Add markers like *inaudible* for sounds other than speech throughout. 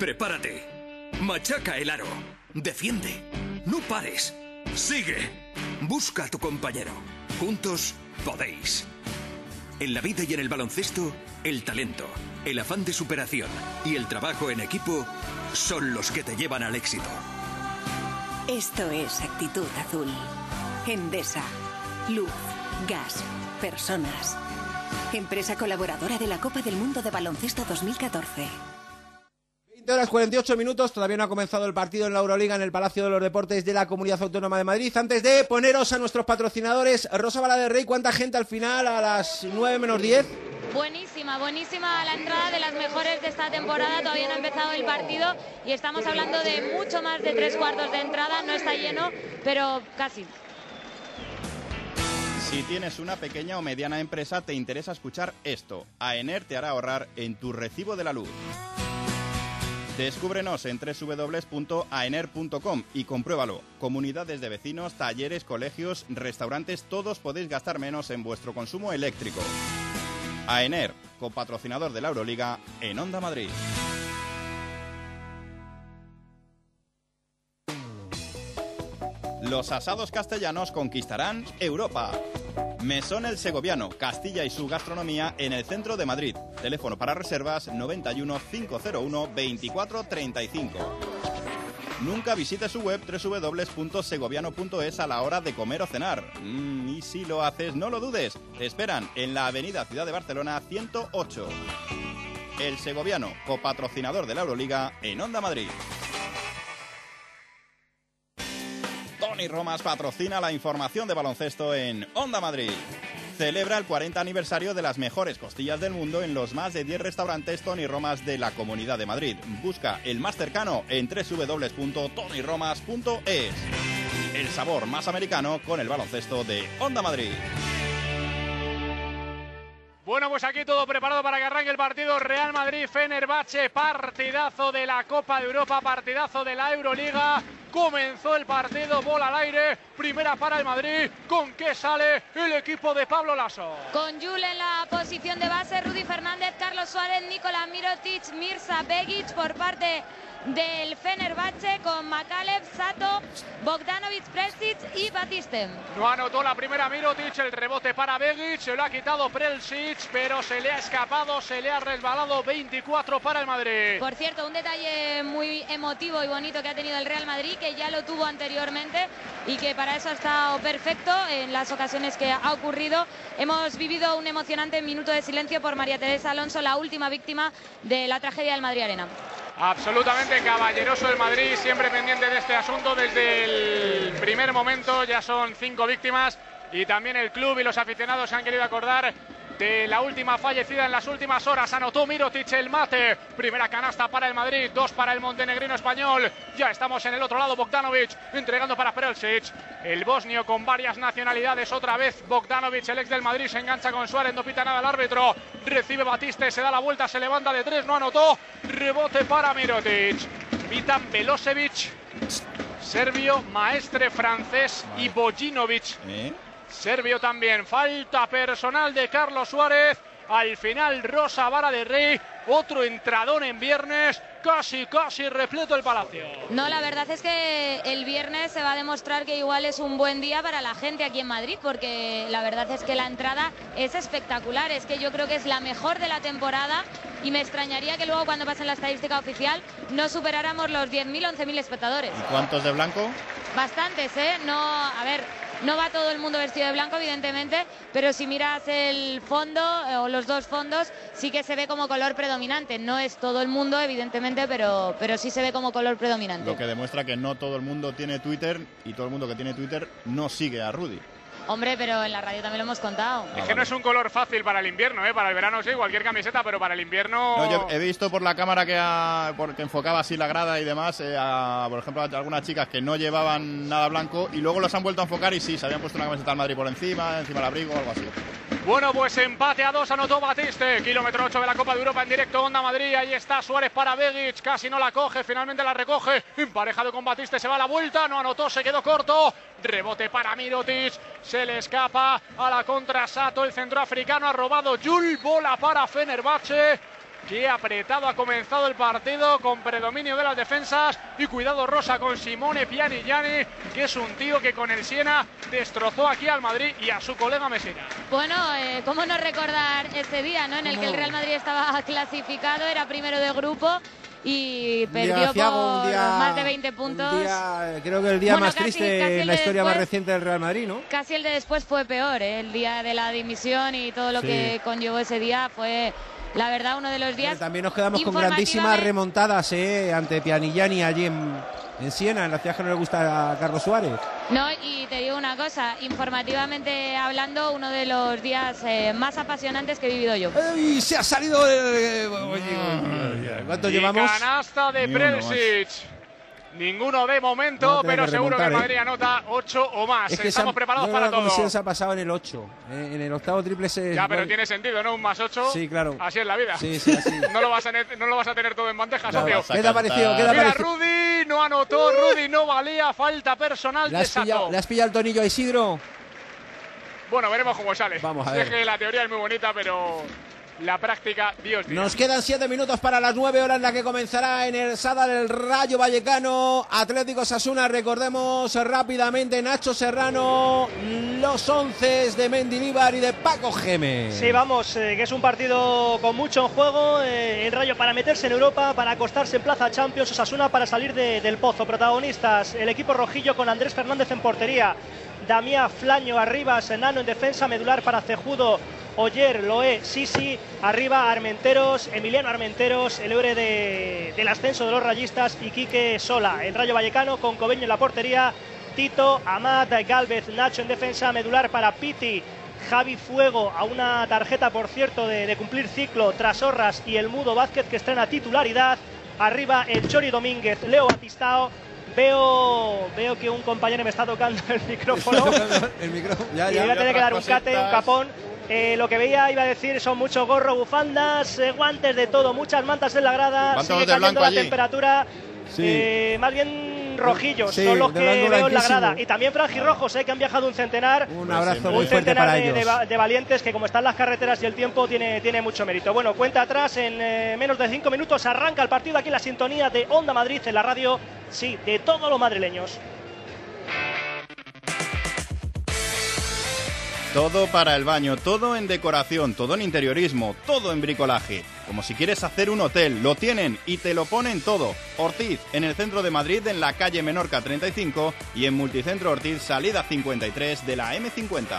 Prepárate. Machaca el aro. Defiende. No pares. Sigue. Busca a tu compañero. Juntos podéis. En la vida y en el baloncesto, el talento, el afán de superación y el trabajo en equipo son los que te llevan al éxito. Esto es actitud azul. Endesa. Luz, gas, personas. Empresa colaboradora de la Copa del Mundo de Baloncesto 2014. 20 horas 48 minutos, todavía no ha comenzado el partido en la Euroliga en el Palacio de los Deportes de la Comunidad Autónoma de Madrid. Antes de poneros a nuestros patrocinadores, Rosa Bala de Rey, ¿cuánta gente al final a las 9 menos 10? Buenísima, buenísima la entrada de las mejores de esta temporada. Todavía no ha empezado el partido y estamos hablando de mucho más de tres cuartos de entrada. No está lleno, pero casi. Si tienes una pequeña o mediana empresa, te interesa escuchar esto. AENER te hará ahorrar en tu recibo de la luz. Descúbrenos en www.aener.com y compruébalo. Comunidades de vecinos, talleres, colegios, restaurantes, todos podéis gastar menos en vuestro consumo eléctrico. AENER, copatrocinador de la Euroliga en Onda Madrid. Los asados castellanos conquistarán Europa. Mesón El Segoviano, Castilla y su gastronomía en el centro de Madrid. Teléfono para reservas 91 501 24 35. Nunca visite su web www.segoviano.es a la hora de comer o cenar. Mm, y si lo haces, no lo dudes. Te esperan en la Avenida Ciudad de Barcelona 108. El Segoviano, copatrocinador de la Euroliga en Onda Madrid. Tony Romas patrocina la información de baloncesto en Onda Madrid. Celebra el 40 aniversario de las mejores costillas del mundo en los más de 10 restaurantes Tony Romas de la Comunidad de Madrid. Busca el más cercano en www.tonyromas.es. El sabor más americano con el baloncesto de Onda Madrid. Bueno, pues aquí todo preparado para que arranque el partido Real Madrid-Fenerbahce, partidazo de la Copa de Europa, partidazo de la Euroliga. Comenzó el partido, bola al aire, primera para el Madrid. ¿Con qué sale el equipo de Pablo Lasso? Con Jul en la posición de base, Rudy Fernández, Carlos Suárez, Nikola Mirotic, Mirza Begic por parte del Fenerbahce con Makalev, Sato, Bogdanovic, Presic y Batiste. No anotó la primera Mirotic, el rebote para Begic, se lo ha quitado Prelsic, pero se le ha escapado, se le ha resbalado 24 para el Madrid. Por cierto, un detalle muy emotivo y bonito que ha tenido el Real Madrid, que ya lo tuvo anteriormente y que para eso ha estado perfecto en las ocasiones que ha ocurrido. Hemos vivido un emocionante minuto de silencio por María Teresa Alonso, la última víctima de la tragedia del Madrid Arena. Absolutamente caballeroso el Madrid, siempre pendiente de este asunto desde el primer momento. Ya son cinco víctimas y también el club y los aficionados se han querido acordar de la última fallecida en las últimas horas. Anotó Mirotic el mate. Primera canasta para el Madrid, dos para el montenegrino español. Ya estamos en el otro lado, Bogdanovic entregando para Perelsic. El bosnio con varias nacionalidades. Otra vez Bogdanovic, el ex del Madrid, se engancha con Suárez. No pita nada el árbitro. Recibe Batiste, se da la vuelta, se levanta de tres, no anotó. Rebote para Mirotic. Vitan Velosevic, serbio, maestre francés y Bojinovic. Serbio también. Falta personal de Carlos Suárez. Al final Rosa Vara de Rey. Otro entradón en viernes. Casi, casi repleto el palacio. No, la verdad es que el viernes se va a demostrar que igual es un buen día para la gente aquí en Madrid, porque la verdad es que la entrada es espectacular. Es que yo creo que es la mejor de la temporada y me extrañaría que luego cuando pasen la estadística oficial no superáramos los 10.000, 11.000 espectadores. ¿Y cuántos de blanco? Bastantes, ¿eh? No, a ver, no va todo el mundo vestido de blanco, evidentemente, pero si miras el fondo eh, o los dos fondos, sí que se ve como color predominante. No es todo el mundo, evidentemente, pero, pero sí se ve como color predominante. Lo que demuestra que no todo el mundo tiene Twitter y todo el mundo que tiene Twitter no sigue a Rudy. Hombre, pero en la radio también lo hemos contado. es que no es un color fácil para el invierno, ¿eh? Para el verano sí, cualquier camiseta, pero para el invierno... No, yo he visto por la cámara que, ha- enfocaba así la grada y demás, eh, a, por ejemplo, a algunas chicas que no llevaban nada blanco y luego los han vuelto a enfocar y sí, se habían puesto una camiseta del Madrid por encima, encima del abrigo o algo así. Bueno, pues empate a dos anotó Batiste. Kilómetro 8 de la Copa de Europa en directo Onda Madrid. Ahí está Suárez para Begic. Casi no la coge, finalmente la recoge. Emparejado con Batiste, se va a la vuelta. No anotó, se quedó corto. Rebote para Mirotic. Se le escapa a la contra Sato. El centroafricano ha robado Jul. Bola para Fenerbahce. Qué apretado ha comenzado el partido con predominio de las defensas. Y cuidado Rosa con Simone Pianigiani, que es un tío que con el Siena destrozó aquí al Madrid y a su colega Messina. Bueno, eh, ¿cómo no recordar ese día, ¿no? En el que el Real Madrid estaba *laughs* clasificado, era primero de grupo y perdió por día- más de 20 puntos. día, eh, creo que el día Bueno, más casi- triste casi en la de historia más reciente del Real Madrid, ¿no? Casi el de después fue peor, ¿eh? el día de la dimisión y todo lo Sí. que conllevó ese día fue, la verdad, uno de los días. También nos quedamos con grandísimas remontadas eh, ante Pianillani allí en, en Siena, en la ciudad que no le gusta a Carlos Suárez. No, y te digo una cosa, informativamente hablando, uno de los días eh, más apasionantes que he vivido yo. ¡Y se ha salido! eh, ¿Cuánto Y llevamos? canasta de. Prelsic. Ninguno de momento, pero que seguro que el remontar, Madrid ¿eh? anota 8 o más. Es que Estamos ha- preparados no, para todo. se ha pasado en el 8. eh, en el octavo triple se. Ya, pero tiene sentido, ¿no? Un más 8. Sí, claro. Así es la vida. Sí, sí, así. *laughs* No lo vas a, tener- no lo vas a tener todo en bandeja, Claro. socio. ¿Qué te ha parecido? ¿Qué te ha Mira, parecido? Rudy no anotó, Rudy no valía, falta personal ¿Le de has, pillado. ¿Le has pillado el tonillo a Isidro? Bueno, veremos cómo sale. Vamos a Sé ver. que la teoría es muy bonita, pero la práctica, Dios dirá. Nos quedan 7 minutos para las 9 horas, la que comenzará en el Sada del Rayo Vallecano. Atlético Sasuna, recordemos rápidamente, Nacho Serrano, los 11 de Mendilibar y de Paco Gémez. Sí, vamos, eh, que es un partido con mucho en juego. eh, el Rayo para meterse en Europa, para acostarse en Plaza Champions, Osasuna para salir de- del pozo. Protagonistas, el equipo rojillo con Andrés Fernández en portería, Damián Flaño arriba, Senano en defensa, medular para Cejudo, Oyer, Loé, Sisi, arriba Armenteros, Emiliano Armenteros, el héroe de- del ascenso de los rayistas y Quique Sola. El Rayo Vallecano con Cobeño en la portería, Tito, Amat, Galvez, Nacho en defensa, medular para Piti, Javi Fuego a una tarjeta, por cierto, de, de cumplir ciclo tras Horras y el Mudo Vázquez que estrena titularidad. Arriba el Chori Domínguez, Leo Batistao. Veo, veo que un compañero me está tocando el micrófono *laughs* el micrófono, ya, y ya. voy a tener que dar un cate, un capón. Eh, lo que veía, iba a decir, son muchos gorros, bufandas, eh, guantes de todo, muchas mantas en la grada. Sigue blanco la allí. temperatura. Sí. Eh, más bien rojillos, Sí, son los que veo en la grada. Y también franjirrojos, eh, que han viajado un centenar. Un abrazo muy centenar para de, ellos. de de valientes que como están las carreteras y el tiempo tiene, tiene mucho mérito. Bueno, cuenta atrás, en eh, menos de cinco minutos arranca el partido aquí en la sintonía de Onda Madrid en la radio, sí, de todos los madrileños. Todo para el baño, todo en decoración, todo en interiorismo, todo en bricolaje. Como si quieres hacer un hotel, lo tienen y te lo ponen todo. Ortiz, en el centro de Madrid, en la calle Menorca 35 y en Multicentro Ortiz, salida 53 de la M50.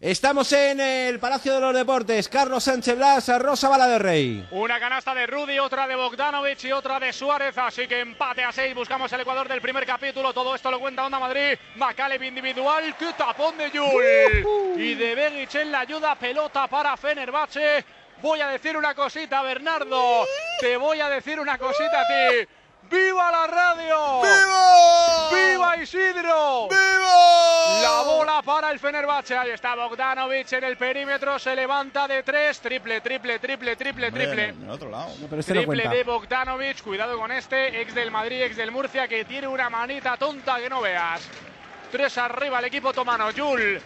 Estamos en el Palacio de los Deportes. Carlos Sánchez Blas, Rosa Bala de Rey. Una canasta de Rudy, otra de Bogdanovic y otra de Suárez. Así que empate a seis. Buscamos el Ecuador del primer capítulo. Todo esto lo cuenta Onda Madrid. Macaleb individual. ¡Qué tapón de Yul! Y de Begic en la ayuda. Pelota para Fenerbahce. Voy a decir una cosita, Bernardo. Te voy a decir una cosita a ti. ¡Viva la radio! ¡Viva! ¡Viva Isidro! ¡Viva! La bola para el Fenerbahce. Ahí está Bogdanovic en el perímetro. Se levanta de tres. Triple, triple, triple, triple, triple. En el otro lado. No, pero este Triple de Bogdanovic, cuidado con este, ex del Madrid, ex del Murcia, que tiene una manita tonta que no veas. Tres arriba el equipo tomano, Yul.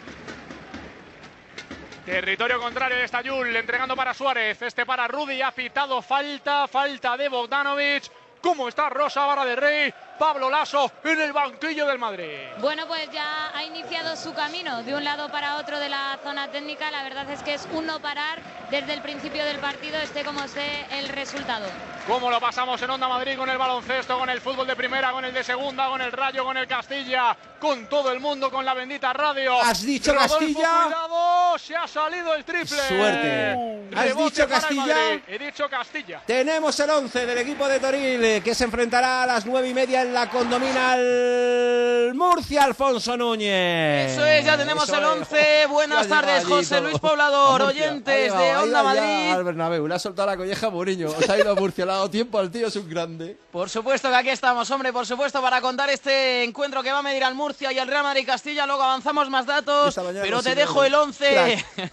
Territorio contrario de esta Yul, entregando para Suárez, este para Rudy, ha pitado falta, falta de Bogdanovic. ¿Cómo está Rosa Vara de Rey? Pablo Lasso en el banquillo del Madrid. Bueno, pues ya ha iniciado su camino de un lado para otro de la zona técnica. La verdad es que es un no parar desde el principio del partido, esté como esté el resultado. ¿Cómo lo pasamos en Onda Madrid con el baloncesto, con el fútbol de primera, con el de segunda, con el Rayo, con el Castilla, con todo el mundo, con la bendita radio? ¿Has dicho Rodolfo, Castilla? Cuidado, se ha salido el triple. Suerte. ¿Has Rebote dicho Castilla? Madrid. He dicho Castilla. Tenemos el 11 del equipo de Toril eh, que se enfrentará a las nueve y media en la condominal Murcia, Alfonso Núñez. Eso es, ya tenemos Eso el es. 11. Buenas tardes, José todo. Luis Poblador, oyentes de Onda Madrid. Al Bernabéu, le ha soltado la colleja Mourinho. Se ha ido a Murcia, le ha dado tiempo al tío, es un grande. Por supuesto que aquí estamos, hombre, por supuesto, para contar este encuentro que va a medir al Murcia y al Real Madrid Castilla. Luego avanzamos más datos, pero *laughs* te dejo el 11. Crack.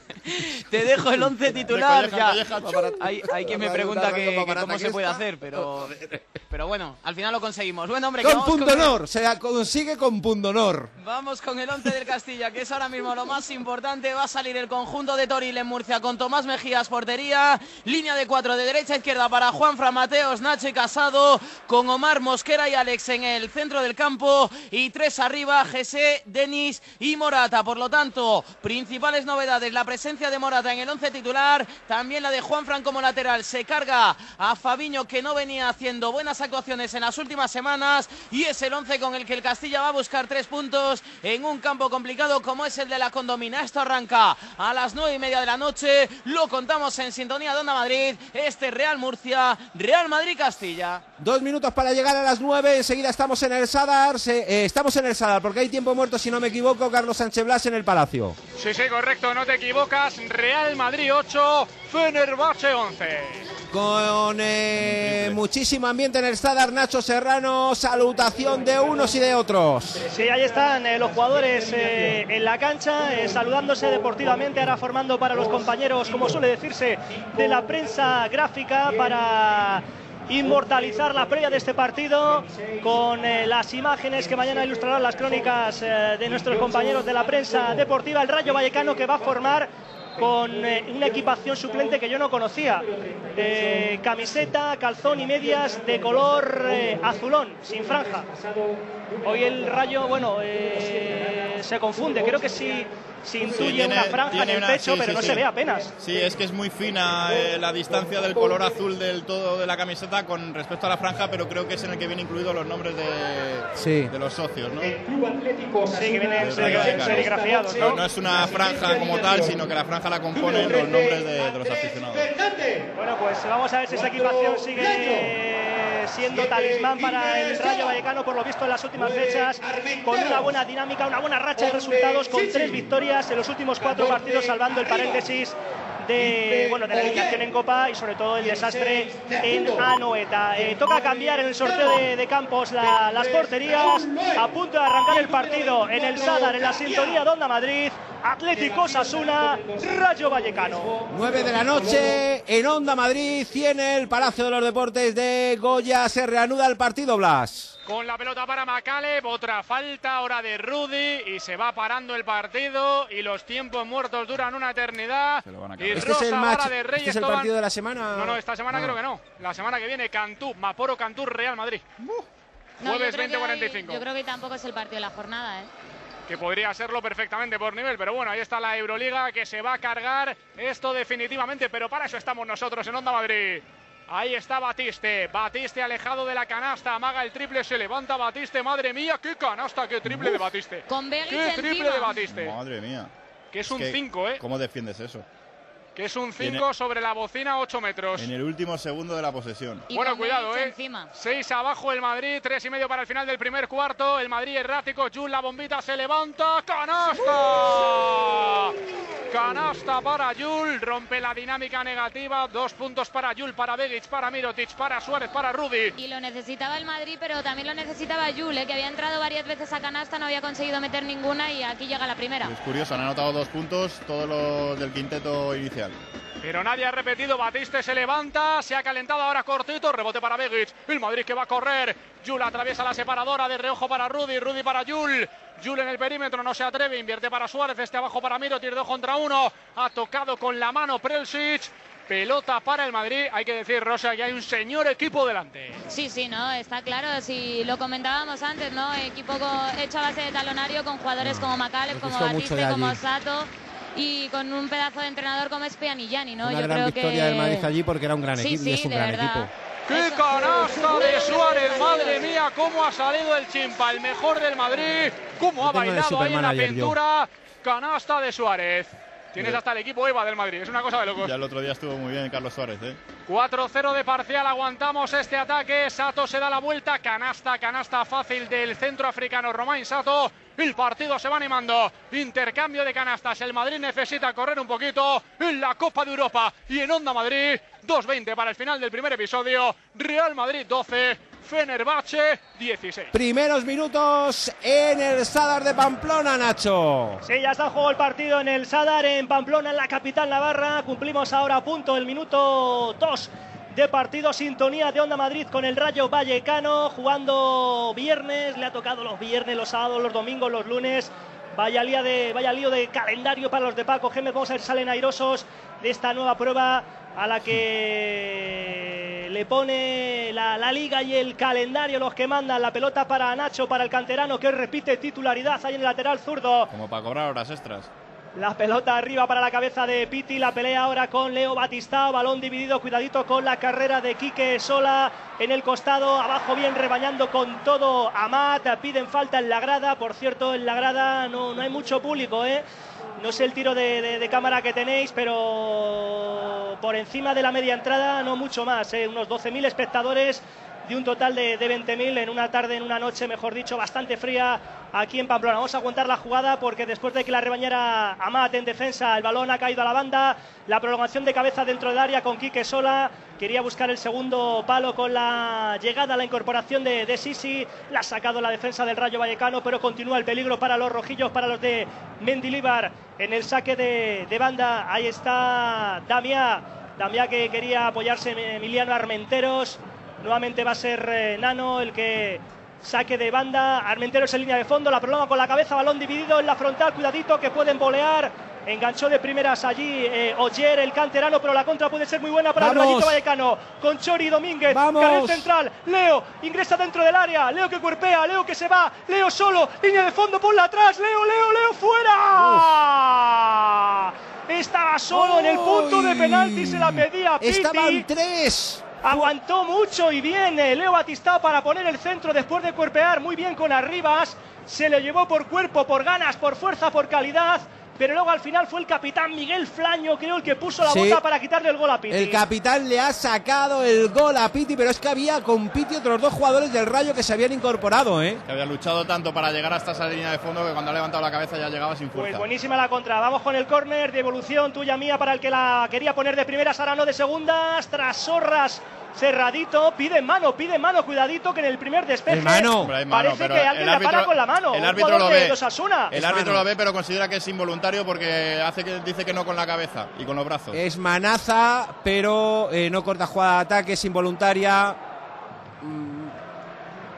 te dejo el 11 titular. ya. Hay, hay quien me pregunta que, que cómo se puede hacer, pero, pero bueno, al final lo conseguimos. Bueno, Con punto con- honor, se la consigue con punto honor. Vamos con el 11 del Castilla, que es ahora mismo lo más importante. Va a salir el conjunto de Toril en Murcia con Tomás Mejías, portería. Línea de cuatro de derecha a izquierda para Juan Fra Mateos, Nacho y Casado. Con Omar Mosquera y Alex en el centro del campo. Y tres arriba, Jesse, Denis y Morata. Por lo tanto, principales novedades: la presencia de Morata en el 11 titular. También la de Juan Fran como lateral. Se carga a Fabiño, que no venía haciendo buenas actuaciones en las últimas semanas. Y es el 11 con el que el Castilla va a buscar tres puntos en un campo complicado como es el de la Condomina. Esto arranca a las nueve y media de la noche. Lo contamos en sintonía de Onda Madrid. Este Real Murcia, Real Madrid Castilla. Dos minutos para llegar a las nueve. Enseguida estamos en el Sadar. Se- eh, estamos en el Sadar porque hay tiempo muerto, si no me equivoco. Carlos Sánchez Blas en el Palacio. Sí, sí, correcto, no te equivocas. Real Madrid 8, Fenerbahce 11. Con eh, muchísimo ambiente en el Sadar. Nacho Serrano. Salutación de unos y de otros. Sí, ahí están eh, los jugadores eh, en la cancha, eh, saludándose deportivamente, ahora formando para los compañeros, como suele decirse, de la prensa gráfica para inmortalizar la previa de este partido con eh, las imágenes que mañana ilustrarán las crónicas eh, de nuestros compañeros de la prensa deportiva. El Rayo Vallecano que va a formar con eh, una equipación suplente que yo no conocía. Camiseta, calzón y medias de color eh, azulón, sin franja. Hoy el rayo, bueno, eh, se confunde. Creo que sí, se intuye tiene- una franja en el una- pecho, sí, pero sí, no sí. se ve apenas. Sí, es que es muy fina eh, la distancia del color azul del todo de la camiseta con respecto a la franja, pero creo que es en el que vienen incluidos los nombres de, Sí. de los socios, ¿no? Sí, que vienen Del seri- Rayo Vallecano. serigrafiados, No, ¿no? no es una franja como tal, sino que la franja la componen los nombres de, de los aficionados. Bueno, pues vamos a ver si esa equipación sigue siendo talismán para el Rayo Vallecano, por lo visto en las últimas fechas, con una buena dinámica, una buena racha de resultados, con tres victorias en los últimos cuatro partidos, salvando el paréntesis de, bueno, de la eliminación en Copa y sobre todo el desastre en Anoeta. Eh, toca cambiar en el sorteo de, de campos la- las porterías, a punto de arrancar el partido en el Sadar, en la sintonía de Onda Madrid, Atlético Sasuna, Rayo Vallecano. 9 de la noche en Onda Madrid, 100 el Palacio de los Deportes de Goya. Se reanuda el partido, Blas. Con la pelota para Macaleb, otra falta ahora de Rudy y se va parando el partido y los tiempos muertos duran una eternidad. Se lo van a Y acabar. Este es el Rosa match, de Reyes este es el Toban- partido de la semana. No, no, esta semana Ah. creo que no. La semana que viene, Cantú, Maporo Cantú, Real Madrid. No, yo Jueves 20-45. hoy- Yo creo que tampoco es el partido de la jornada, ¿eh? que podría serlo perfectamente por nivel, pero bueno, ahí está la Euroliga que se va a cargar esto definitivamente, pero para eso estamos nosotros en Onda Madrid. Ahí está Batiste, Batiste alejado de la canasta, amaga el triple, se levanta Batiste, madre mía, qué canasta, qué triple de Batiste. Con Qué triple encima. de Batiste, Madre mía. que es un que, 5, ¿eh? ¿Cómo defiendes eso? Que es un Tiene- 5 sobre la bocina, 8 metros. En el último segudo de la posesión. Y Bueno, cuidado, ¿eh? encima. 6 abajo el Madrid, 3 y medio para el final del primer cuarto. El Madrid errático, Jul la bombita se levanta. ¡Canasta! Canasta para Jul, rompe la dinámica negativa. Dos puntos para Jul, para Begic, para Mirotic, para Suárez, para Rudy. Y lo necesitaba el Madrid, pero también lo necesitaba Jule, ¿eh? que había entrado varias veces a canasta, no había conseguido meter ninguna y aquí llega la primera. Es curioso, han anotado dos puntos, todos los del quinteto inicial. Pero nadie ha repetido, Batiste se levanta, se ha calentado ahora cortito, rebote para Begic, el Madrid que va a correr, Jul atraviesa la separadora de reojo para Rudy, Rudy para Jul, Jul en el perímetro, no se atreve, invierte para Suárez, este abajo para Miro, tiro dos contra uno, ha tocado con la mano Prelsic, Pelota para el Madrid. Hay que decir, Rosa, que hay un señor equipo delante. Sí, sí, no, está claro. Si lo comentábamos antes, ¿no? Equipo hecho a base de talonario con jugadores como Macaleb, nos como Batiste, como. Sato y con un pedazo de entrenador como es Pianigiani, ¿no? Una Yo gran creo victoria que... del Madrid allí porque era un gran Sí, equipo y sí, es un de gran verdad. equipo. ¡Qué canasta de Suárez! ¡Madre mía! ¿Cómo ha salido el chimpa? El mejor del Madrid. ¿Cómo ha bailado ahí en la Supermanager, yo. pintura? Canasta de Suárez. Tienes hasta el equipo Eva del Madrid. Es una cosa de locos. Ya el otro día estuvo muy bien Carlos Suárez, ¿eh? 4-0 de parcial, aguantamos este ataque. Sato se da la vuelta, canasta, canasta fácil del centroafricano Romain Sato. El partido se va animando. Intercambio de canastas. El Madrid necesita correr un poquito en la Copa de Europa y en Onda Madrid. 2-20 para el final del primer episodio. Real Madrid 12, Fenerbahce 16. Primeros minutos en el Sadar de Pamplona, Nacho. Sí, ya está en juego el partido en el Sadar, en Pamplona, en la capital navarra. Cumplimos ahora a punto el minuto 2 de partido. Sintonía de Onda Madrid con el Rayo Vallecano. Jugando viernes, le ha tocado los viernes, los sábados, los domingos, los lunes. Vaya lío de, vaya lío de calendario para los de Paco Gémez. Vamos a ver si salen airosos de esta nueva prueba a la que le pone la, la liga y el calendario los que mandan. La pelota para Nacho, para el canterano que repite titularidad ahí en el lateral zurdo. Como para cobrar horas extras. La pelota arriba para la cabeza de Piti, la pelea ahora con Leo Batistao, balón dividido, cuidadito con la carrera de Quique Sola en el costado, abajo bien rebañando con todo Amat, piden falta en la grada, por cierto en la grada no, no hay mucho público, ¿eh? No sé el tiro de, cámara que tenéis, pero por encima de la media entrada no mucho más, ¿eh? unos 12.000 espectadores de un total de, de 20.000 en una tarde, en una noche, mejor dicho, bastante fría aquí en Pamplona. Vamos a aguantar la jugada porque después de que la rebañara Amat en defensa, el balón ha caído a la banda, la prolongación de cabeza dentro del área con Quique Sola, quería buscar el segundo palo con la llegada, la incorporación de, de Sisi, la ha sacado la defensa del Rayo Vallecano, pero continúa el peligro para los rojillos, para los de Mendilibar en el saque de, de banda. Ahí está Damiá, Damiá que quería apoyarse Emiliano Armenteros. Nuevamente va a ser eh, Nano el que saque de banda. Armenteros en línea de fondo, la prolonga con la cabeza, balón dividido en la frontal, cuidadito que pueden volear. Enganchó de primeras allí eh, Oyer, el canterano, pero la contra puede ser muy buena para el. Rayito Vallecano. Con Chori Domínguez, carril central. Leo ingresa dentro del área. Leo que cuerpea, Leo que se va. Leo solo, línea de fondo, ponla atrás. Leo, Leo, Leo, fuera. Estaba solo en el punto de penalti, se la pedía Piti. Estaban tres. Aguantó mucho y bien eh, Leo Batistao para poner el centro después de cuerpear muy bien con Arribas. Se le llevó por cuerpo, por ganas, por fuerza, por calidad. Pero luego al final fue el capitán Miguel Flaño, creo, el que puso la Sí. bota para quitarle el gol a Piti. El capitán le ha sacado el gol a Piti, pero es que había con Piti otros dos jugadores del Rayo que se habían incorporado, ¿eh? Que había luchado tanto para llegar hasta esa línea de fondo que cuando ha levantado la cabeza ya llegaba sin Pues fuerza. buenísima la contra. Vamos con el córner de evolución tuya mía para el que la quería poner de primeras, ahora no de segundas. Tras Sorras cerradito, pide mano, pide mano, cuidadito que en el primer despeje El mano. Hombre, hay mano, parece pero que el alguien la árbitro- para con la mano. el árbitro lo de- ve. de. El árbitro mano. lo ve, pero considera que es involuntario porque hace que dice que no con la cabeza y con los brazos. Es manaza, pero eh, no corta jugada de ataque, es involuntaria.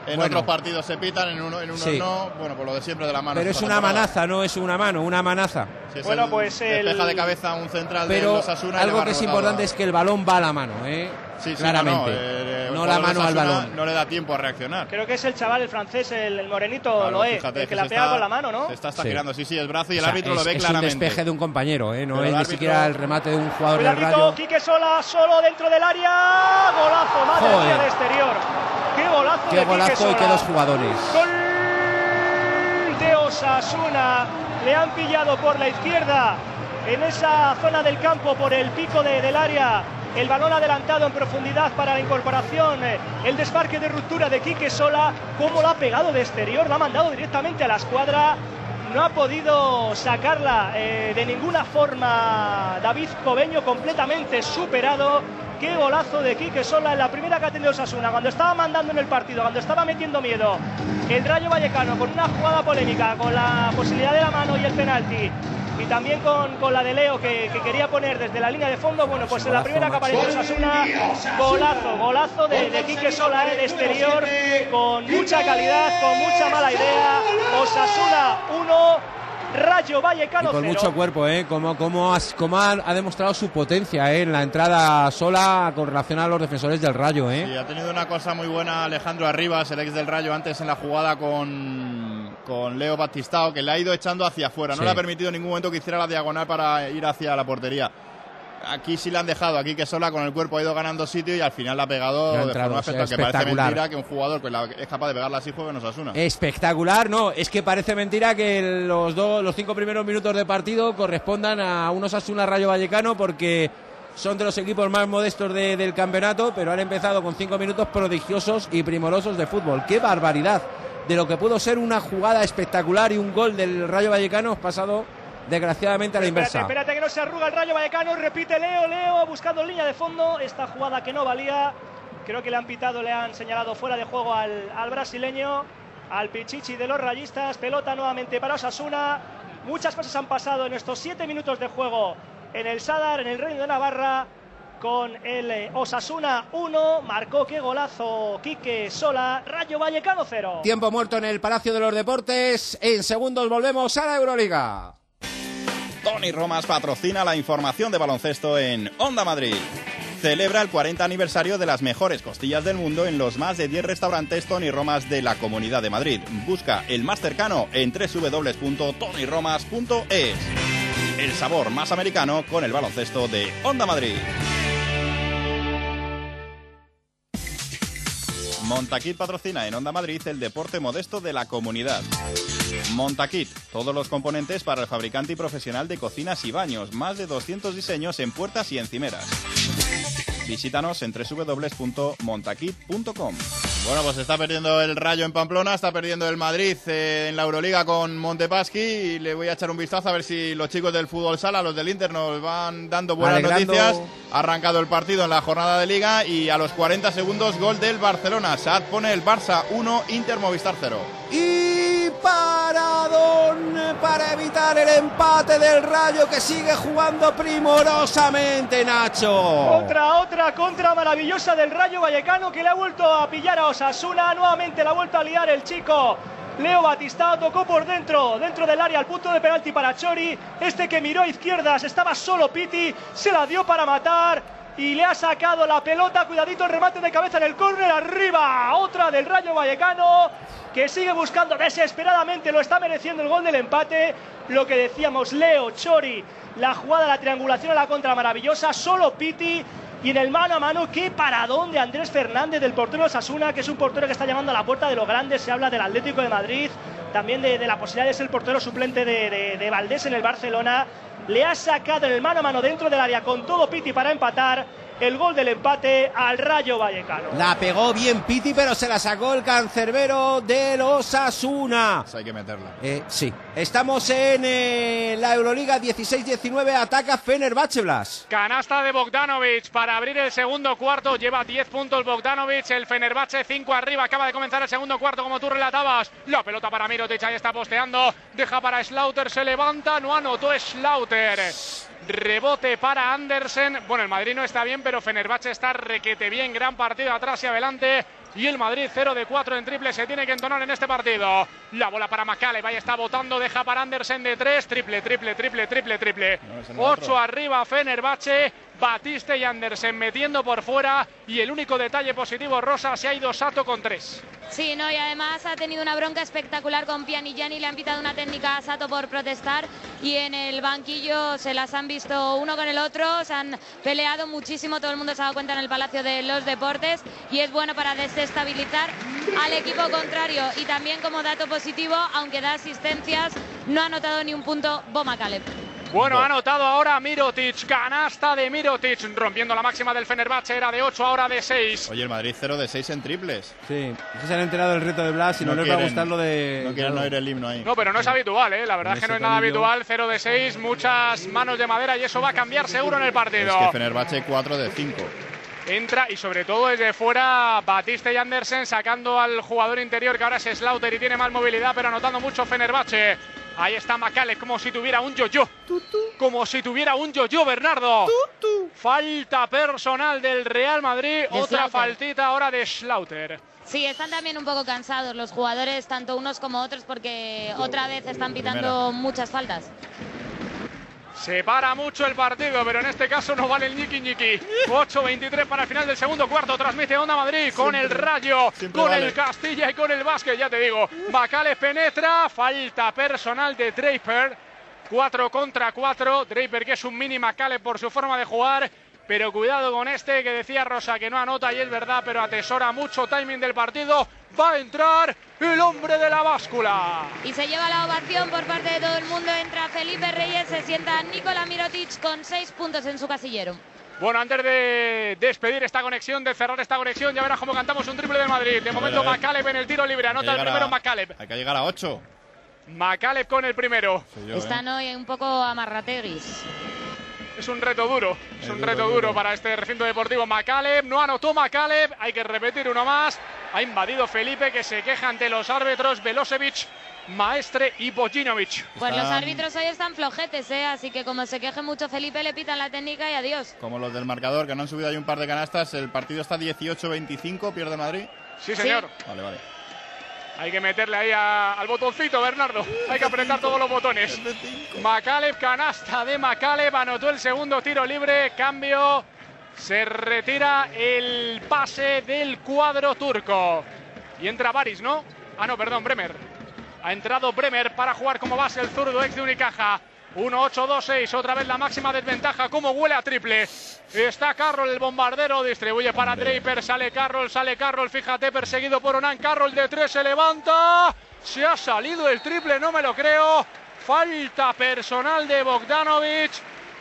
en bueno. otros partidos se pitan, en uno, en unos Sí. no. Bueno, por lo de siempre de la mano. Pero es una manaza, no es una mano, una manaza. Si Bueno, el- pues el- de cabeza un central de Pero los Asuna algo que es importante es que el balón va a la mano, ¿eh? Sí, sí, Claramente. No, no, eh, no la mano al balón. No le da tiempo a reaccionar. Creo que es el chaval, el francés, el, el morenito, Claro, lo es, fíjate, el que la pega está- con la mano, ¿no? Se está, girando, sí, sí, el brazo y el O sea, árbitro es, lo ve es claramente. un despeje de un compañero, ¿eh? No Pero es ni siquiera el remate de un jugador del Rayo. Quique Sola, solo dentro del área. Golazo, madre Joder. mía, de exterior. Qué golazo de Qué Quique golazo y qué Sola. dos jugadores. Gol de Osasuna. Le han pillado por la izquierda en esa zona del campo por el pico de- del área. El balón adelantado en profundidad para la incorporación. eh, El desmarque de ruptura de Quique Sola. ¿Cómo lo ha pegado de exterior? Lo ha mandado directamente a la escuadra. No ha podido sacarla eh, de ninguna forma David Cobeño, completamente superado. Qué golazo de Quique Sola en la primera que ha tenido Osasuna, cuando estaba mandando en el partido, cuando estaba metiendo miedo. El Rayo Vallecano con una jugada polémica, con la posibilidad de la mano y el penalti. Y también con, con la de Leo que, que quería poner desde la línea de fondo. Bueno, pues en la primera que apareció Osasuna, golazo, golazo de, de Quique Sola de exterior, con mucha calidad, con mucha mala idea. Osasuna 1, Rayo Vallecano Y con 0. mucho cuerpo, ¿eh? Como, como, has- como ha, ha demostrado su potencia, ¿eh? En la entrada sola con relación a los defensores del Rayo, ¿eh? Sí, ha tenido una cosa muy buena Alejandro Arribas, el ex del Rayo, antes en la jugada con, con Leo Batistao, que le ha ido echando hacia afuera. No Sí. le ha permitido en ningún momento que hiciera la diagonal para ir hacia la portería. Aquí sí le han dejado, aquí que sola con el cuerpo ha ido ganando sitio y al final la ha pegado de forma o sea, espectacular, que parece espectacular. mentira que un jugador que la- es capaz de pegarla así juegue en Osasuna. Espectacular, no, es que parece mentira que los dos, los cinco primeros minutos de partido correspondan a unos Asuna Rayo Vallecano porque son de los equipos más modestos de- del campeonato, pero han empezado con cinco minutos prodigiosos y primorosos de fútbol. ¡Qué barbaridad! De lo que pudo ser una jugada espectacular y un gol del Rayo Vallecano pasado desgraciadamente a la Espérate, inversa. espérate que no se arruga el Rayo Vallecano. Repite Leo, Leo buscando línea de fondo. Esta jugada que no valía. Creo que le han pitado, le han señalado fuera de juego al, al brasileño, al Pichichi de los rayistas. Pelota nuevamente para Osasuna. Muchas cosas han pasado en estos siete minutos de juego en el Sadar, en el Reino de Navarra. Con el eh, Osasuna 1, marcó qué golazo Quique Sola, Rayo Vallecano 0. Tiempo muerto en el Palacio de los Deportes. En segundos volvemos a la Euroliga. Tony Romas patrocina la información de baloncesto en Onda Madrid. Celebra el 40 aniversario de las mejores costillas del mundo en los más de 10 restaurantes Tony Romas de la Comunidad de Madrid. Busca el más cercano en www.tonyromas.es. El sabor más americano con el baloncesto de Onda Madrid. Montaquit patrocina en Onda Madrid el deporte modesto de la comunidad. Montaquit, todos los componentes para el fabricante y profesional de cocinas y baños, más de 200 diseños en puertas y encimeras. Visítanos en www.montaquit.com. Bueno, pues está perdiendo el Rayo en Pamplona, está perdiendo el Madrid eh, en la Euroliga con Montepaschi y le voy a echar un vistazo a ver si los chicos del fútbol sala, los del Inter, nos van dando buenas Alegrando- noticias. Ha arrancado el partido en la jornada de liga y a los 40 segundos gol del Barcelona. Saad pone el Barça 1, Inter Movistar 0. Para evitar el empate del Rayo que sigue jugando primorosamente, Nacho. Otra, otra contra maravillosa del Rayo Vallecano que le ha vuelto a pillar a Osasuna. Nuevamente la ha vuelto a liar el chico. Leo Batistao tocó por dentro, dentro del área, al punto de penalti para Chori. Este que miró a izquierdas, estaba solo Piti, se la dio para matar y le ha sacado la pelota. Cuidadito el remate de cabeza en el córner, arriba. Otra del Rayo Vallecano que sigue buscando desesperadamente, lo está mereciendo el gol del empate. Lo que decíamos, Leo, Chori, la jugada, la triangulación a la contra maravillosa, solo Piti. Y en el mano a mano, qué paradón de Andrés Fernández, del portero de Sasuna, que es un portero que está llamando a la puerta de los grandes. Se habla del Atlético de Madrid, también de, la posibilidad de ser el portero suplente de Valdés en el Barcelona. Le ha sacado en el mano a mano dentro del área con todo Piti para empatar el gol del empate al Rayo Vallecano. La pegó bien Piti, pero se la sacó el cancerbero de los Asuna. hay que meterla. Eh, sí. Estamos en eh, la Euroliga 16-19. Ataca Fenerbahce Blas. Canasta de Bogdanovic para abrir el segundo cuarto. Lleva 10 puntos Bogdanovic. El Fenerbahce 5 arriba. Acaba de comenzar el segundo cuarto como tú relatabas. La pelota para Mirotic. Ahí está posteando. Deja para Slaughter. Se levanta. No anotó Slaughter. Rebote para Andersen. Bueno, el Madrid no está bien, pero Fenerbahce está requete bien. Gran partido atrás y adelante. Y el Madrid 0 de 4 en triple se tiene que entonar en este partido. La bola para Macale, vaya está votando, deja para Andersen de 3, triple, triple, triple, triple, triple. ese no es 8 otro. arriba Fenerbahce, Batiste y Andersen metiendo por fuera y el único detalle positivo Rosa se ha ido Sato con 3. Sí, no, y además ha tenido una bronca espectacular con Pianigiani, le han pitado una técnica a Sato por protestar y en el banquillo se las han visto uno con el otro, se han peleado muchísimo, todo el mundo se ha dado cuenta en el Palacio de los Deportes y es bueno para desestabilizar al equipo contrario y también como dato positivo, aunque da asistencias, no ha anotado ni un punto Boma Caleb. Bueno, ha anotado ahora Mirotic, canasta de Mirotic, rompiendo la máxima del Fenerbahce, era de 8, ahora de 6. Oye, el Madrid 0 de 6 en triples. Sí. Es que se han enterado del reto de Blas y no, les va a gustar lo de. No quieren oír el himno ahí. No, pero no es habitual, ¿eh? La verdad es que no es nada habitual, 0 de 6, muchas manos de madera y eso va a cambiar seguro en el Es partido. que Fenerbahce 4 de 5. Entra y sobre todo desde fuera Batiste y Andersen sacando al jugador interior que ahora es Slaughter y tiene más movilidad pero anotando mucho Fenerbahce. Ahí está Macale como si tuviera un yo-yo. Como si tuviera un yo-yo Bernardo. Falta personal del Real Madrid. De Otra Slaughter. faltita ahora de Slaughter. Sí, están también un poco cansados los jugadores, tanto unos como otros, porque otra vez están pitando Primera. muchas faltas. Se para mucho el partido, pero en este caso no vale el ñiqui ñiqui. 8-23 para el final del segundo cuarto. Transmite Onda Madrid con el Rayo, con vale. el Castilla y con el Vázquez. Ya te digo, Macales penetra. Falta personal de Draper. 4 contra 4. Draper que es un mini Macales por su forma de jugar. Pero cuidado con este que decía Rosa que no anota y es verdad, pero atesora mucho timing del partido. Va a entrar el hombre de la báscula. Y se lleva la ovación por parte de todo el mundo. Entra Felipe Reyes, se sienta Nikola Mirotic con seis puntos en su casillero. Bueno, antes de despedir esta conexión, de cerrar esta conexión, ya verás cómo cantamos un triple del Madrid. De momento. Macaleb en el tiro libre. Anota el primero Macaleb. Hay que llegar a 8. Macaleb con el primero. ¿eh? Están hoy un poco amarrateguis. Es un reto duro. Es Es un duro, reto duro. duro para este recinto deportivo. Macaleb no anotó Macaleb. Hay que repetir uno más. Ha invadido Felipe que se queja ante los árbitros Velosevic, Maestre y Bojinovic. Pues los árbitros hoy están flojetes, ¿eh? Así que como se queje mucho Felipe, le pitan la técnica y adiós. Como los del marcador, que no han subido ahí un par de canastas. El partido está 18-25, pierde Madrid. Sí, señor. Vale, vale. Hay que meterle ahí al botoncito, Bernardo. Hay que apretar todos los botones. Macaleb, canasta de Macaleb, anotó el segundo tiro libre, cambio. Se retira el pase del cuadro turco. Y entra Baris, ¿no? Ah, no, perdón, Bremer. Ha entrado Bremer para jugar como base el zurdo ex de Unicaja. 1-8-2-6, otra vez la máxima desventaja. ¿Cómo huele a triple? Está Carroll, el bombardero, distribuye para Draper. Sale Carroll, sale Carroll, fíjate, perseguido por Onan. Carroll de tres se levanta. Se ha salido el triple, no me lo creo. Falta personal de Bogdanovic.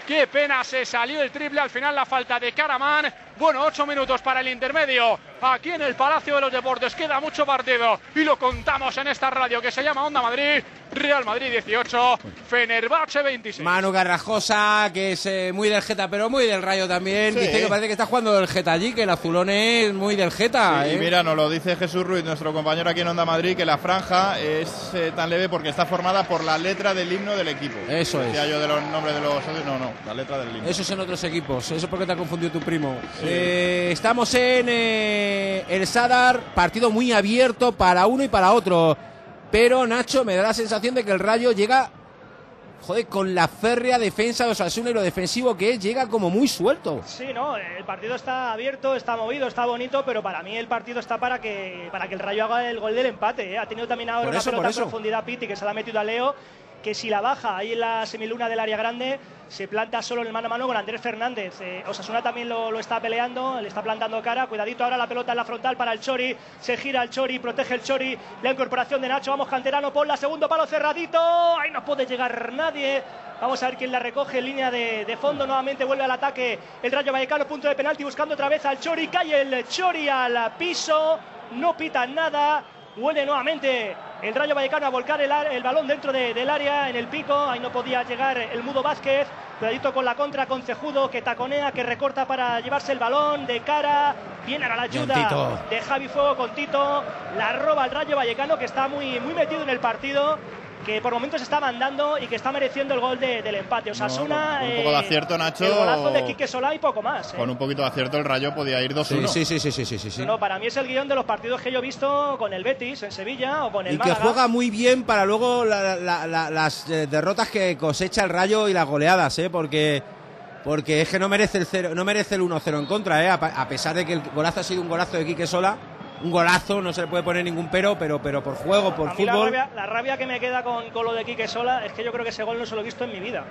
Qué pena se salió el triple. Al final la falta de Karaman. Bueno, ocho minutos para el intermedio. Aquí en el Palacio de los Deportes queda mucho partido. Y lo contamos en esta radio que se llama Onda Madrid. Real Madrid 18, Fenerbahce 26. Manu Garrajosa, que es eh, muy del Geta, pero muy del Rayo también. Sí. Dice que parece que está jugando del Geta allí, que el azulón es muy del Geta. Sí, ¿eh? y mira, nos lo dice Jesús Ruiz, nuestro compañero aquí en Onda Madrid, que la franja es eh, tan leve porque está formada por la letra del himno del equipo. Eso es. Decía yo de los nombres de los socios, no, no, la letra del himno. Eso es en otros equipos. Eso porque te ha confundido tu primo. Eh, estamos en el Sadar, partido muy abierto para uno y para otro. Pero Nacho, me da la sensación de que el Rayo llega, joder, con la férrea defensa de Osasuna y lo defensivo que es, llega como muy suelto. Sí, no, el partido está abierto, está movido, está bonito, pero para mí el partido está para que para que el Rayo haga el gol del empate. ¿eh? Ha tenido también ahora Por una eso, pelota por en eso. profundidad Piti que se la ha metido a Leo, que si la baja ahí en la semiluna del área grande se planta solo en el mano a mano con Andrés Fernández. Eh, Osasuna también lo, lo está peleando, le está plantando cara. Cuidadito ahora la pelota en la frontal para el Chori. Se gira el Chori, protege el Chori. La incorporación de Nacho. Vamos, canterano, por la segundo palo cerradito. Ahí no puede llegar nadie. Vamos a ver quién la recoge línea de, de fondo. Nuevamente vuelve al ataque el Rayo Vallecano, punto de penalti, buscando otra vez al Chori. Cae el Chori al piso. No pita nada. Vuelve nuevamente el Rayo Vallecano a volcar el, balón dentro de- del área en el pico. Ahí no podía llegar el Mudo Vázquez. Cuidadito con la contra con Cejudo que taconea, que recorta para llevarse el balón de cara. Viene a la ayuda de Javi Fuego con Tito. La roba el Rayo Vallecano que está muy, muy metido en el partido. Que por momentos está mandando y que está mereciendo el gol de- del empate. Osasuna. con un poco de eh, acierto, Nacho. El golazo de Quique Solá y poco más. eh. Con un poquito de acierto el Rayo podía ir 2-1. Sí, sí, sí, sí, sí, sí, sí. No, no, para mí es el guion de los partidos que yo he visto con el Betis en Sevilla o con el Y que Málaga. juega muy bien para luego la- la- la- las eh, derrotas que cosecha el Rayo y las goleadas, ¿eh? Porque, porque es que no merece el cero, no merece el 1-0 en contra, ¿eh? A, a pesar de que el golazo ha sido un golazo de Quique Sola, un golazo, no se le puede poner ningún pero, pero, pero por juego, por A mí la fútbol. rabia, la rabia que me queda con, con lo de Quique Sola es que yo creo que ese gol no se lo he visto en mi vida.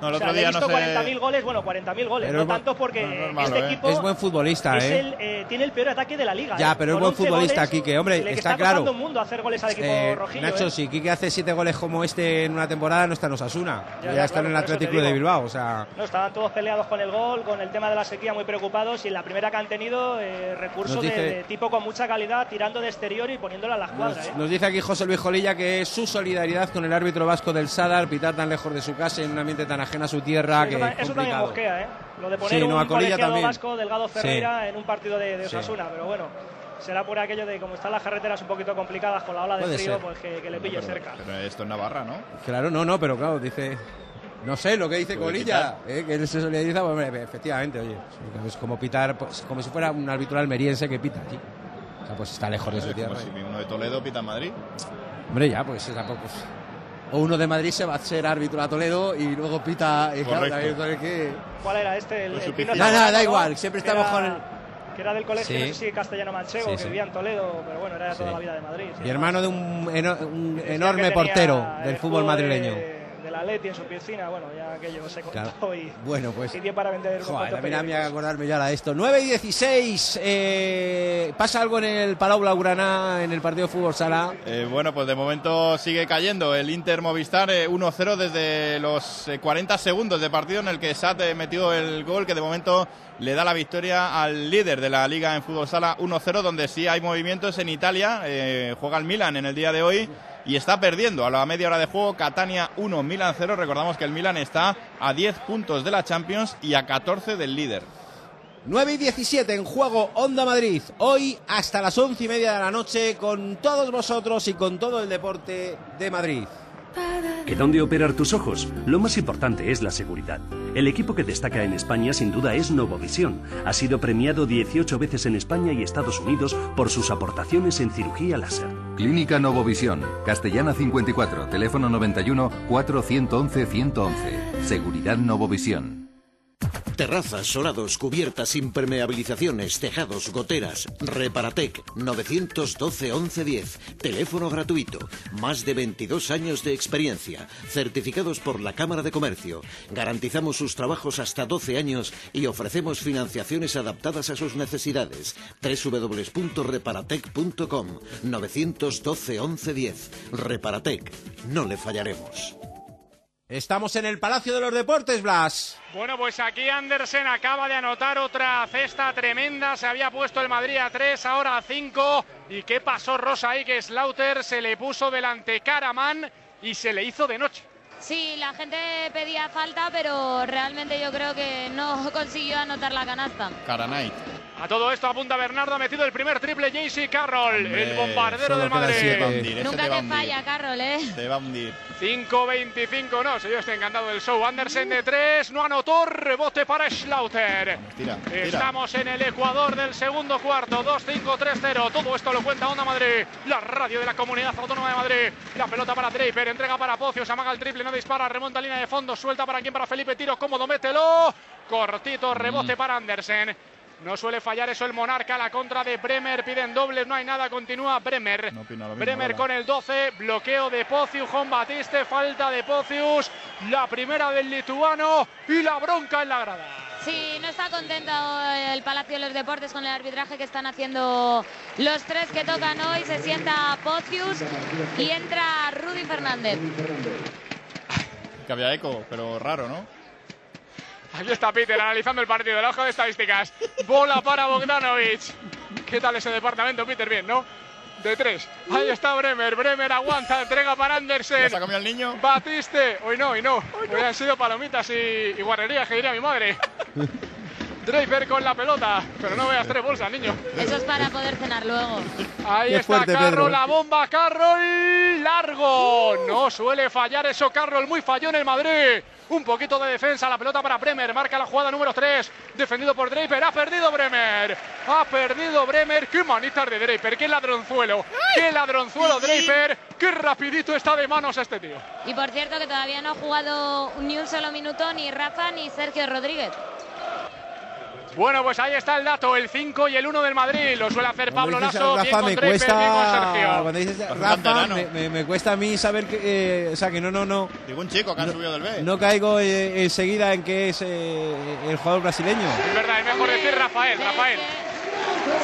No, el O sea, otro he visto no sé. 40.000 goles, bueno, 40.000 goles, Pero no tanto porque no, este ¿eh? equipo Es buen futbolista, es ¿eh? el, eh, tiene el peor ataque de la liga. Ya, ¿eh? pero es buen 11 futbolista, goles, Quique, hombre, le está está claro. mundo hacer goles al equipo Eh, rojillo. Nacho, ¿eh? si Quique hace siete goles como este en una temporada, no está en Osasuna. Ya, Ya, ya, está claro, en el Club de. Bilbao, o sea... No, estaban todos peleados con el gol, con el tema de la sequía muy preocupados y en la primera que han tenido eh, recursos de- tipo con mucha calidad, tirando de exterior y poniéndola a la escuadra. Nos, ¿eh? nos dice aquí José Luis Jolilla que es su solidaridad con el árbitro vasco del Sadar, pitar tan lejos de su casa en un ambiente tan ajeno a su tierra, Sí, que eso, es eso también mosquea, ¿eh? Lo de poner Sí, no, a un Colilla colegiado también. vasco, Delgado Sí. Ferreira, en un partido de, de Sí. Osasuna, pero bueno, será por aquello de como están las carreteras un poquito complicadas con la ola de Puede frío, ser. pues que, que le pille Pero- cerca. Pero esto es Navarra, ¿no? Claro, no, no, pero claro, dice... No sé lo que dice Colilla, ¿eh? que él se solidariza, pues, hombre, efectivamente, oye, es como pitar, pues, como si fuera un árbitro almeriense que pita aquí. O sea, pues está lejos de su Es como tierra. si uno de Toledo pita en Madrid. Hombre, ya, pues tampoco. O uno de Madrid se va a ser árbitro a Toledo y luego pita. Y claro, también que- ¿Cuál era este? El, el. No, no, da igual, siempre Que estamos era- con el- Que era del colegio, Sí. no sé si castellano manchego, Sí, que sí. vivía en Toledo, pero bueno, era de toda Sí. la vida de Madrid. sí. Mi hermano de un, eno- un enorme portero del el fútbol madrileño. De, de la Leti en su piscina, bueno, ya aquello se contó Claro. y, Bueno, pues. y dio para vender unos Joder, cuantos a mí me haga acordarme ya de esto. 9 y 16. eh, ¿Pasa algo en el Palau Blaugrana en el partido de fútbol sala? Eh, bueno, pues de momento sigue cayendo el Inter Movistar eh, 1-0 desde los eh, 40 segundos de partido en el que Sat eh, metió el gol que de momento le da la victoria al líder de la liga en fútbol sala 1-0 donde sí hay movimientos en Italia. eh, juega el Milan en el día de hoy y está perdiendo a la media hora de juego Catania 1, Milan 0. Recordamos que el Milan está a 10 puntos de la Champions y a 14 del líder. 9 y 17 en juego Onda Madrid. Hoy hasta las 11 y media de la noche con todos vosotros y con todo el deporte de Madrid. ¿Que dónde operar tus ojos? Lo más importante es la seguridad. El equipo que destaca en España sin duda es Novovisión. Ha sido premiado 18 veces en España y Estados Unidos por sus aportaciones en cirugía láser. Clínica Novovisión, Castellana 54, teléfono 91 411 111. Seguridad Novovisión. Terrazas, solados, cubiertas, impermeabilizaciones, tejados, goteras. Reparatec 912 1110. Teléfono gratuito. Más de 22 años de experiencia. Certificados por la Cámara de Comercio. Garantizamos sus trabajos hasta 12 años y ofrecemos financiaciones adaptadas a sus necesidades. www.reparatec.com 912 1110. Reparatec. No le fallaremos. Estamos en el Palacio de los Deportes, Blas. Bueno, pues aquí Andersen acaba de anotar otra cesta tremenda. Se había puesto el Madrid a 3, ahora a 5. ¿Y qué pasó, Rosa? Ahí que Slaughter se le puso delante Caraman y se le hizo de noche. Sí, la gente pedía falta, pero realmente yo creo que no *laughs* consiguió anotar la canasta. Caranait. A todo esto apunta Bernardo, ha metido el primer triple JC Carroll, Hombre, el bombardero del Madrid. siete. Va a hundir, ese Nunca te va falla, Carroll, ¿eh? Te va a hundir. 5-25, no, si yo estoy encantado del show. Andersen de 3, no anotó, rebote para Schlauter. Tira, tira. Estamos en el Ecuador del segundo cuarto, 2-5-3-0. Todo esto lo cuenta Onda Madrid, la radio de la Comunidad Autónoma de Madrid. La pelota para Draper, entrega para Pocio, se amaga el triple, no dispara, remonta línea de fondo, suelta para quien, para Felipe, tiro cómodo, mételo. Cortito, rebote para Andersen. No suele fallar eso el Monarca, la contra de Bremer, piden dobles, no hay nada, continúa Bremer. No opino lo mismo, Bremer con el 12, bloqueo de Pocius, Juan Batiste, falta de Pocius, la primera del lituano y la bronca en la grada. Sí, no está contento el Palacio de los Deportes con el arbitraje que están haciendo los tres que tocan hoy. Se sienta Pocius y entra Rudy Fernández. Que había eco, pero raro, ¿no? Aquí está Peter analizando el partido, la hoja de estadísticas. Bola para Bogdanovic. ¿Qué tal ese departamento, Peter? Bien, ¿no? De tres. Ahí está Bremer. Bremer aguanta, entrega para Andersen. ¿Ya se ha comido el niño? Batiste. Hoy no, hoy no. Hoy han sido palomitas y, y guarrerías, que diría mi madre. Draper con la pelota. Pero no veas tres bolsas, niño. Eso es para poder cenar luego. Ahí Qué está fuerte, Carroll, Pedro. la bomba Carroll, largo. No suele fallar eso Carroll, muy falló en el Madrid. Un poquito de defensa, la pelota para Bremer, marca la jugada número 3, defendido por Draper, ha perdido Bremer, ha perdido Bremer, qué manitas de Draper, qué ladronzuelo, qué ladronzuelo Draper, qué rapidito está de manos este tío. Y por cierto que todavía no ha jugado ni un solo minuto ni Rafa ni Sergio Rodríguez. Bueno, pues ahí está el dato, el 5 y el 1 del Madrid, lo suele hacer Pablo Lasso, bien Rafa con me Draper, bien con cuesta. Sergio. Cuando dices Rafa, me, me- me cuesta a mí saber que. eh, o sea, que no, no, no. Digo un chico que ha subido del B. No caigo eh, enseguida en que es eh, el jugador brasileño. Es verdad, es mejor decir Rafael, Rafael.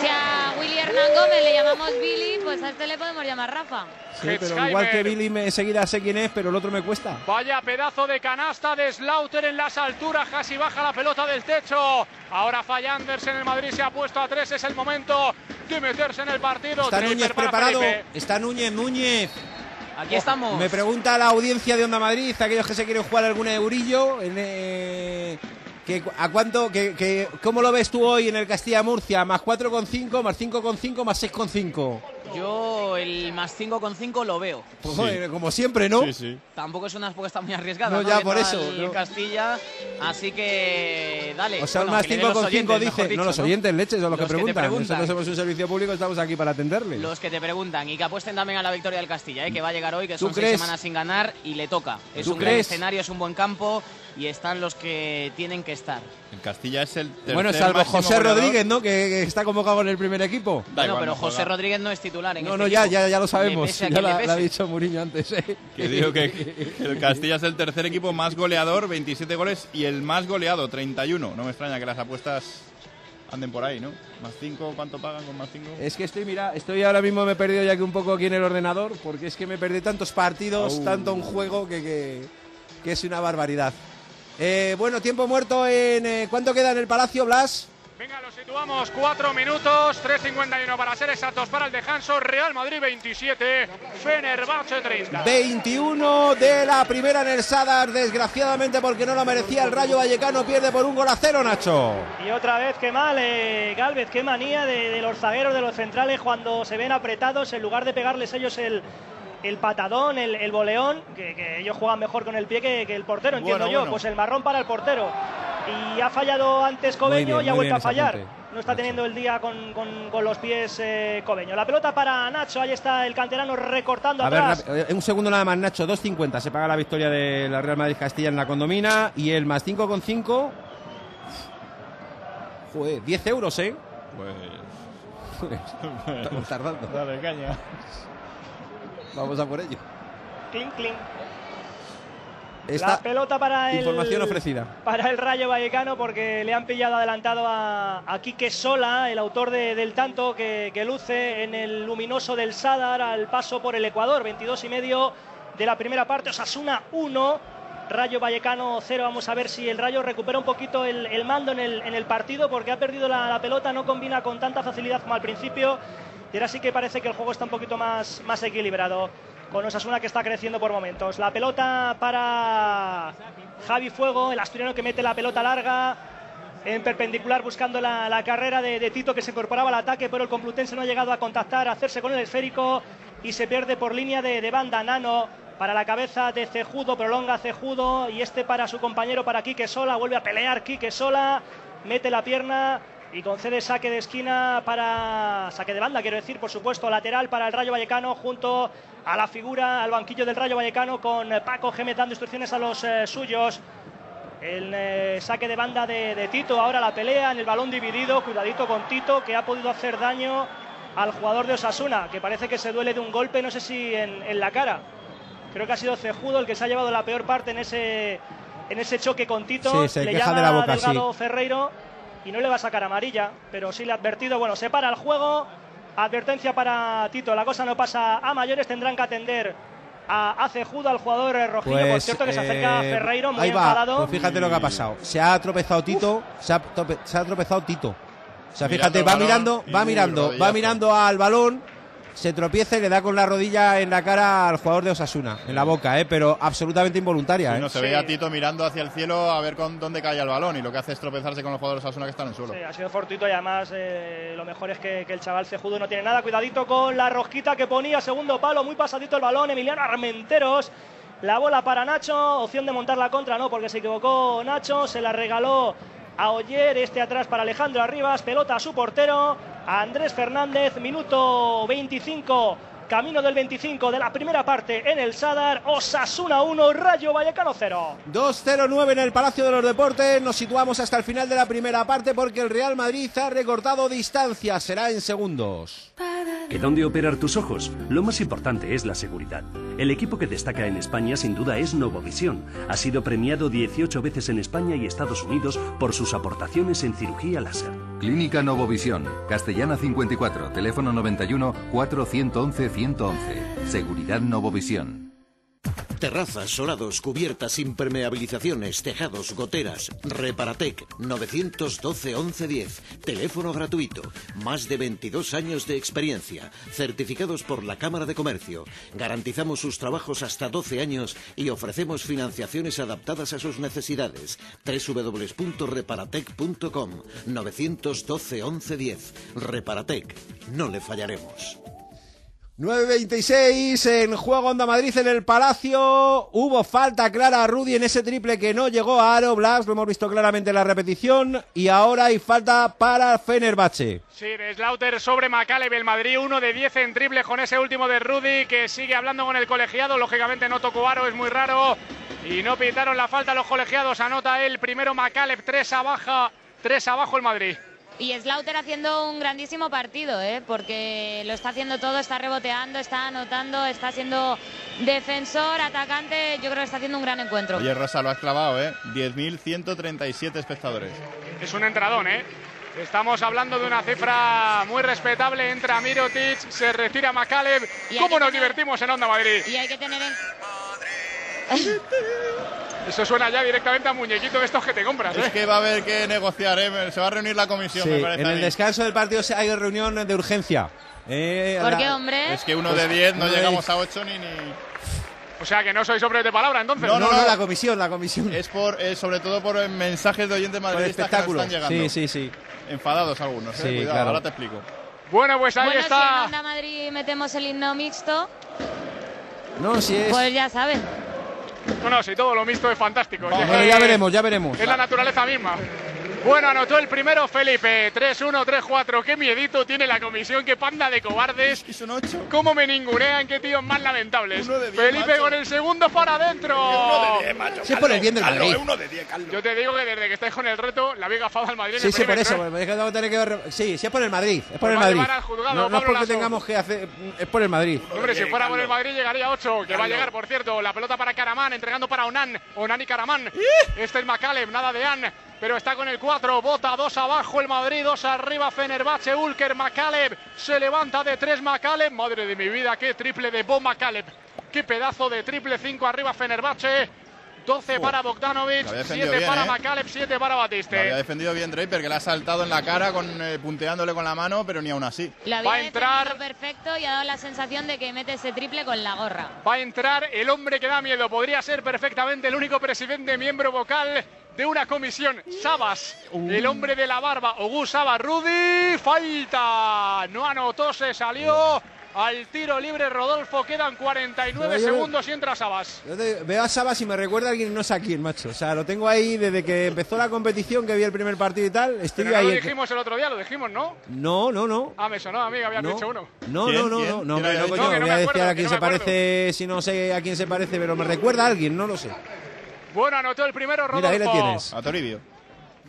Si a Willy Hernán Gómez le llamamos Billy, pues a este le podemos llamar Rafa. Sí, pero igual que Billy me, enseguida sé quién es, pero el otro me cuesta. Vaya pedazo de canasta de Slaughter en las alturas, casi baja la pelota del techo. Ahora falla Andersen, el Madrid se ha puesto a tres, es el momento de meterse en el partido. Está Núñez para preparado. Felipe. Está Núñez, Núñez. Aquí estamos. Me pregunta la audiencia de Onda Madrid, aquellos que se quieren jugar algún eurillo, en, eh, que, ¿a cuánto, que, que- ¿cómo lo ves tú hoy en el Castilla-Murcia? ¿Más 4,5, más 5,5, más 6,5? Yo el más 5,5 lo veo. Pues, joder, como siempre, ¿no? Sí, sí. Tampoco es una apuesta muy arriesgada. No, No, ya por eso, no. Castilla Así que dale. O sea, Bueno, un más que le den 5 los con 5 oyentes, dice. mejor dicho, no, los oyentes, leches, son los, Los que que preguntan. preguntan. Nosotros somos un servicio público, estamos aquí para atenderles. Los que te preguntan y que apuesten también a la victoria del Castilla, ¿eh? que va a llegar hoy, que son seis crees? semanas sin ganar y le toca. Es ¿Tú un gran crees? escenario, es un buen campo y están los que tienen que estar. El Castilla es el tercer Bueno, salvo José goleador. Rodríguez, ¿no? Que, que está convocado en el primer equipo. Da bueno, igual, pero no José juega. Rodríguez no es titular en No, este no, ya, ya, ya lo sabemos. *laughs* Ya la, la ha dicho Mourinho antes, ¿eh? Que digo que, *laughs* que el Castilla es el tercer equipo más goleador, 27 goles, y el más goleado, 31. No me extraña que las apuestas anden por ahí, ¿no? Más 5, ¿cuánto pagan con más 5? Es que estoy, mira, estoy ahora mismo me he perdido ya que un poco aquí en el ordenador, porque es que me perdí tantos partidos, tanto un juego que, que, que es una barbaridad. Eh, bueno, tiempo muerto en... eh, ¿Cuánto queda en el Palacio, Blas? Venga, lo situamos. 4 minutos, 3.51 para ser exactos para el descanso. Real Madrid 27, Fenerbahce 30. 21 de la primera en el Sadar, desgraciadamente porque no lo merecía el Rayo Vallecano, pierde por un gol a cero, Nacho. Y otra vez, qué mal, eh, Galvez, qué manía de, de los zagueros, de los centrales, cuando se ven apretados, en lugar de pegarles ellos el, el patadón, el, el boleón, que, que ellos juegan mejor con el pie que, que el portero, entiendo Bueno, yo. bueno. Pues el marrón para el portero. Y ha fallado antes Cobeño bien, y ha vuelto a fallar. apunte, No está teniendo el día con, con- con los pies eh, Cobeño. La pelota para Nacho, ahí está el canterano recortando A ver, atrás. rap- eh, un segundo nada más, Nacho, 2.50, se paga la victoria de la Real Madrid Castilla en la condomina y el más 5,5... Joder, 10 euros, ¿eh? Pues. *laughs* Estamos tardando. Dale, caña. Vamos a por ello. Clink, clink. Esta La pelota para el, información ofrecida. para el Rayo Vallecano porque le han pillado adelantado a, a Quique Sola, el autor de- del tanto que, que luce en el luminoso del Sadar al paso por el Ecuador, 22 y medio de la primera parte, Osasuna 1, Rayo Vallecano 0. Vamos a ver si el Rayo recupera un poquito el, el mando en el, en el partido porque ha perdido la, la pelota, no combina con tanta facilidad como al principio y ahora sí que parece que el juego está un poquito más, más equilibrado. Con Osasuna que está creciendo por momentos. La pelota para Javi Fuego, el asturiano que mete la pelota larga en perpendicular buscando la, la carrera de, Tito que se incorporaba al ataque, pero el Complutense no ha llegado a contactar, a hacerse con el esférico y se pierde por línea de, de banda. Nano para la cabeza de Cejudo, prolonga Cejudo y este para su compañero, para Quique Sola, vuelve a pelear Quique Sola, mete la pierna y concede saque de esquina para saque de banda, quiero decir, por supuesto, lateral para el Rayo Vallecano junto a la figura, al banquillo del Rayo Vallecano con Paco Gémez dando instrucciones a los eh, suyos. El eh, saque de banda de, de Tito, ahora la pelea en el balón dividido, cuidadito con Tito que ha podido hacer daño al jugador de Osasuna, que parece que se duele de un golpe, no sé si en, en la cara. Creo que ha sido Cejudo el que se ha llevado la peor parte en ese, en ese choque con Tito. Sí, se le queja llama de la boca, Delgado Ferreiro y no le va a sacar amarilla, pero sí le ha advertido. Bueno, se para el juego. Advertencia para Tito. La cosa no pasa a mayores. Tendrán que atender a, a Cejudo, al jugador eh, rojillo. por Pues, cierto, que se acerca eh, Ferreiro muy ahí va. enfadado. Pues fíjate lo que ha pasado. Se ha tropezado Tito, se ha, tope- se ha tropezado Tito. O sea, fíjate, va mirando, va mirando, va mirando al balón, se tropieza y le da con la rodilla en la cara al jugador de Osasuna, en la boca, ¿eh? pero absolutamente involuntaria. Sí, ¿eh? no, se ve a Tito mirando hacia el cielo a ver con dónde cae el balón y lo que hace es tropezarse con los jugadores de Osasuna que están en el suelo. Sí, ha sido fortuito y además eh, lo mejor es que, que el chaval cejudo no tiene nada. Cuidadito con la rosquita que ponía, segundo palo, muy pasadito el balón. Emiliano Armenteros, la bola para Nacho, opción de montar la contra, no, porque se equivocó Nacho, se la regaló a Oyer, este atrás para Alejandro Arribas, pelota a su portero, a Andrés Fernández, minuto 25. Camino del 25 de la primera parte en el Sadar, Osasuna 1, Rayo Vallecano 0. 2-0-9 en el Palacio de los Deportes. Nos situamos hasta el final de la primera parte porque el Real Madrid ha recortado distancia. Será en segundos. ¿Que dónde operar tus ojos? Lo más importante es la seguridad. El equipo que destaca en España sin duda es Novovisión. Ha sido premiado 18 veces en España y Estados Unidos por sus aportaciones en cirugía láser. Clínica Novovisión, Castellana 54, teléfono 91 411 111. Seguridad Novovisión. Terrazas, solados, cubiertas, impermeabilizaciones, tejados, goteras. Reparatec 912 1110. Teléfono gratuito. Más de 22 años de experiencia. Certificados por la Cámara de Comercio. Garantizamos sus trabajos hasta 12 años y ofrecemos financiaciones adaptadas a sus necesidades. www.reparatec.com 912 1110. Reparatec. No le fallaremos. 9.26 en juego Onda Madrid en el Palacio. Hubo falta clara a Rudy en ese triple que no llegó a Aro Blas. Lo hemos visto claramente en la repetición. Y ahora hay falta para Fenerbahce. Sí, de Slaughter sobre Macaleb, el Madrid, uno de 10 en triple con ese último de Rudy que sigue hablando con el colegiado. Lógicamente no tocó aro, es muy raro. Y no pitaron la falta los colegiados. Anota el primero Macaleb, 3 abajo, 3 abajo el Madrid. Y Slaughter haciendo un grandísimo partido, ¿eh? porque lo está haciendo todo, está reboteando, está anotando, está siendo defensor, atacante. Yo creo que está haciendo un gran encuentro. Oye, Rosa, lo has clavado, ¿eh? 10.137 espectadores. Es un entradón, ¿eh? Estamos hablando de una cifra muy respetable. Entra Mirotic, se retira Macaleb. ¿Cómo nos divertimos en Onda Madrid? Y hay que tener en... Eso suena ya directamente a muñequito de estos que te compras. Es ¿eh? que va a haber que negociar, ¿eh? Se va a reunir la comisión, Sí, me parece. en el descanso del partido hay reunión de urgencia. Eh, ¿Por qué, hombre? Es que uno Pues, de 10 no llegamos 10. a 8 ni. ni... O sea que no sois hombres de palabra, entonces. No, no, no, la comisión, la comisión. Es por, eh, sobre todo por eh, mensajes de oyentes Por madridistas que nos están llegando. Sí, sí, sí. Enfadados algunos, ¿eh? Sí, Cuidado, claro. ahora te explico. Bueno, pues ahí Bueno, si en está. Onda Madrid metemos el himno mixto, No, si es. pues ya saben. No, no, si todo lo mixto es fantástico. Bueno, ya veremos, ya veremos. Es la naturaleza misma. Bueno, anotó el primero Felipe. 3-1, 3-4. Qué miedito tiene la comisión. Qué panda de cobardes. Y son 8. Cómo me ningunean. Qué tíos más lamentables. Uno de diez, Felipe macho. con el segundo para adentro. Sí, es por el bien del Madrid. uno de 10, Carlos. Yo te digo que desde que estáis con el reto, la habéis gafado al Madrid. en Sí, el sí, por eso. pues, que tengo que tener que ver- Sí, sí, es por el Madrid. Es por Nos el Madrid. juzgado, No, no es porque tengamos que hacer. Es por el Madrid. Hombre, si fuera por el Madrid llegaría a 8, que va a llegar, por cierto. La pelota para Caramán, entregando para Onan. Onan y Caramán. Este es Macaleb, nada de An, pero está con el 4. Bota 2 abajo el Madrid, 2 arriba Fenerbahce. Ulker Macaleb se levanta de 3 Macaleb. Madre de mi vida, qué triple de Bo Macaleb. Qué pedazo de triple 5 arriba Fenerbahce. 12 para Bogdanovic, Lo había defendido 7 bien, para ¿eh? Macaleb, 7 para Lo había Batiste. defendido bien Draper, que le ha saltado en la cara con eh, punteándole con la mano, pero ni aún así. Lo había Va a entrar. perfecto y ha dado la sensación de que mete ese triple con la gorra. Va a entrar el hombre que da miedo. Podría ser perfectamente el único presidente miembro vocal de una comisión. Sabas, el hombre de la barba. Ogu Sabas, Rudy. Falta. No anotó, se salió. Al tiro libre Rodolfo. Quedan 49 Pero yo- segundos y entra Sabas. Yo te- veo a Sabas y me recuerda a alguien y no sé a quién, macho. O sea, lo tengo ahí desde que empezó la competición, que vi el primer partido y tal. Estoy Pero no ahí. lo dijimos el otro día, lo dijimos, ¿no? No, no, no. Ah, me sonó a mí que habías No. dicho uno. No, no, no, no, no, ¿Quién hombre, había no, coño, No, que no voy a me decir a quién no se me parece, si no sé a quién se parece, pero me recuerda a alguien, no lo sé. Bueno, anotó el primero Rodolfo. Mira, ahí le tienes. A Toribio.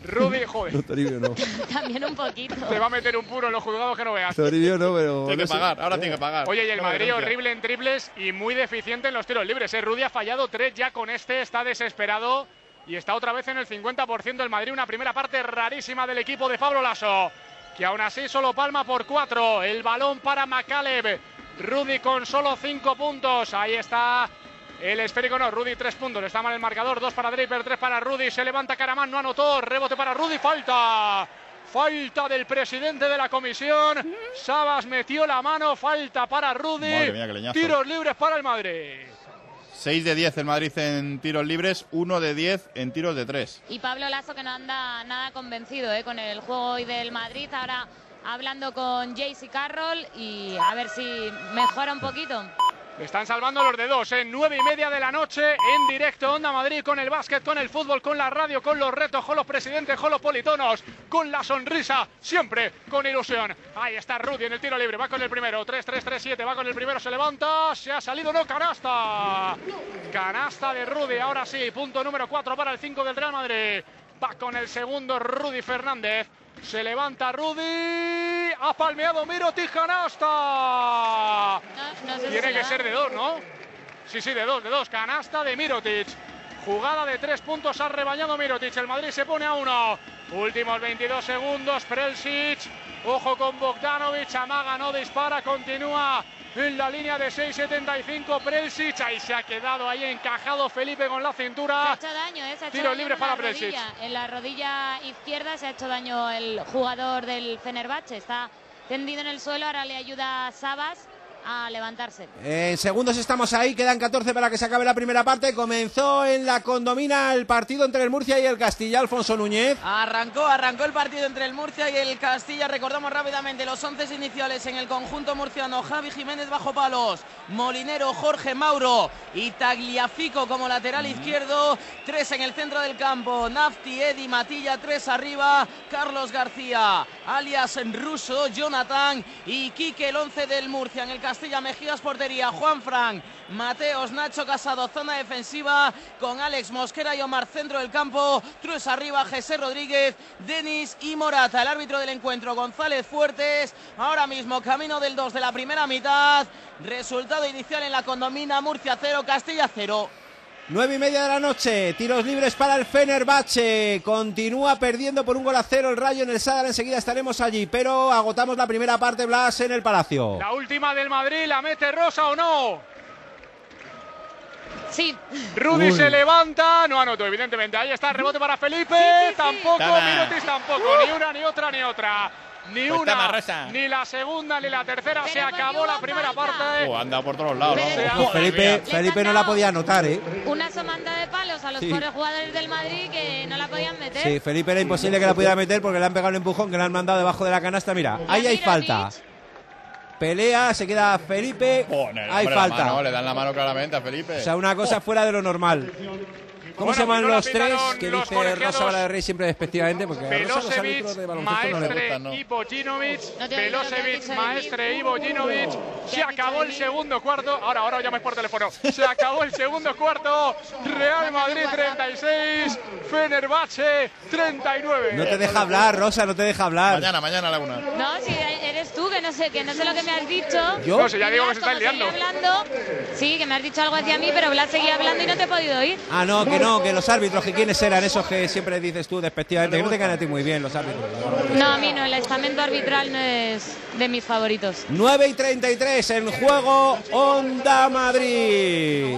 Rudy, joder. *laughs* Toribio no. *laughs* También un poquito. Te va a meter un puro en los juzgados que no veas. Toribio no, pero. Tiene que no pagar, ahora tiene que pagar. Oye, y el No, Madrid denuncia. horrible en triples y muy deficiente en los tiros libres. ¿eh? Rudy ha fallado tres ya con este, está desesperado y está otra vez en el 50% el Madrid. Una primera parte rarísima del equipo de Pablo Lasso, que aún así solo palma por cuatro. El balón para Macaleb. Rudy con solo cinco puntos. Ahí está el esférico, no. Rudy tres puntos. Está mal el marcador. Dos para Draper, tres para Rudy. Se levanta Caramán, no anotó. Rebote para Rudy. Falta. Falta del presidente de la comisión. Sabas metió la mano. Falta para Rudy. Mía. Tiros libres para el Madrid. 6 de 10 el Madrid en tiros libres, 1 de 10 en tiros de 3. Y Pablo Lasso que no anda nada convencido ¿eh? con el juego hoy del Madrid. Ahora hablando con Jaycee Carroll y a ver si mejora un poquito. Están salvando los de dos, en nueve y media de la noche, en directo Onda Madrid, con el básquet, con el fútbol, con la radio, con los retos, con los presidentes, con los politonos, con la sonrisa, siempre con ilusión. Ahí está Rudy en el tiro libre, va con el primero, 3-3-3-7, va con el primero, se levanta, se ha salido, no, canasta. Canasta de Rudy, ahora sí, punto número 4 para el 5 del Real Madrid. Va con el segundo Rudy Fernández. Se levanta Rudy. Ha palmeado Miro Canasta. No, no sé si Tiene que ser de dos, ¿no? Sí, sí, de dos, de dos. Canasta de Mirotic. Jugada de tres puntos ha rebañado Mirotic. El Madrid se pone a uno. Últimos 22 segundos. Prelsic. Ojo con Bogdanovic. Amaga, no dispara. Continúa en la línea de 6.75. Prelsic. Ahí se ha quedado ahí encajado Felipe con la Se ha cintura. hecho daño, ¿eh? Se ha hecho Tiro daño libre para rodilla. En la rodilla izquierda se ha hecho daño el jugador del Fenerbahce. Está tendido en el suelo, ahora le ayuda Sabas a levantarse. En segundos estamos ahí, quedan 14 para que se acabe la primera parte. Comenzó en la condomina el partido entre el Murcia y el Castilla, Alfonso Núñez. Arrancó, arrancó el partido entre el Murcia y el Castilla. Recordamos rápidamente los 11 iniciales en el conjunto murciano. Javi Jiménez bajo palos, Molinero, Jorge Mauro y Tagliafico como lateral izquierdo. Tres en el centro del campo, Nafti, Edi, Matilla, tres arriba, Carlos García, alias Russo, Jonathan y Quique, el 11 del Murcia. En el Castilla Mejías, portería, Juan Frank, Mateos, Nacho Casado, zona defensiva con Alex Mosquera y Omar, centro del campo, Trues arriba, José Rodríguez, Denis y Morata. El árbitro del encuentro, González Fuertes, ahora mismo camino del 2 de la primera mitad. Resultado inicial en la condomina, Murcia 0, Castilla 0. 9 y media de la noche, tiros libres para el Fenerbahce. Continúa perdiendo por un gol a cero el Rayo en el Sadar. Enseguida estaremos allí, pero agotamos la primera parte, Blas, en el Palacio. La última del Madrid, ¿la mete Rosa o no? Sí. Rudy Uy. se levanta, no anotó, evidentemente. Ahí está el rebote para Felipe. Tampoco. Mirotis tampoco. Ni una, ni otra, ni otra. Ni Pues una, ni la segunda, ni la tercera. Se Pero ¿por qué acabó la primera parte. Oh, anda por todos lados. Felipe, Felipe no la podía anotar, ¿eh? Una somanta de palos a los Sí. pobres jugadores del Madrid que no la podían meter. Sí, Felipe era imposible que la pudiera meter porque le han pegado un empujón que le han mandado debajo de la canasta. Mira, ahí hay falta. Pelea, se queda Felipe. Hay hombre, falta. mano, le dan la mano claramente a Felipe. O sea, una cosa fuera de lo normal. ¿Cómo Bueno, se llaman los tres que los dice. Rosa Bala de Rey siempre despectivamente? Porque a Rosa los árbitros de baloncesto no le Maestre gustan, ¿no? de Maestre mí. y Bojinovic. Se ¿Qué ha acabó el segundo cuarto. Ahora, ahora llames por teléfono. Se acabó el segundo cuarto. Real Madrid 36, Fenerbahce 39. No te deja hablar, Rosa, no te deja hablar. Mañana, mañana a la una. No, si eres tú, que no sé, que no sé lo que me has dicho. ¿Yo? No, si ya digo que se está liando. hablando, sí, que me has dicho algo hacia mí, pero Blas seguía hablando y no te he podido oír. Ah, no, que no, que los árbitros, que quiénes eran esos que siempre dices tú despectivamente. Que no te caen a ti muy bien los árbitros. No, a mí no, el estamento arbitral no es de mis favoritos. 9 y 33 en juego Onda Madrid.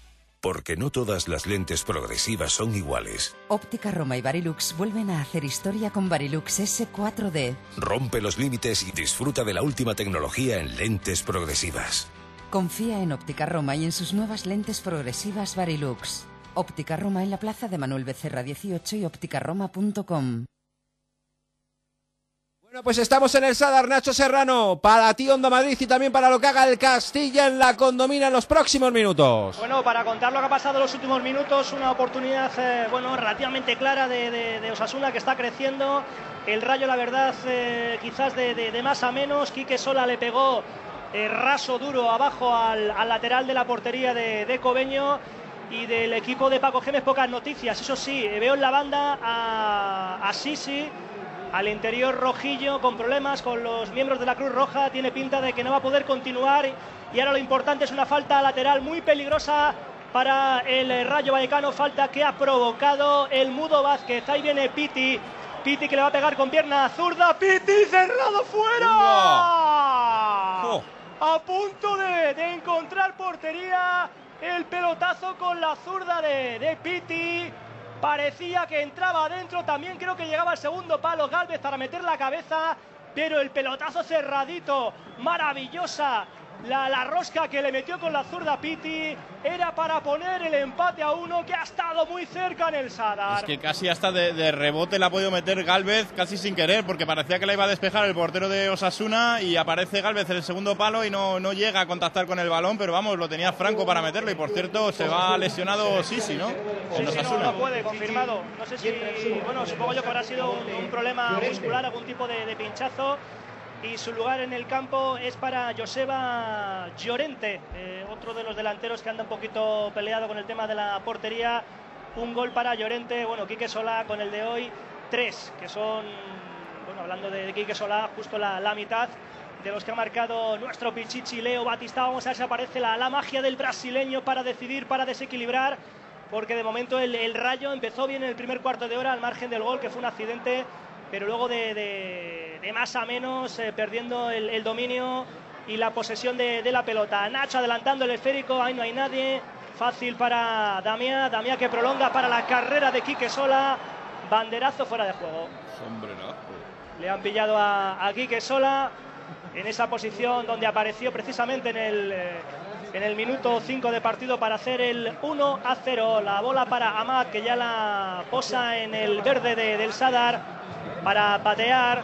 Porque no todas las lentes progresivas son iguales. Óptica Roma y Barilux vuelven a hacer historia con Barilux S4D. Rompe los límites y disfruta de la última tecnología en lentes progresivas. Confía en Óptica Roma y en sus nuevas lentes progresivas Barilux. Óptica Roma en la plaza de Manuel Becerra 18 y ópticaroma.com. Bueno, pues estamos en el Sadar, Nacho Serrano, para ti Onda Madrid y también para lo que haga el Castilla en la condomina en los próximos minutos. Bueno, para contar lo que ha pasado en los últimos minutos, una oportunidad eh, bueno, relativamente clara de, Osasuna que está creciendo. El rayo, la verdad, eh, quizás de, más a menos. Quique Sola le pegó eh, raso duro abajo al, al lateral de la portería de, Cobeño. Y del equipo de Paco Gémez, pocas noticias. Eso sí, veo en la banda a Sisi, al interior rojillo, con problemas con los miembros de la Cruz Roja. Tiene pinta de que no va a poder continuar. Y ahora lo importante es una falta lateral muy peligrosa para el eh, Rayo Vallecano. Falta que ha provocado el Mudo Vázquez. Ahí viene Piti. Piti que le va a pegar con pierna zurda. Piti cerrado fuera. Oh. A punto de, de encontrar portería. El pelotazo con la zurda de, de Piti. Parecía que entraba adentro. También creo que llegaba al segundo palo Galvez para meter la cabeza. Pero el pelotazo cerradito. Maravillosa. La, la rosca que le metió con la zurda Piti era para poner el empate a uno que ha estado muy cerca en el Sadar. Es que casi hasta de, de rebote la ha podido meter Galvez, casi sin querer, porque parecía que la iba a despejar el portero de Osasuna y aparece Galvez en el segundo palo y no, no llega a contactar con el balón, pero vamos, lo tenía Franco para meterlo y por cierto se va lesionado Sisi, ¿no? Sí, sí, no, no puede, confirmado. No sé si, bueno, supongo yo que habrá sido un, un problema muscular, algún tipo de, de pinchazo. Y su lugar en el campo es para Joseba Llorente, eh, otro de los delanteros que anda un poquito peleado con el tema de la portería. Un gol para Llorente, bueno, Quique Solá con el de hoy, tres, que son, bueno, hablando de, Quique Solá, justo la, la mitad de los que ha marcado nuestro Pichichi Leo Batista. Vamos a ver si aparece la, la magia del brasileño para decidir, para desequilibrar. porque de momento el, el Rayo empezó bien en el primer cuarto de hora al margen del gol, que fue un accidente, pero luego de- de más a menos, eh, perdiendo el, el dominio y la posesión de, de la pelota. Nacho adelantando el esférico, ahí no hay nadie. Fácil para Damián, Damián que prolonga para la carrera de Quique Sola. Banderazo fuera de juego. Sombrerazo. Le han pillado a, a Quique Sola en esa posición donde apareció precisamente en el, eh, en el minuto 5 de partido para hacer el 1 a 0. La bola para Amad que ya la posa en el verde de- del Sadar para patear.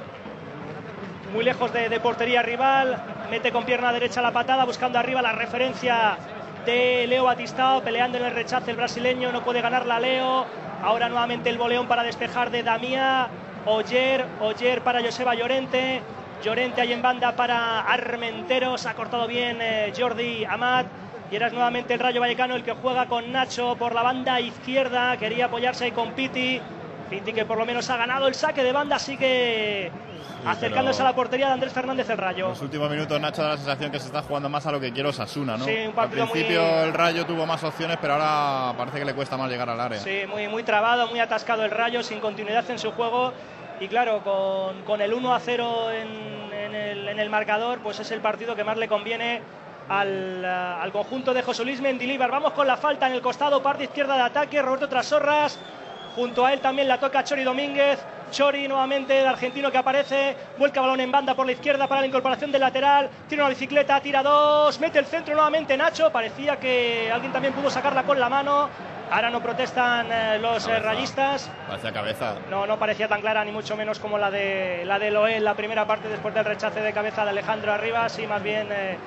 Muy lejos de, portería rival. Mete con pierna derecha la patada buscando arriba la referencia de Leo Batistao. Peleando en el rechace el brasileño. No puede ganarla Leo. Ahora nuevamente el boleón para despejar de Damía. Oyer, Oyer para Joseba Llorente. Llorente ahí en banda para Armenteros. Ha cortado bien eh, Jordi Amat. Y era nuevamente el Rayo Vallecano el que juega con Nacho por la banda izquierda. Quería apoyarse ahí con Piti. Piti que por lo menos ha ganado el saque de banda. Sigue acercándose pero- a la portería de Andrés Fernández el Rayo. En los últimos minutos Nacho da la sensación que se está jugando más a lo que quiere Osasuna, ¿no? Sí, un Al partido principio muy- el Rayo tuvo más opciones, pero ahora parece que le cuesta más llegar al área. Sí, muy, muy trabado, muy atascado el Rayo, sin continuidad en su juego. Y claro, con, con el 1 a 0 en, en el, en el marcador, pues es el partido que más le conviene al, al conjunto de José Luis Mendilíbar. Vamos con la falta en el costado, parte izquierda de ataque, Roberto Trasorras. Junto a él también la toca Chori Domínguez. Chori nuevamente el argentino que aparece. Vuelca balón en banda por la izquierda para la incorporación del lateral. Tira una bicicleta, tira dos. Mete el centro nuevamente Nacho. Parecía que alguien también pudo sacarla con la mano. Ahora no protestan eh, los eh, rayistas. Parecía cabeza. No, no parecía tan clara, ni mucho menos como la de la de Loé en la primera parte después del rechace de cabeza de Alejandro arriba. Sí, más bien eh,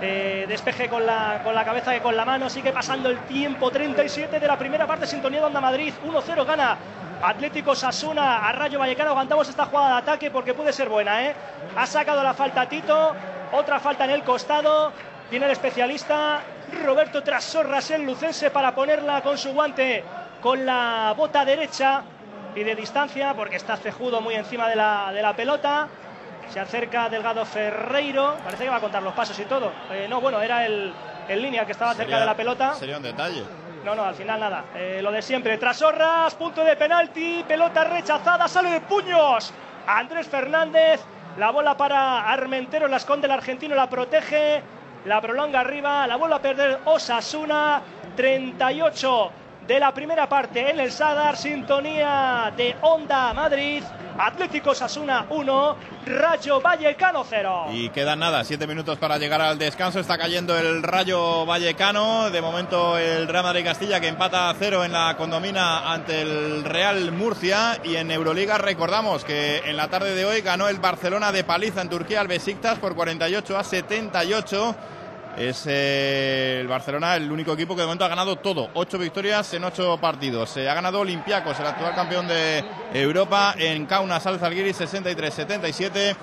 eh, despeje con la, con la cabeza que con la mano. Sigue pasando el tiempo. 37 de la primera parte. Sintonía de Onda Madrid. 1-0 gana Atlético Sasuna a Rayo Vallecano. Aguantamos esta jugada de ataque porque puede ser buena. ¿eh? Ha sacado la falta Tito. Otra falta en el costado. Viene el especialista Roberto Trasorras, el lucense, para ponerla con su guante con la bota derecha. Pide distancia porque está cejudo muy encima de la, de la pelota. Se acerca Delgado Ferreiro. Parece que va a contar los pasos y todo. Eh, no, bueno, era el, el línea que estaba cerca de la pelota. Sería un detalle. No, no, al final nada. Eh, lo de siempre. Trasorras, punto de penalti, pelota rechazada, sale de puños. Andrés Fernández, la bola para Armentero, la esconde el argentino, la protege, la prolonga arriba, la vuelve a perder Osasuna. 38 de la primera parte en el Sadar, sintonía de Onda Madrid. Atlético Osasuna 1, Rayo Vallecano 0. Y quedan nada, siete minutos para llegar al descanso. Está cayendo el Rayo Vallecano. De momento el Real Madrid Castilla que empata a cero en la condomina ante el Real Murcia. Y en Euroliga recordamos que en la tarde de hoy ganó el Barcelona de paliza en Turquía al Besiktas por 48 a 78. Es el Barcelona el único equipo que de momento ha ganado todo. Ocho victorias en ocho partidos. Se ha ganado Olympiacos, el actual campeón de Europa, en Kaunas al Zalgiris 63-77.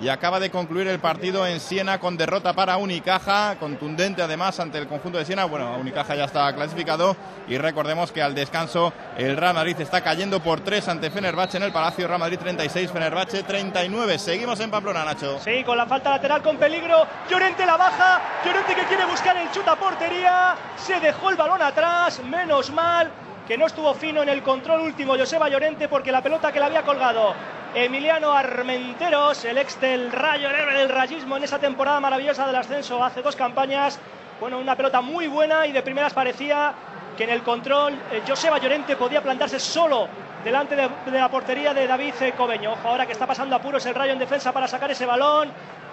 Y acaba de concluir el partido en Siena con derrota para Unicaja, contundente además ante el conjunto de Siena. Bueno, Unicaja ya está clasificado y recordemos que al descanso el Real Madrid está cayendo por tres ante Fenerbahce en el Palacio. Real Madrid 36, Fenerbahce 39. Seguimos en Pamplona, Nacho. Sí, con la falta lateral con peligro. Llorente la baja. Llorente que quiere buscar el chuta portería. Se dejó el balón atrás. Menos mal que no estuvo fino en el control último Joseba Llorente porque la pelota que le había colgado Emiliano Armenteros, el ex del Rayo, el héroe del rayismo en esa temporada maravillosa del ascenso hace dos campañas. Bueno, una pelota muy buena y de primeras parecía que en el control eh, Joseba Llorente podía plantarse solo delante de, la portería de David eh, Cobeño. Ojo, ahora que está pasando apuros el Rayo en defensa para sacar ese balón.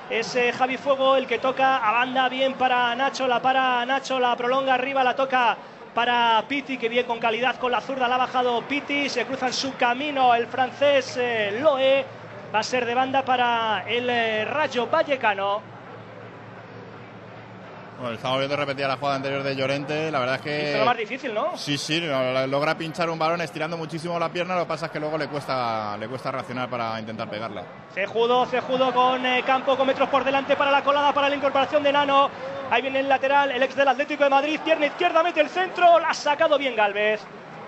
Es Javi Fuego el que toca a banda bien para Nacho, la para Nacho, la prolonga arriba, la toca para Piti, que bien con calidad con la zurda la ha bajado Piti, se cruza en su camino el francés eh, Loe, va a ser de banda para el eh, Rayo Vallecano. Bueno, estamos viendo repetida la jugada anterior de Llorente. La verdad es que. Hizo lo más difícil, ¿no? Sí, sí, lo- logra pinchar un balón estirando muchísimo la pierna. Lo que pasa es que luego le cuesta, le cuesta reaccionar para intentar pegarla. Cejudo, Cejudo con eh, campo con metros por delante para la colada, para la incorporación de Nano. Ahí viene el lateral, el ex del Atlético de Madrid, pierna izquierda, mete el centro, la ha sacado bien Galvez.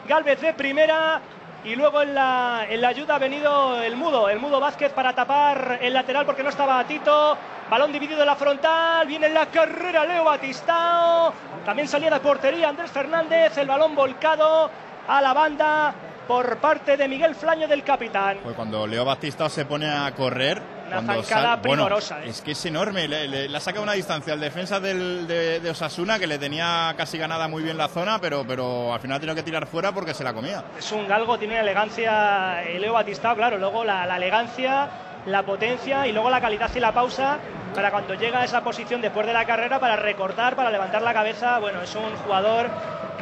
Galvez de primera y luego en la, en la ayuda ha venido el Mudo, el Mudo Vázquez para tapar el lateral porque no estaba Tito. Balón dividido en la frontal, viene en la carrera Leo Batistao. También salía de portería Andrés Fernández, el balón volcado a la banda por parte de Miguel Flaño del capitán. Cuando Leo Batista se pone a correr. Una zancada sal- bueno, primorosa, ¿eh? Es que es enorme. Le, le- le ha sacado una distancia al defensa del- de, de Osasuna que le tenía casi ganada muy bien la zona, pero, pero al final ha tenido que tirar fuera porque se la comía. Es un galgo, tiene una elegancia eh, Leo Batistao, claro, luego la, la elegancia, la potencia y luego la calidad y la pausa para cuando llega a esa posición después de la carrera para recortar, para levantar la cabeza. Bueno, es un jugador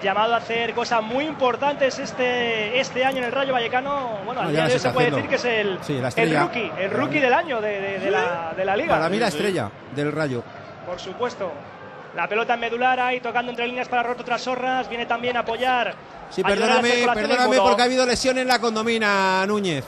llamado a hacer cosas muy importantes este, este año en el Rayo Vallecano. Bueno, al No, ya día las de hoy se puede haciendo. decir que es el, Sí, el rookie, el rookie del año de, de- de la, de la liga. Para mí la estrella del Rayo. Por supuesto. La pelota en medular ahí tocando entre líneas para Roto Trasorras. Viene también a apoyar. Sí, perdóname, perdóname porque ha habido lesión en la condomina, Núñez.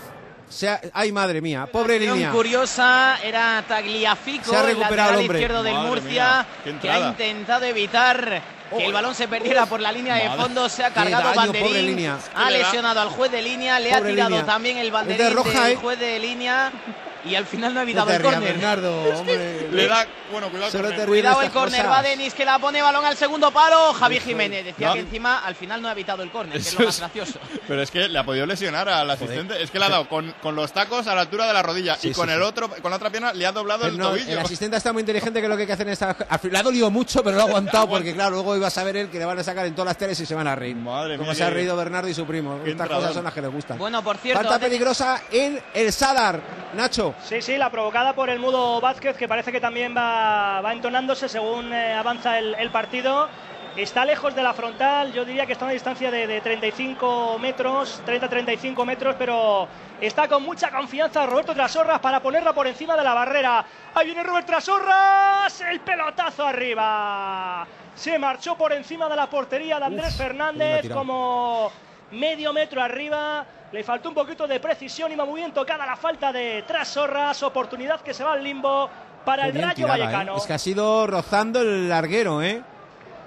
Se ha- ay, madre mía, pobre línea. curiosa era Tagliafico, Se ha el recuperado lateral el hombre. izquierdo del Madre Murcia, mía, que ha intentado evitar que el balón se perdiera por la línea de fondo, se ha cargado daño, banderín, línea. ha lesionado al juez de línea, le ha Pobre tirado línea. también el de banderín roja, del ¿eh? juez de línea y al final no ha evitado el córner. Bernardo, hombre. Le da, bueno, cuidado. Cuidado el córner, va Denis que la pone balón al segundo palo, Javi Jiménez decía No. que encima al final no ha evitado el córner, que es lo más es- gracioso. *laughs* Pero es que le ha podido lesionar al asistente. Es que le ha dado con, con los tacos a la altura de la rodilla Sí, y con sí, el otro, con la otra pierna le ha doblado Pero el no, tobillo. el asistente está muy inteligente que lo que hay que hacer en esta... al fin- Le ha dolido mucho, pero lo ha *laughs* aguantado porque, claro, luego iba a saber él que le van a sacar en todas las teles y se van a reír. Madre Como mía, se ha reído Bernardo y su primo. Estas entrador. cosas son las que les gustan. Bueno, por cierto, Falta peligrosa en el Sadar, Nacho. Sí, sí, la provocada por el mudo Vázquez, que parece que también va, va entonándose según eh, avanza el, el partido. Está lejos de la frontal, yo diría que está a una distancia de, de 35 metros, 30-35 metros, pero está con mucha confianza Roberto Trasorras para ponerla por encima de la barrera. Ahí viene Roberto Trasorras, el pelotazo arriba. Se marchó por encima de la portería de Andrés Uf, Fernández como medio metro arriba. Le faltó un poquito de precisión, iba muy bien tocada la falta de Trasorras, oportunidad que se va al limbo para Qué el Rayo tirada, ¿eh? Vallecano. Es que ha sido rozando el larguero, ¿eh?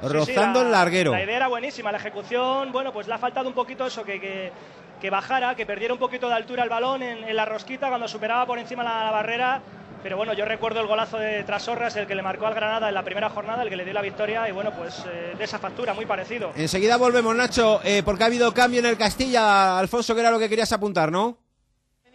Sí, sí, rozando la- el larguero. La idea era buenísima, la ejecución, bueno, pues le ha faltado un poquito eso, que, que, que bajara, que perdiera un poquito de altura el balón en, en la rosquita cuando superaba por encima la, la barrera. Pero bueno, yo recuerdo el golazo de Trasorras, el que le marcó al Granada en la primera jornada, el que le dio la victoria, y bueno, pues eh, de esa factura, muy parecido. Enseguida volvemos, Nacho, eh, porque ha habido cambio en el Castilla. Alfonso, que era lo que querías apuntar, ¿no?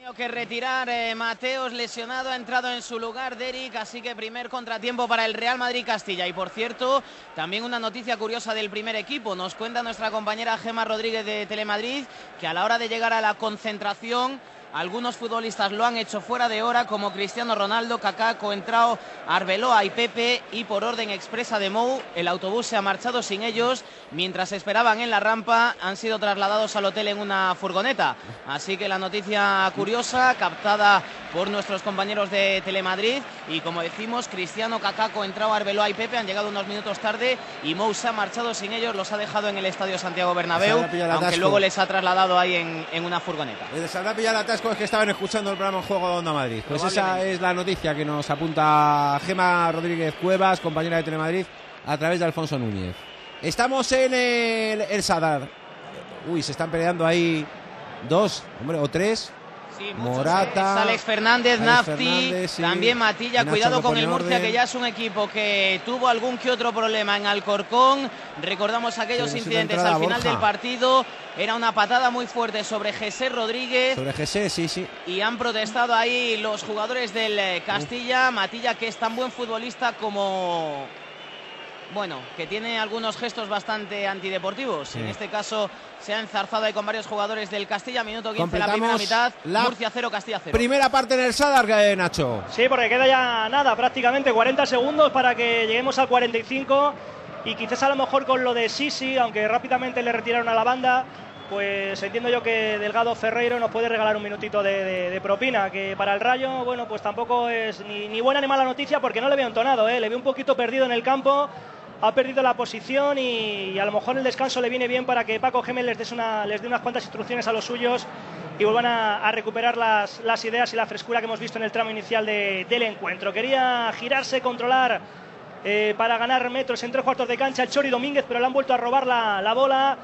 tenido que retirar eh, Mateos lesionado, ha entrado en su lugar Derek, así que primer contratiempo para el Real Madrid Castilla. Y por cierto, también una noticia curiosa del primer equipo. Nos cuenta nuestra compañera Gema Rodríguez de Telemadrid que a la hora de llegar a la concentración algunos futbolistas lo han hecho fuera de hora, como Cristiano Ronaldo, Kaká, Coentrao, Arbeloa y Pepe, y por orden expresa de Mou, el autobús se ha marchado sin ellos. Mientras esperaban en la rampa, han sido trasladados al hotel en una furgoneta. Así que la noticia curiosa, captada por nuestros compañeros de Telemadrid. Y como decimos, Cristiano, Kaká, Coentrao, Arbeloa y Pepe han llegado unos minutos tarde y Mou se ha marchado sin ellos, los ha dejado en el estadio Santiago Bernabéu, aunque luego les ha trasladado ahí en, en una furgoneta. Se habrá pillado el atasco es que estaban escuchando el programa en Juego de Onda Madrid. Pues esa es la noticia que nos apunta Gema Rodríguez Cuevas, compañera de Telemadrid, a través de Alfonso Núñez. Estamos en el, el Sadar. Uy, se están peleando ahí dos, hombre, o tres. Sí, Morata, eh, Alex Fernández, Alex Nafti, Fernández, sí. también Matilla. Nacho Cuidado con el Murcia, orden. que ya es un equipo que tuvo algún que otro problema en Alcorcón. Recordamos aquellos Sí, incidentes al final Borja. del partido. Era una patada muy fuerte sobre José Rodríguez. Sobre GC, sí, sí. Y han protestado ahí los jugadores del eh, Castilla. Matilla, que es tan buen futbolista como. Bueno, que tiene algunos gestos bastante antideportivos. Sí. En este caso se ha enzarzado ahí con varios jugadores del Castilla. Minuto 15, la primera mitad. la Murcia 0, Castilla 0. Primera parte en el Sadar, eh, Nacho. Sí, porque queda ya nada, prácticamente 40 segundos para que lleguemos al 45 y quizás a lo mejor con lo de Sisi, aunque rápidamente le retiraron a la banda, pues entiendo yo que Delgado Ferreiro nos puede regalar un minutito de, propina, que para el Rayo, bueno, pues tampoco es ni, ni buena ni mala noticia porque no le veo entonado, ¿eh? le veo un poquito perdido en el campo, ha perdido la posición y, a lo mejor el descanso le viene bien para que Paco Gémez les, les dé unas cuantas instrucciones a los suyos y vuelvan a, recuperar las, las ideas y la frescura que hemos visto en el tramo inicial de- del encuentro. Quería girarse, controlar eh, para ganar metros en tres cuartos de cancha el Chori Domínguez, pero le han vuelto a robar la, la bola.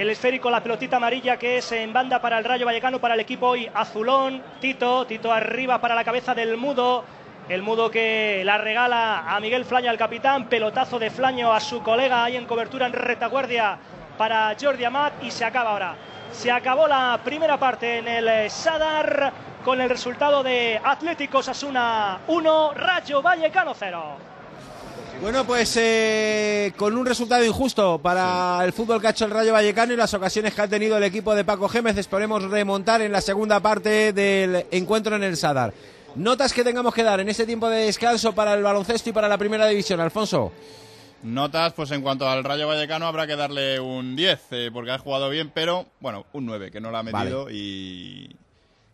El esférico, la pelotita amarilla que es en banda para el Rayo Vallecano, para el equipo hoy azulón. Tito, Tito arriba para la cabeza del mudo. El mudo que la regala a Miguel Flaño, al capitán. Pelotazo de Flaño a su colega ahí en cobertura en retaguardia para Jordi Amat. Y se acaba ahora. Se acabó la primera parte en el eh, Sadar con el resultado de Atlético Sasuna 1, Rayo Vallecano 0. Bueno, pues eh, con un resultado injusto para el fútbol que ha hecho el Rayo Vallecano y las ocasiones que ha tenido el equipo de Paco Gémez, esperemos remontar en la segunda parte del encuentro en el Sadar. Notas que tengamos que dar en este tiempo de descanso para el baloncesto y para la primera división, Alfonso. Notas, pues en cuanto al Rayo Vallecano habrá que darle un 10, eh, porque ha jugado bien, pero bueno, un 9, que no lo ha metido y,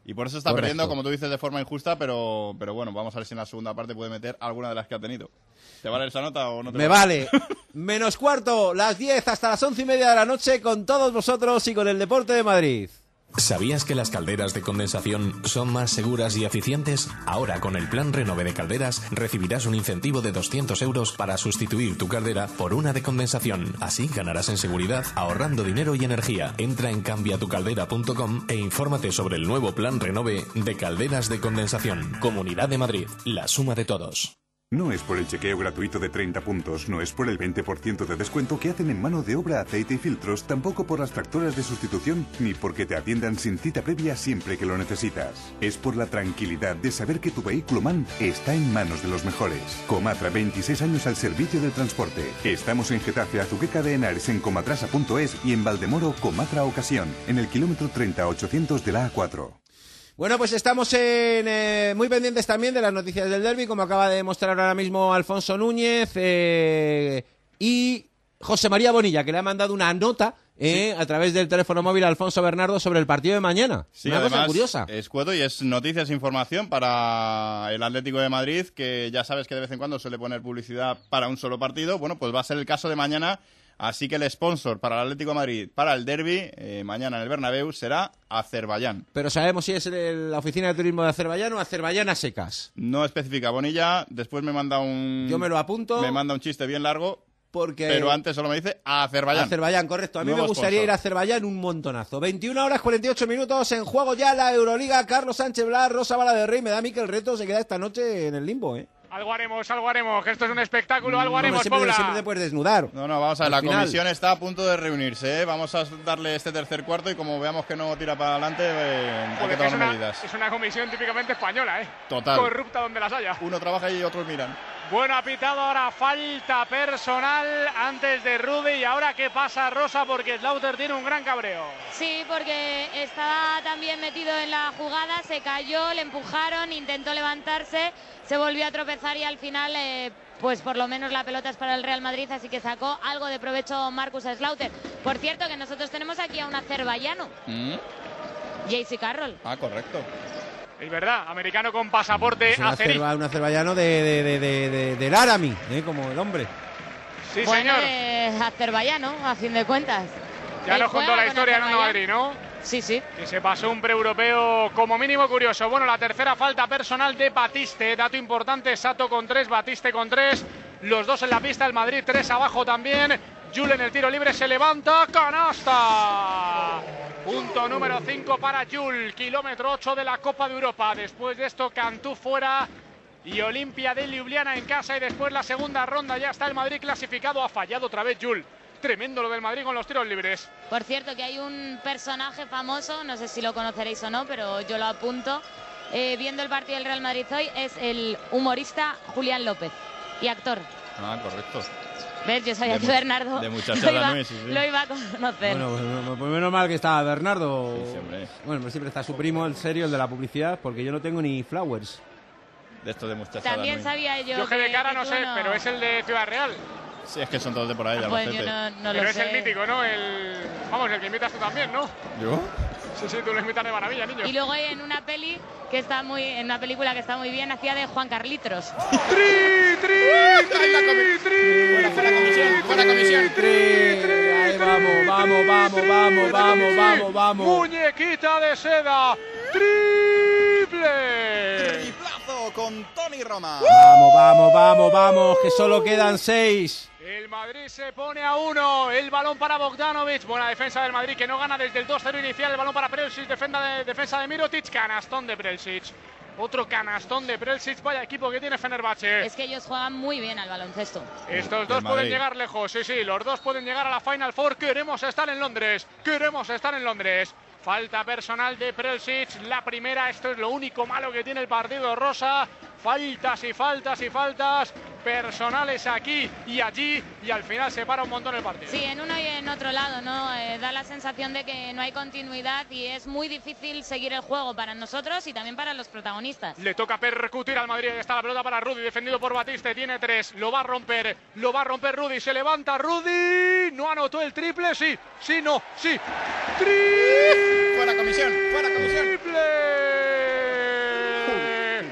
y por eso está Correcto. perdiendo, como tú dices, de forma injusta, pero, pero bueno, vamos a ver si en la segunda parte puede meter alguna de las que ha tenido. ¿Te vale esa nota o no te Me vale. *laughs* Menos cuarto, las 10 hasta las once y media de la noche con todos vosotros y con el Deporte de Madrid. ¿Sabías que las calderas de condensación son más seguras y eficientes? Ahora con el plan Renove de Calderas recibirás un incentivo de 200 euros para sustituir tu caldera por una de condensación. Así ganarás en seguridad ahorrando dinero y energía. Entra en cambiatucaldera.com e infórmate sobre el nuevo plan Renove de calderas de condensación. Comunidad de Madrid, la suma de todos. No es por el chequeo gratuito de 30 puntos, no es por el 20% de descuento que hacen en mano de obra, aceite y filtros, tampoco por las tractoras de sustitución, ni porque te atiendan sin cita previa siempre que lo necesitas. Es por la tranquilidad de saber que tu vehículo MAN está en manos de los mejores. Comatra, 26 años al servicio del transporte. Estamos en Getafe, Azuqueca de Henares, en comatrasa.es y en Valdemoro, Comatra Ocasión, en el kilómetro 30800 de la A4. Bueno, pues estamos en, eh, muy pendientes también de las noticias del derby, como acaba de mostrar ahora mismo Alfonso Núñez eh, y José María Bonilla, que le ha mandado una nota eh, a través del teléfono móvil a Alfonso Bernardo sobre el partido de mañana. Sí, una cosa curiosa. Escueto y es noticias e información para el Atlético de Madrid, que ya sabes que de vez en cuando suele poner publicidad para un solo partido. Bueno, pues va a ser el caso de mañana. Así que el sponsor para el Atlético de Madrid, para el derby, eh, mañana en el Bernabéu, será Azerbaiyán. Pero sabemos si es el- la oficina de turismo de Azerbaiyán o Azerbaiyán a secas. No especifica Bonilla, después me manda un... Yo me lo apunto. Me manda un chiste bien largo, Porque... pero antes solo me dice Azerbaiyán. Azerbaiyán, correcto. A mí Nuevo me gustaría sponsor. ir a Azerbaiyán un montonazo. 21 horas 48 minutos en juego ya la Euroliga. Carlos Sánchez Blas, Rosa Bala de Rey. Me da a mí que el reto se queda esta noche en el limbo, ¿eh? Algo haremos, algo haremos, que esto es un espectáculo, algo haremos, siempre, Paula. siempre te puedes desnudar. No, no, vamos a ver, Al la final. comisión está a punto de reunirse, ¿eh? Vamos a darle este tercer cuarto y como veamos que no tira para adelante, eh, hay que tomar medidas. es una comisión típicamente española, ¿eh? Total. Corrupta donde las haya. Uno trabaja y otros miran. Bueno, ha pitado ahora falta personal antes de Rudy. ¿Y ahora qué pasa, Rosa? Porque Slaughter tiene un gran cabreo. Sí, porque estaba también metido en la jugada, se cayó, le empujaron, intentó levantarse, se volvió a tropezar y al final, eh, pues por lo menos la pelota es para el Real Madrid, así que sacó algo de provecho Marcus Slaughter. Por cierto, que nosotros tenemos aquí a un azerbaiyano, JC Carroll. Ah, correcto. Es verdad, americano con pasaporte Es un, azerí. azerba- un azerbaiyano de, de, de, de- de- del Arami, ¿eh? como el hombre. Sí, bueno, señor. es azerbaiyano, a fin de cuentas. Ya nos contó la historia Azerbaiyán. Madrid, ¿no? Sí, sí. Que se pasó un pre-europeo como mínimo curioso. Bueno, la tercera falta personal de Batiste. Dato importante, Sato con tres, Batiste con tres. Los dos en la pista, el Madrid tres abajo también. Jul en el tiro libre se levanta. ¡Canasta! Punto número 5 para Jul. Kilómetro 8 de la Copa de Europa. Después de esto, Cantú fuera. Y Olimpia de Ljubljana en casa. Y después la segunda ronda. Ya está el Madrid clasificado. Ha fallado otra vez Jul. Tremendo lo del Madrid con los tiros libres. Por cierto, que hay un personaje famoso, no sé si lo conoceréis o no, pero yo lo apunto. eh, viendo el partido del Real Madrid hoy, es el humorista Julián López y actor. Ah, correcto. ¿Ves? Yo sabía De que Bernardo de lo, muchachada iba, Nui, sí, sí. lo iba a conocer. Bueno, pues, pues menos mal que está Bernardo. Sí. Bueno, pues siempre está su primo, el serio, el de la publicidad, porque yo no tengo ni flowers. De esto de muchachada. También sabía yo. Yo que de cara no sé, pero es el de Ciudad Real. Sí, es que son todos de por ahí, de Pues yo Albacete. no, no pero lo es el mítico, ¿no? El... Vamos, el que invitas tú también, ¿no? ¿Yo? Sí, sí, tú lo invitas de maravilla, niño. Y luego en una peli que está muy, en una película que está muy bien, hacía de Juan Carlitos. ¡Tri, tri, tri, tri! Fuera comisión, fuera comisión. Ahí vamos, vamos, vamos, vamos, vamos, vamos, vamos. Muñequita de seda. Triple. Triplazo con Tony Roma. Vamos, vamos, vamos, vamos, que solo quedan seis. El Madrid se pone a uno. El balón para Bogdanovic. Buena defensa del Madrid que no gana desde el 2-0 inicial. El balón para Prelsic. Defensa de, defensa de Mirotic. Canastón de Prelsic. Otro canastón de Prelsic. Vaya equipo que tiene Fenerbahce. Es que ellos juegan muy bien al baloncesto. Estos dos pueden llegar lejos, sí, sí, los dos pueden llegar a la Final Four. Queremos estar en Londres, queremos estar en Londres. Falta personal de Prelsic, la primera, esto es lo único malo que tiene el partido rosa. Faltas y faltas y faltas personales aquí y allí y al final se para un montón el partido. Sí, en uno y en otro lado, ¿no? Eh, da la sensación de que no hay continuidad y es muy difícil seguir el juego para nosotros y también para los protagonistas. Le toca percutir al Madrid, está la pelota para Rudy, defendido por Batiste, tiene tres, lo va a romper, lo va a romper Rudy, se levanta Rudy, no anotó el triple, sí, sí, no, sí. ¡Triple! Fuera comisión, fuera comisión.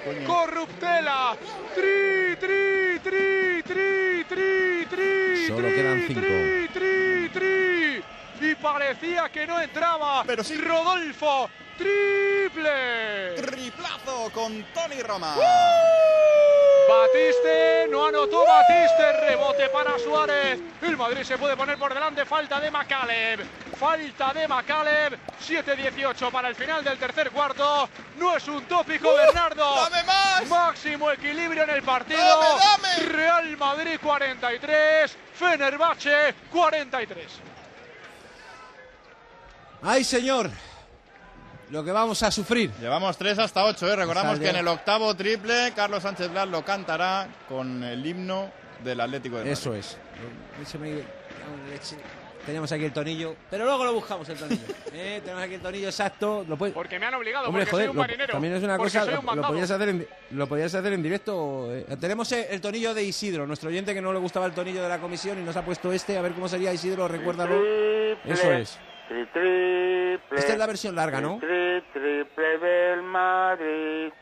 Corruptela. Tri, tri, tri, tri, tri, tri. Solo quedan cinco. Tri, tri, tri. Y parecía que no entraba. Pero sí. Rodolfo. Triple. Triplazo con Tony Roma. Batiste, no anotó Batiste, rebote para Suárez. El Madrid se puede poner por delante, falta de Macaleb. Falta de Macaleb, 7-18 para el final del tercer cuarto. No es un tópico, ¡Uh! Bernardo. ¡Dame más! Máximo equilibrio en el partido. ¡Dame, dame! Real Madrid 43, Fenerbahce 43. ¡Ay, señor! Lo que vamos a sufrir. Llevamos 3 hasta 8, ¿eh? Recordamos que en el octavo triple Carlos Sánchez Blas lo cantará con el himno del Atlético de Madrid. Eso es. Teníamos aquí el tonillo, pero luego lo buscamos el tonillo. *laughs* ¿eh? Tenemos aquí el tonillo exacto. Lo Porque me han obligado, Hombre, porque joder, soy un lo- marinero. también es una cosa, lo, un lo podías hacer en, lo podías hacer en directo. eh. Tenemos eh, el tonillo de Isidro, nuestro oyente que no le gustaba el tonillo de la comisión y nos ha puesto este, a ver cómo sería Isidro, recuérdalo. Eso es. Tri, triple. Esta es la versión larga, ¿no? Tri, triple del Madrid.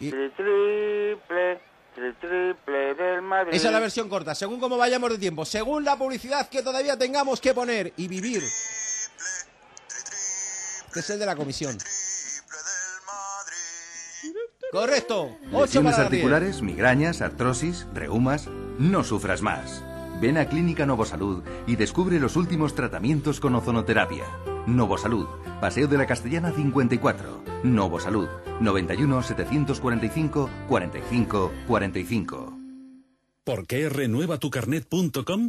Y- Tri, triple. Tri, triple del Madrid. Esa es la versión corta, según cómo vayamos de tiempo, según la publicidad que todavía tengamos que poner y vivir. Que es el de la comisión. Correcto. 8 Lesiones para las 10. articulares, migrañas, artrosis, reumas. No sufras más. Ven a Clínica Novosalud y descubre los últimos tratamientos con ozonoterapia. Novosalud, Paseo de la Castellana 54. Novosalud, 91 745 45 45. ¿Por qué renuevatucarnet.com?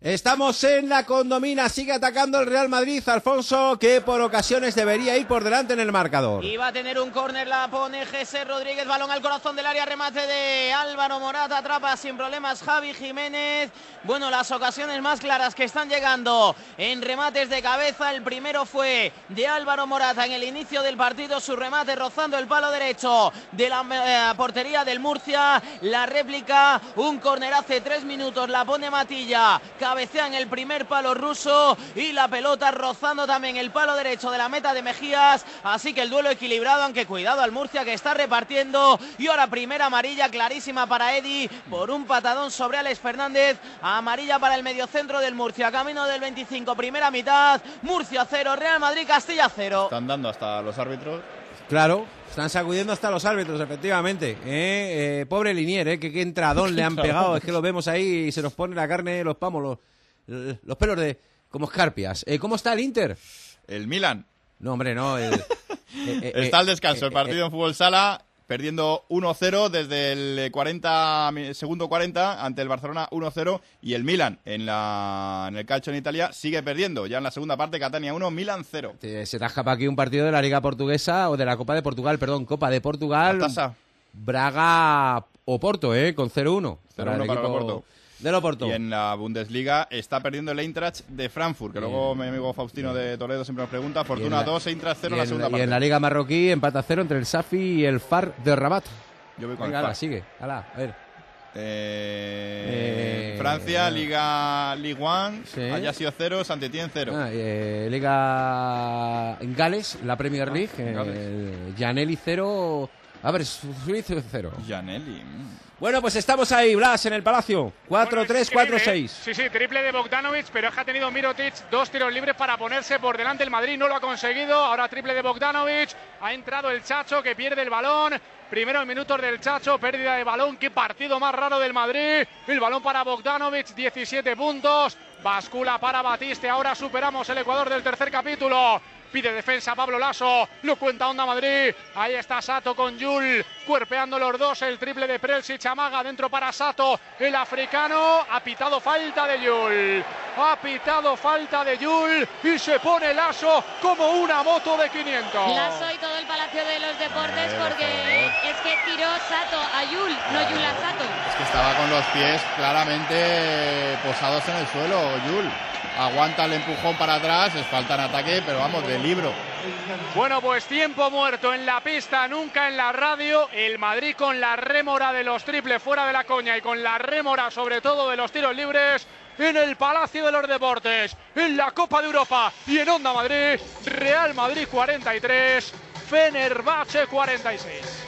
Estamos en la condomina, sigue atacando el Real Madrid, Alfonso, que por ocasiones debería ir por delante en el marcador. Y va a tener un córner, la pone Jesse Rodríguez, balón al corazón del área, remate de Álvaro Morata, atrapa sin problemas Javi Jiménez. Bueno, las ocasiones más claras que están llegando en remates de cabeza, el primero fue de Álvaro Morata en el inicio del partido, su remate rozando el palo derecho de la eh, portería del Murcia, la réplica, un córner hace tres minutos, la pone Matilla, cabecea en el primer palo ruso y la pelota rozando también el palo derecho de la meta de Mejías. Así que el duelo equilibrado, aunque cuidado al Murcia que está repartiendo. Y ahora primera amarilla clarísima para Eddy por un patadón sobre Alex Fernández. Amarilla para el mediocentro del Murcia. Camino del 25, primera mitad. Murcia 0, Real Madrid Castilla 0. Están dando hasta los árbitros. Claro, están sacudiendo hasta los árbitros, efectivamente. ¿eh? Eh, pobre Linier, ¿eh? que qué entradón le han *laughs* pegado. Es que lo vemos ahí y se nos pone la carne, los pamos, los, los pelos de como escarpias. Eh, ¿Cómo está el Inter? El Milan. No, hombre, no. El, *laughs* eh, eh, Está al descanso el partido eh, en fútbol sala, perdiendo 1-0 desde el 40, mi- segundo 40 ante el Barcelona 1-0 y el Milan en, la, en el calcio en Italia sigue perdiendo. Ya en la segunda parte, Catania 1, Milan 0. eh, se te ha escapado aquí un partido de la Liga Portuguesa o de la Copa de Portugal, perdón, Copa de Portugal. Braga Oporto, ¿eh? Con 0-1. 0-1 para el Oporto. Del Oporto. Y en la Bundesliga está perdiendo el Eintracht de Frankfurt, que luego mi amigo Faustino de Toledo siempre nos pregunta. Y Fortuna en la- 2, Eintracht 0 y la en, segunda y parte. en la Liga Marroquí, empata 0 entre el Safi y el Far de Rabat. Yo voy con Venga, el ala, sigue. Ala, a ver. Eh, Eh, Francia, Liga Ligue 1, Sí. Ajaccio 0, Saint-Étienne 0. Ah, eh, Liga en Gales, la Premier League. en Gales. eh, Gianelli 0, A ver, Suiz cero. Janelli. Bueno, pues estamos ahí, Blas, en el Palacio. 4-3-4-6. Sí, sí, triple de Bogdanovic, pero es que ha tenido Mirotic dos tiros libres para ponerse por delante el Madrid, no lo ha conseguido. Ahora triple de Bogdanovic, ha entrado el Chacho que pierde el balón. Primeros minutos del Chacho, pérdida de balón, qué partido más raro del Madrid. El balón para Bogdanovic, 17 puntos. Bascula para Batiste, ahora superamos el Ecuador del tercer capítulo. Pide defensa Pablo Lasso. Lo cuenta Onda Madrid. Ahí está Sato con Yul. Cuerpeando los dos. El triple de Prelsic. Amaga dentro para Sato. El africano. Ha pitado falta de Yul. Ha pitado falta de Yul. Y se pone Lasso como una moto de 500. Lasso y todo el Palacio de los Deportes porque es que tiró Sato a Yul, no Yul a Sato. Es que estaba con los pies claramente posados en el suelo, Yul. Aguanta el empujón para atrás, es falta en ataque, pero vamos, de libro. Bueno, pues tiempo muerto en la pista, nunca en la radio. El Madrid con la rémora de los triples fuera de la coña y con la rémora sobre todo de los tiros libres en el Palacio de los Deportes, en la Copa de Europa y en Onda Madrid. Real Madrid 43, Fenerbahce 46.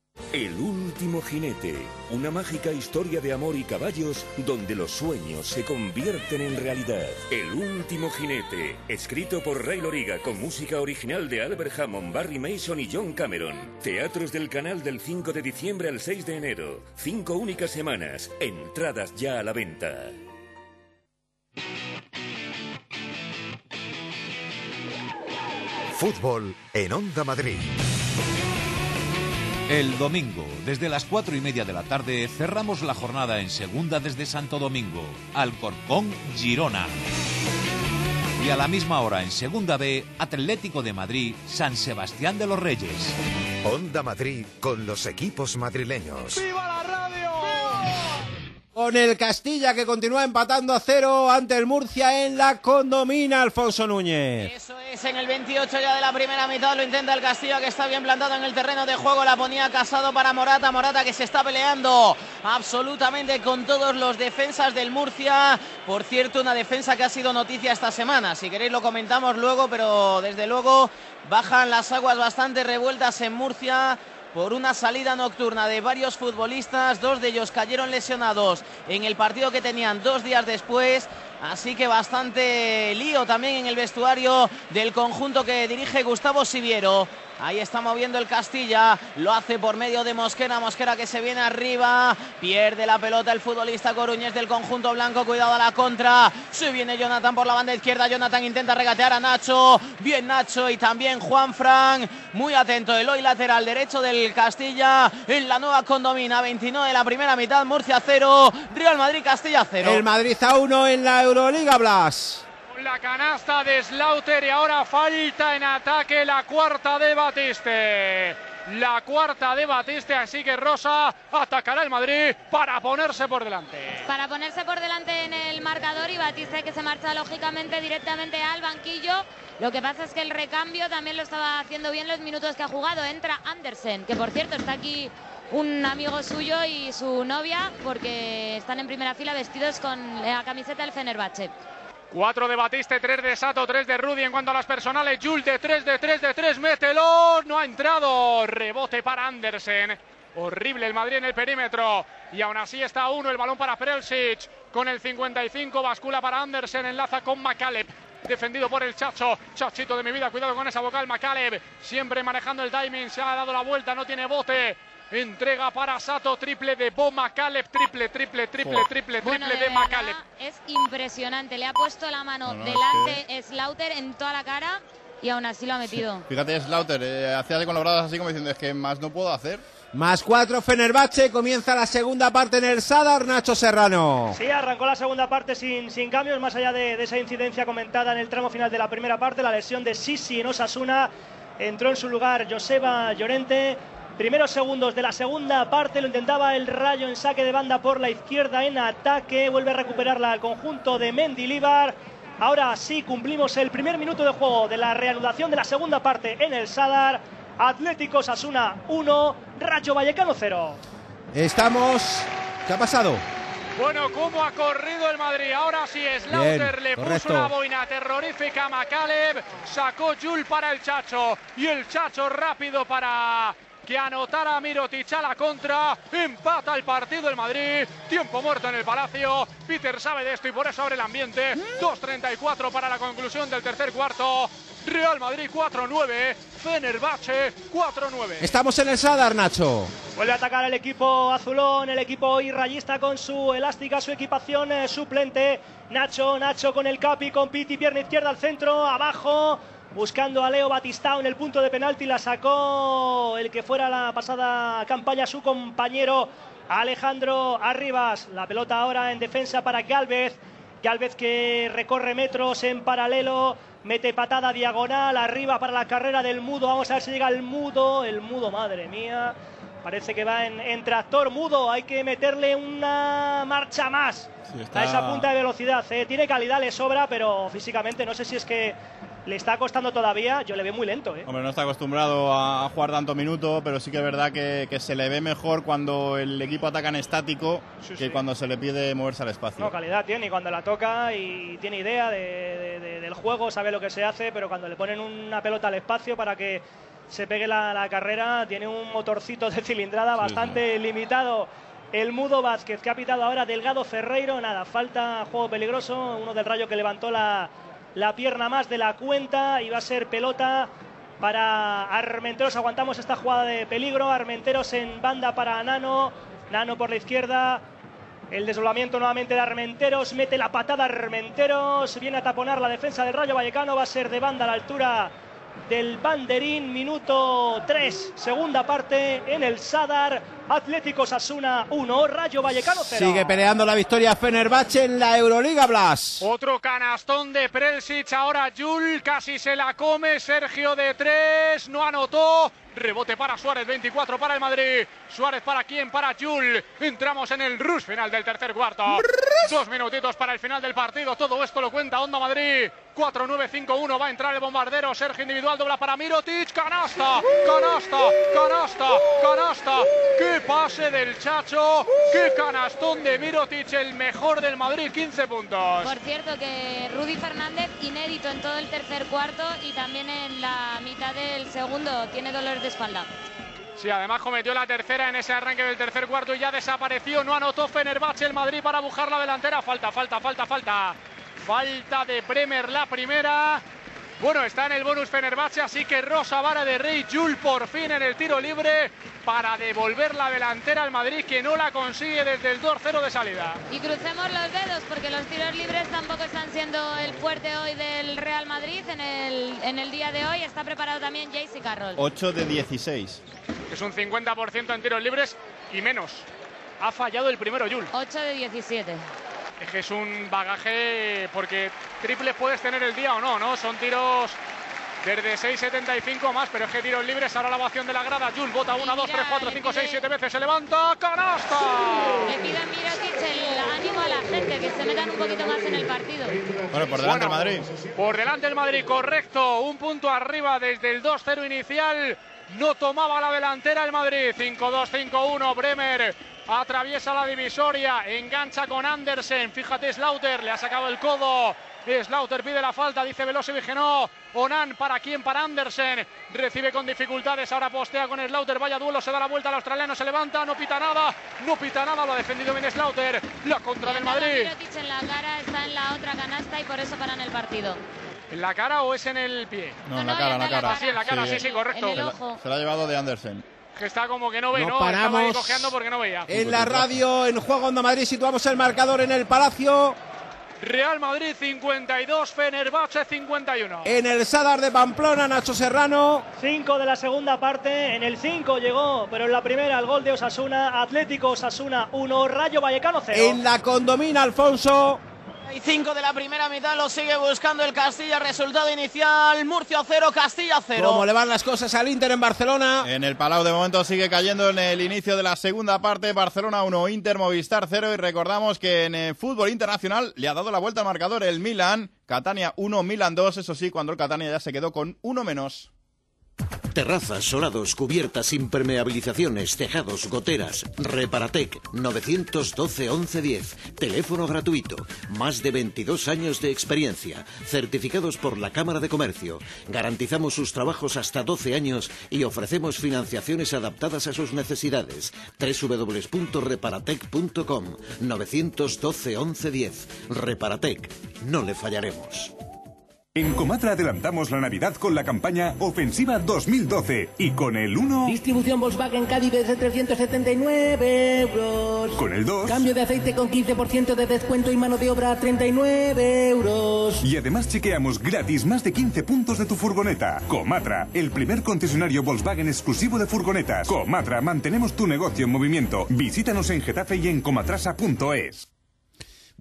El último jinete, una mágica historia de amor y caballos donde los sueños se convierten en realidad. El último jinete, escrito por Ray Loriga con música original de Albert Hammond, Barry Mason y John Cameron. Teatros del canal del 5 de diciembre al 6 de enero. Cinco únicas semanas. Entradas ya a la venta. Fútbol en Onda Madrid. El domingo, desde las cuatro y media de la tarde, cerramos la jornada en segunda desde Santo Domingo, Alcorcón, Girona. Y a la misma hora en segunda B, Atlético de Madrid, San Sebastián de los Reyes. Onda Madrid con los equipos madrileños. ¡Viva la! Con el Castilla que continúa empatando a cero ante el Murcia en la condomina Alfonso Núñez. Eso es, en el 28 ya de la primera mitad lo intenta el Castilla que está bien plantado en el terreno de juego. La ponía casado para Morata. Morata que se está peleando absolutamente con todos los defensas del Murcia. Por cierto, una defensa que ha sido noticia esta semana. Si queréis lo comentamos luego, pero desde luego bajan las aguas bastante revueltas en Murcia por una salida nocturna de varios futbolistas. Dos de ellos cayeron lesionados en el partido que tenían dos días después. Así que bastante lío también en el vestuario del conjunto que dirige Gustavo Siviero. Ahí está moviendo el Castilla, lo hace por medio de Mosquera, Mosquera que se viene arriba, pierde la pelota el futbolista Coruñez del conjunto blanco, cuidado a la contra, se viene Jonathan por la banda izquierda, Jonathan intenta regatear a Nacho, bien Nacho y también Juan Fran, muy atento el hoy lateral derecho del Castilla. En la nueva condomina, 29 de la primera mitad, Murcia 0, Real Madrid Castilla 0. El Madrid a uno en la Euroliga, Blas. La canasta de Slaughter y ahora falta en ataque la cuarta de Batiste. La cuarta de Batiste, así que Rosa atacará el Madrid para ponerse por delante. Para ponerse por delante en el marcador y Batiste que se marcha lógicamente directamente al banquillo. Lo que pasa es que el recambio también lo estaba haciendo bien los minutos que ha jugado. Entra Andersen, que por cierto está aquí un amigo suyo y su novia porque están en primera fila vestidos con la camiseta del Fenerbahce. 4 de Batiste, 3 de Sato, 3 de Rudy en cuanto a las personales. Jul de 3 de 3 de 3, mételo. No ha entrado. Rebote para Andersen. Horrible el Madrid en el perímetro. Y aún así está uno. El balón para Prelsic. Con el 55. Bascula para Andersen. Enlaza con Macaleb. Defendido por el Chacho. Chachito de mi vida. Cuidado con esa vocal. Macaleb. Siempre manejando el timing. Se ha dado la vuelta. No tiene bote. Entrega para Sato, triple de Bo Macaleb, triple, triple, triple, Oh. triple, Bueno, triple de de Macaleb. Es impresionante. Le ha puesto la mano No, no, delante Slaughter en toda la cara y aún así lo ha metido. Fíjate, Slaughter, eh, hacía con los brazos así como diciendo, es que más no puedo hacer. Más cuatro Fenerbahce, comienza la segunda parte en el Sadar, Nacho Serrano. Sí, arrancó la segunda parte sin, sin cambios, más allá de, de esa incidencia comentada en el tramo final de la primera parte, la lesión de Sisi en Osasuna. Entró en su lugar Joseba Llorente. Primeros segundos de la segunda parte lo intentaba el Rayo en saque de banda por la izquierda en ataque. Vuelve a recuperarla al conjunto de Mendilibar. Ahora sí cumplimos el primer minuto de juego de la reanudación de la segunda parte en el Sadar. Atlético Sasuna 1, Rayo Vallecano 0. Estamos. ¿Qué ha pasado? Bueno, cómo ha corrido el Madrid. Ahora sí, Slaughter Bien, le correcto. puso una boina terrorífica a Macaleb. Sacó Jul para el Chacho. Y el Chacho rápido para que anotara a Mirotic a la contra. Empata el partido el Madrid. Tiempo muerto en el Palacio. Peter sabe de esto y por eso abre el ambiente. 2.34 para la conclusión del tercer cuarto. Real Madrid 4-9. Fenerbahce 4-9. Estamos en el Sadar, Nacho. Vuelve a atacar el equipo azulón, el equipo irrayista con su elástica, su equipación eh, suplente. Nacho, Nacho con el capi, con Piti, pierna izquierda al centro, abajo. Buscando a Leo Batistao en el punto de penalti, la sacó el que fuera la pasada campaña su compañero Alejandro Arribas. La pelota ahora en defensa para Galvez. Galvez que recorre metros en paralelo, mete patada diagonal arriba para la carrera del mudo. Vamos a ver si llega el mudo. El mudo, madre mía. Parece que va en, en tractor mudo. Hay que meterle una marcha más Sí, está- a esa punta de velocidad. ¿eh? Tiene calidad, le sobra, pero físicamente no sé si es que le está costando todavía. Yo le veo muy lento. ¿eh? Hombre, no está acostumbrado a, jugar tanto minuto, pero sí que es verdad que, que se le ve mejor cuando el equipo ataca en estático que sí. cuando se le pide moverse al espacio. No, calidad tiene y cuando la toca y tiene idea de- de- de- del juego, sabe lo que se hace, pero cuando le ponen una pelota al espacio para que se pegue la, la carrera, tiene un motorcito de cilindrada bastante limitado. El Mudo Vázquez que ha pitado ahora Delgado Ferreiro, nada, falta juego peligroso, uno del Rayo que levantó la, la pierna más de la cuenta y va a ser pelota para Armenteros. Aguantamos esta jugada de peligro. Armenteros en banda para Nano. Nano por la izquierda. El desdoblamiento nuevamente de Armenteros. Mete la patada Armenteros. Viene a taponar la defensa del Rayo Vallecano. Va a ser de banda a la altura del banderín. Minuto 3, segunda parte en el Sadar. Atlético Sasuna 1, Rayo Vallecano 0. Sigue peleando la victoria Fenerbahce en la Euroliga Blas. Otro canastón de Prelsic, ahora Jul, casi se la come, Sergio de tres, no anotó, rebote para Suárez, 24 para el Madrid, Suárez para quién, para Jul, entramos en el rush final del tercer cuarto, dos minutitos para el final del partido, todo esto lo cuenta Onda Madrid, 4-9-5-1, va a entrar el bombardero, Sergio individual, dobla para Mirotic, canasta, canasta, canasta, canasta, qué pase del Chacho, qué canastón de Mirotic, el mejor del Madrid, 15 puntos. Por cierto que Rudy Fernández inédito en todo el tercer cuarto y también en la mitad del segundo tiene dolores de espalda. Sí, además cometió la tercera en ese arranque del tercer cuarto y ya desapareció. No anotó Fenerbahce el Madrid para bujar la delantera. Falta, falta, falta, falta. Falta de Bremer la primera. Bueno, está en el bonus Fenerbahce, así que Rosa Vara de Rey, Jul por fin en el tiro libre para devolver la delantera al Madrid que no la consigue desde el 2-0 de salida. Y crucemos los dedos porque los tiros libres tampoco están siendo el fuerte hoy del Real Madrid. En el, en el día de hoy está preparado también Jaycee Carroll. 8 de 16. Es un 50% en tiros libres y menos. Ha fallado el primero Jul. 8 de 17. Es que es un bagaje porque triples puedes tener el día o no, ¿no? Son tiros desde 6.75 más, pero es que tiros libres, ahora la ovación de la grada, Jul bota 1, 2, 3, 4, 5, 6, 7 veces, se levanta, canasta. Le pide a Mirotic el ánimo a la gente, que se metan un poquito más en el partido. Bueno, por delante el Madrid. Por delante el Madrid, correcto, un punto arriba desde el 2-0 inicial, no tomaba la delantera el Madrid, 5-2, 5-1, Bremer atraviesa la divisoria, engancha con Andersen, fíjate Slaughter, le ha sacado el codo, Slaughter pide la falta, dice Velosevic que no, Onan para quién, para Andersen, recibe con dificultades, ahora postea con Slaughter, vaya duelo, se da la vuelta al australiano, se levanta, no pita nada, no pita nada, lo ha defendido bien Slaughter, la contra del Madrid. Mirotic en la cara, está en la otra canasta y por eso paran el partido. ¿En la cara o es en el pie? No, en la cara, en la cara. Sí, en la cara, sí, sí, correcto. En el ojo. Se la ha llevado de Andersen. Que está como que no ve, No ¿no? Paramos. cojeando porque no veía. En la radio, en Juego Onda Madrid, situamos el marcador en el Palacio. Real Madrid 52, Fenerbahce 51. En el Sadar de Pamplona, Nacho Serrano. 5 de la segunda parte, en el 5 llegó, pero en la primera el gol de Osasuna, Atlético Osasuna 1, Rayo Vallecano 0. En la condomina, Alfonso. 5 de la primera mitad lo sigue buscando el Castilla. Resultado inicial: Murcia 0, Castilla 0. ¿Cómo le van las cosas al Inter en Barcelona? En el Palau de momento sigue cayendo en el inicio de la segunda parte. Barcelona 1, Inter Movistar 0. Y recordamos que en el fútbol internacional le ha dado la vuelta al marcador el Milan. Catania 1, Milan 2. Eso sí, cuando el Catania ya se quedó con uno menos. Terrazas, solados, cubiertas, impermeabilizaciones, tejados, goteras. Reparatec 912 1110. Teléfono gratuito. Más de 22 años de experiencia. Certificados por la Cámara de Comercio. Garantizamos sus trabajos hasta 12 años y ofrecemos financiaciones adaptadas a sus necesidades. www.reparatec.com 912 1110. Reparatec. No le fallaremos. En Comatra adelantamos la Navidad con la campaña Ofensiva 2012 y con el 1... Distribución Volkswagen Caddy desde 379 euros. Con el 2... Cambio de aceite con 15% de descuento y mano de obra a 39 euros. Y además chequeamos gratis más de 15 puntos de tu furgoneta. Comatra, el primer concesionario Volkswagen exclusivo de furgonetas. Comatra, mantenemos tu negocio en movimiento. Visítanos en Getafe y en comatrasa.es.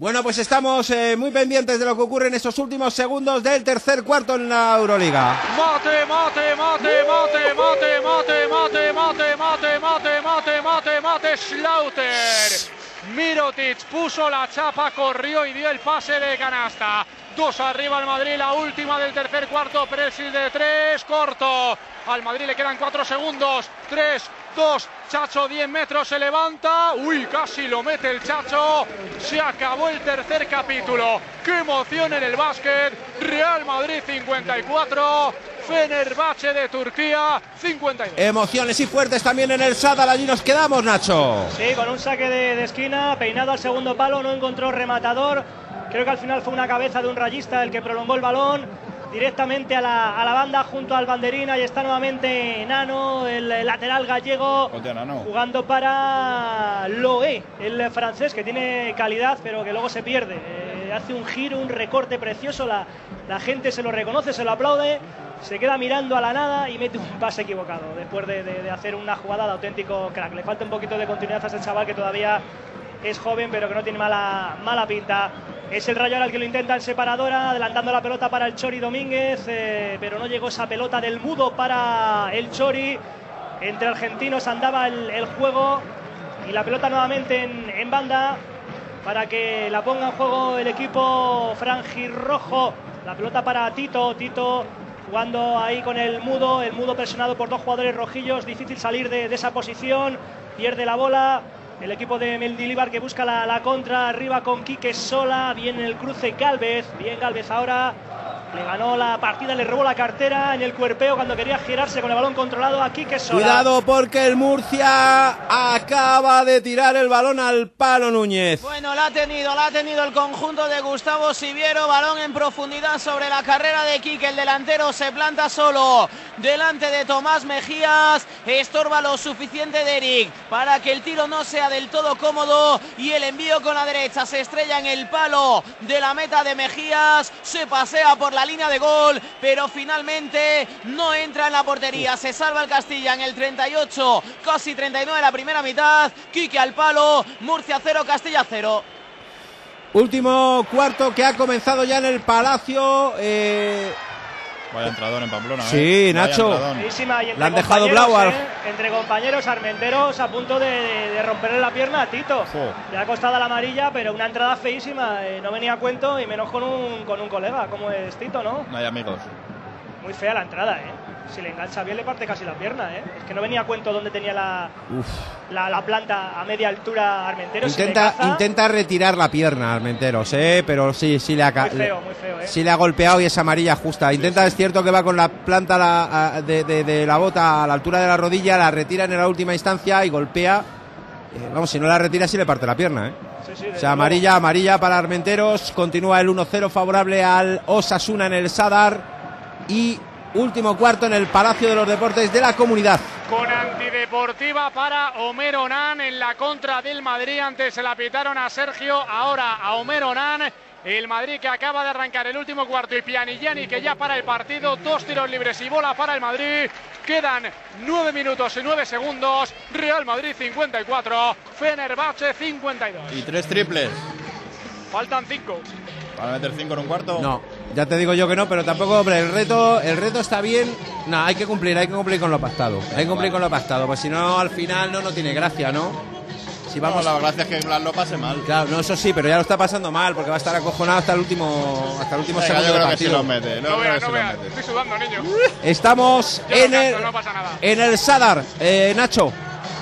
Bueno, pues estamos eh, muy pendientes de lo que ocurre en estos últimos segundos del tercer cuarto en la Euroliga. Mate, mate, mate, mate, mate, mate, mate, mate, mate, mate, mate, mate, mate, Schlauter. Mirotic puso la chapa, corrió y dio el pase de canasta. Dos arriba el Madrid, la última del tercer cuarto, Presil de tres, corto. Al Madrid le quedan cuatro segundos. Tres, dos, Chacho 10 metros se levanta. Uy, casi lo mete el Chacho. Se acabó el tercer capítulo. Qué emoción en el básquet. Real Madrid 54. Fenerbahce de Turquía 52. Emociones y fuertes también en el Sadar. Allí nos quedamos, Nacho. Sí, con un saque de, de esquina, peinado al segundo palo, no encontró rematador. Creo que al final fue una cabeza de un rayista el que prolongó el balón directamente a la, a la banda junto al banderín. Ahí está nuevamente Nano, el lateral gallego, jugando para Loé, el francés que tiene calidad pero que luego se pierde. Eh, hace un giro, un recorte precioso, la, la gente se lo reconoce, se lo aplaude. Se queda mirando a la nada y mete un pase equivocado después de, de- de hacer una jugada de auténtico crack. Le falta un poquito de continuidad a ese chaval que todavía es joven pero que no tiene mala, mala pinta. Es el Rayo ahora el que lo intenta en separadora, adelantando la pelota para el Chori Domínguez, eh, pero no llegó esa pelota del mudo para el Chori. Entre argentinos andaba el, juego y la pelota nuevamente en, en banda para que la ponga en juego el equipo franjirrojo. La pelota para Tito, Tito jugando ahí con el mudo, el mudo presionado por dos jugadores rojillos, difícil salir de, de esa posición, pierde la bola. El equipo de Mendilibar que busca la, la contra, arriba con Quique Sola, bien el cruce Galvez, bien Galvez ahora, le ganó la partida, le robó la cartera en el cuerpeo cuando quería girarse con el balón controlado a Quique Sola. Cuidado porque el Murcia acaba de tirar el balón al palo Núñez. Bueno, la ha tenido, la ha tenido el conjunto de Gustavo Siviero, balón en profundidad sobre la carrera de Quique, el delantero se planta solo delante de Tomás Mejías, estorba lo suficiente de Eric para que el tiro no sea del todo cómodo y el envío con la derecha se estrella en el palo de la meta de Mejías, se pasea por la línea de gol, pero finalmente no entra en la portería, se salva el Castilla en el 38, casi 39 de la primera mitad, Quique al palo, Murcia 0, Castilla 0. Último cuarto que ha comenzado ya en el Palacio. eh, Vaya entrador en Pamplona. Sí, ¿eh? Nacho. Le han dejado compañeros, blau al- ¿eh? Entre compañeros, Armenteros a punto de, de- de romperle la pierna a Tito. Le ha costado la amarilla, pero una entrada feísima. eh, no venía a cuento y menos con un, con un colega, como es Tito, ¿no? No hay amigos. Muy fea la entrada, ¿eh? Si le engancha bien, le parte casi la pierna, ¿eh? Es que no venía a cuento dónde tenía la, la, la planta a media altura Armenteros. intenta, intenta retirar la pierna Armenteros, eh, pero sí, sí le ha, Muy feo, muy feo, ¿eh? sí le ha golpeado y es amarilla justa. Intenta, es cierto que va con la planta la- a- de, de- de la bota a la altura de la rodilla, la retira en la última instancia y golpea. Eh, vamos, si no la retira, sí le parte la pierna, eh. Sí, sí, O sea, amarilla, amarilla para Armenteros. Continúa el 1-0 favorable al Osasuna en el Sadar. Y último cuarto en el Palacio de los Deportes de la Comunidad. Con antideportiva para Homer Onan en la contra del Madrid. Antes se la pitaron a Sergio, ahora a Homer Onan. El Madrid que acaba de arrancar el último cuarto y Pianigiani que ya para el partido. Dos tiros libres y bola para el Madrid. Quedan nueve minutos y nueve segundos. Real Madrid 54, Fenerbahce 52. Y tres triples. Faltan cinco. Para meter 5 en un cuarto. No, ya te digo yo que no, pero tampoco, hombre, el reto, el reto está bien. No, hay que cumplir, hay que cumplir con lo pactado. Hay que cumplir con lo pactado, pues si no, al final no, no tiene gracia, ¿no? Si vamos, No, la gracia es que Blas lo pase mal. Claro, no, eso sí, pero ya lo está pasando mal, porque va a estar acojonado hasta el último, hasta el último Venga, segundo yo creo que sí los mete. No veas, no veas. Estoy sudando, niño. Estamos Yo en no el, canto, no pasa nada. en el Sadar, eh, Nacho.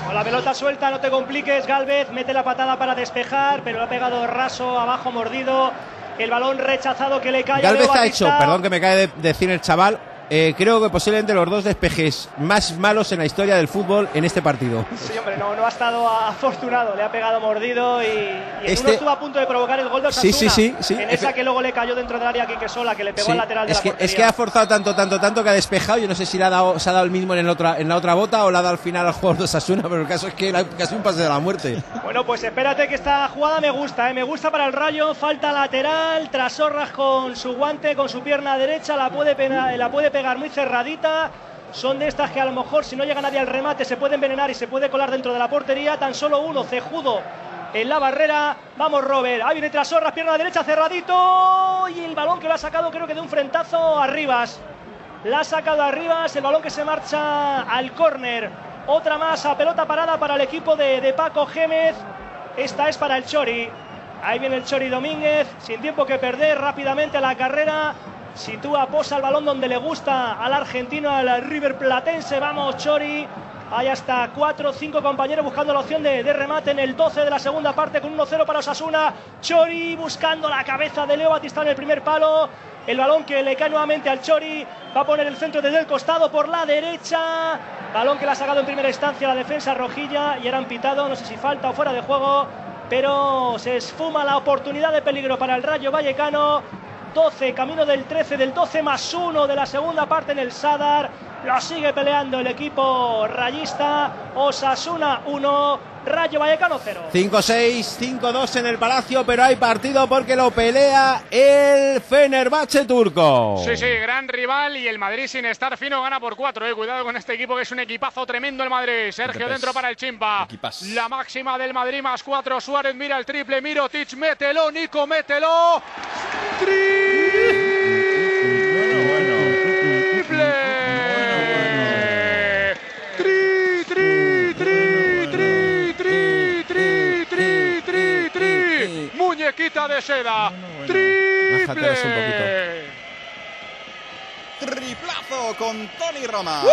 Con la pelota suelta, no te compliques. Galvez mete la patada para despejar, pero lo ha pegado raso, abajo mordido. El balón rechazado que le cae a Galvez Leo ha hecho, perdón que me cae de decir el chaval, eh, creo que posiblemente los dos despejes más malos en la historia del fútbol en este partido. Sí, hombre, no, no ha estado afortunado. Le ha pegado mordido y, y en Este- uno estuvo a punto de provocar el gol de Sí, Osasuna. sí, sí, sí. En esa que luego le cayó dentro del área a Quique Sola, que le pegó Sí, al lateral de es, la que, portería. es que ha forzado tanto, tanto, tanto que ha despejado. Yo no sé si le ha dado, se ha dado el mismo en, el otra, en la otra bota o le ha dado al final al jugador de Osasuna, pero el caso es que era casi un pase de la muerte. Bueno, pues espérate que esta jugada me gusta, ¿eh? me gusta para el Rayo, falta lateral, Trasorras con su guante, con su pierna derecha, la puede, pena- la puede pegar muy cerradita. Son de estas que a lo mejor si no llega nadie al remate se puede envenenar y se puede colar dentro de la portería. Tan solo uno, cejudo en la barrera. Vamos, Robert. Ahí viene Trasorras, pierna derecha, cerradito. Y el balón que lo ha sacado creo que de un frentazo a Rivas. La ha sacado a Rivas, el balón que se marcha al córner. Otra más a pelota parada para el equipo de, de Paco Gémez. Esta es para el Chori. Ahí viene el Chori Domínguez, sin tiempo que perder, rápidamente a la carrera. Sitúa, posa el balón donde le gusta al argentino, al River Platense. Vamos, Chori. Hay hasta 4 o 5 compañeros buscando la opción de, de remate en el 12 de la segunda parte con 1-0 para Osasuna. Chori buscando la cabeza de Leo Batista en el primer palo. El balón que le cae nuevamente al Chori. Va a poner el centro desde el costado por la derecha. Balón que le ha sacado en primera instancia la defensa rojilla y eran pitado. No sé si falta o fuera de juego. Pero se esfuma la oportunidad de peligro para el Rayo Vallecano. 12, camino del 13, del 12 más 1 de la segunda parte en el Sadar. Lo sigue peleando el equipo rayista. Osasuna 1, Rayo Vallecano 0. 5-6, 5-2 en el Palacio, pero hay partido porque lo pelea el Fenerbahce turco. Sí, sí, gran rival y el Madrid sin estar fino gana por cuatro. Eh. Cuidado con este equipo que es un equipazo tremendo el Madrid. Sergio Equipes. dentro para el Chimpa. La máxima del Madrid más cuatro. Suárez mira el triple. Mirotic, mételo. Nico, mételo. Triple. muñequita de seda. Triple. Triple. Con Tony Roma.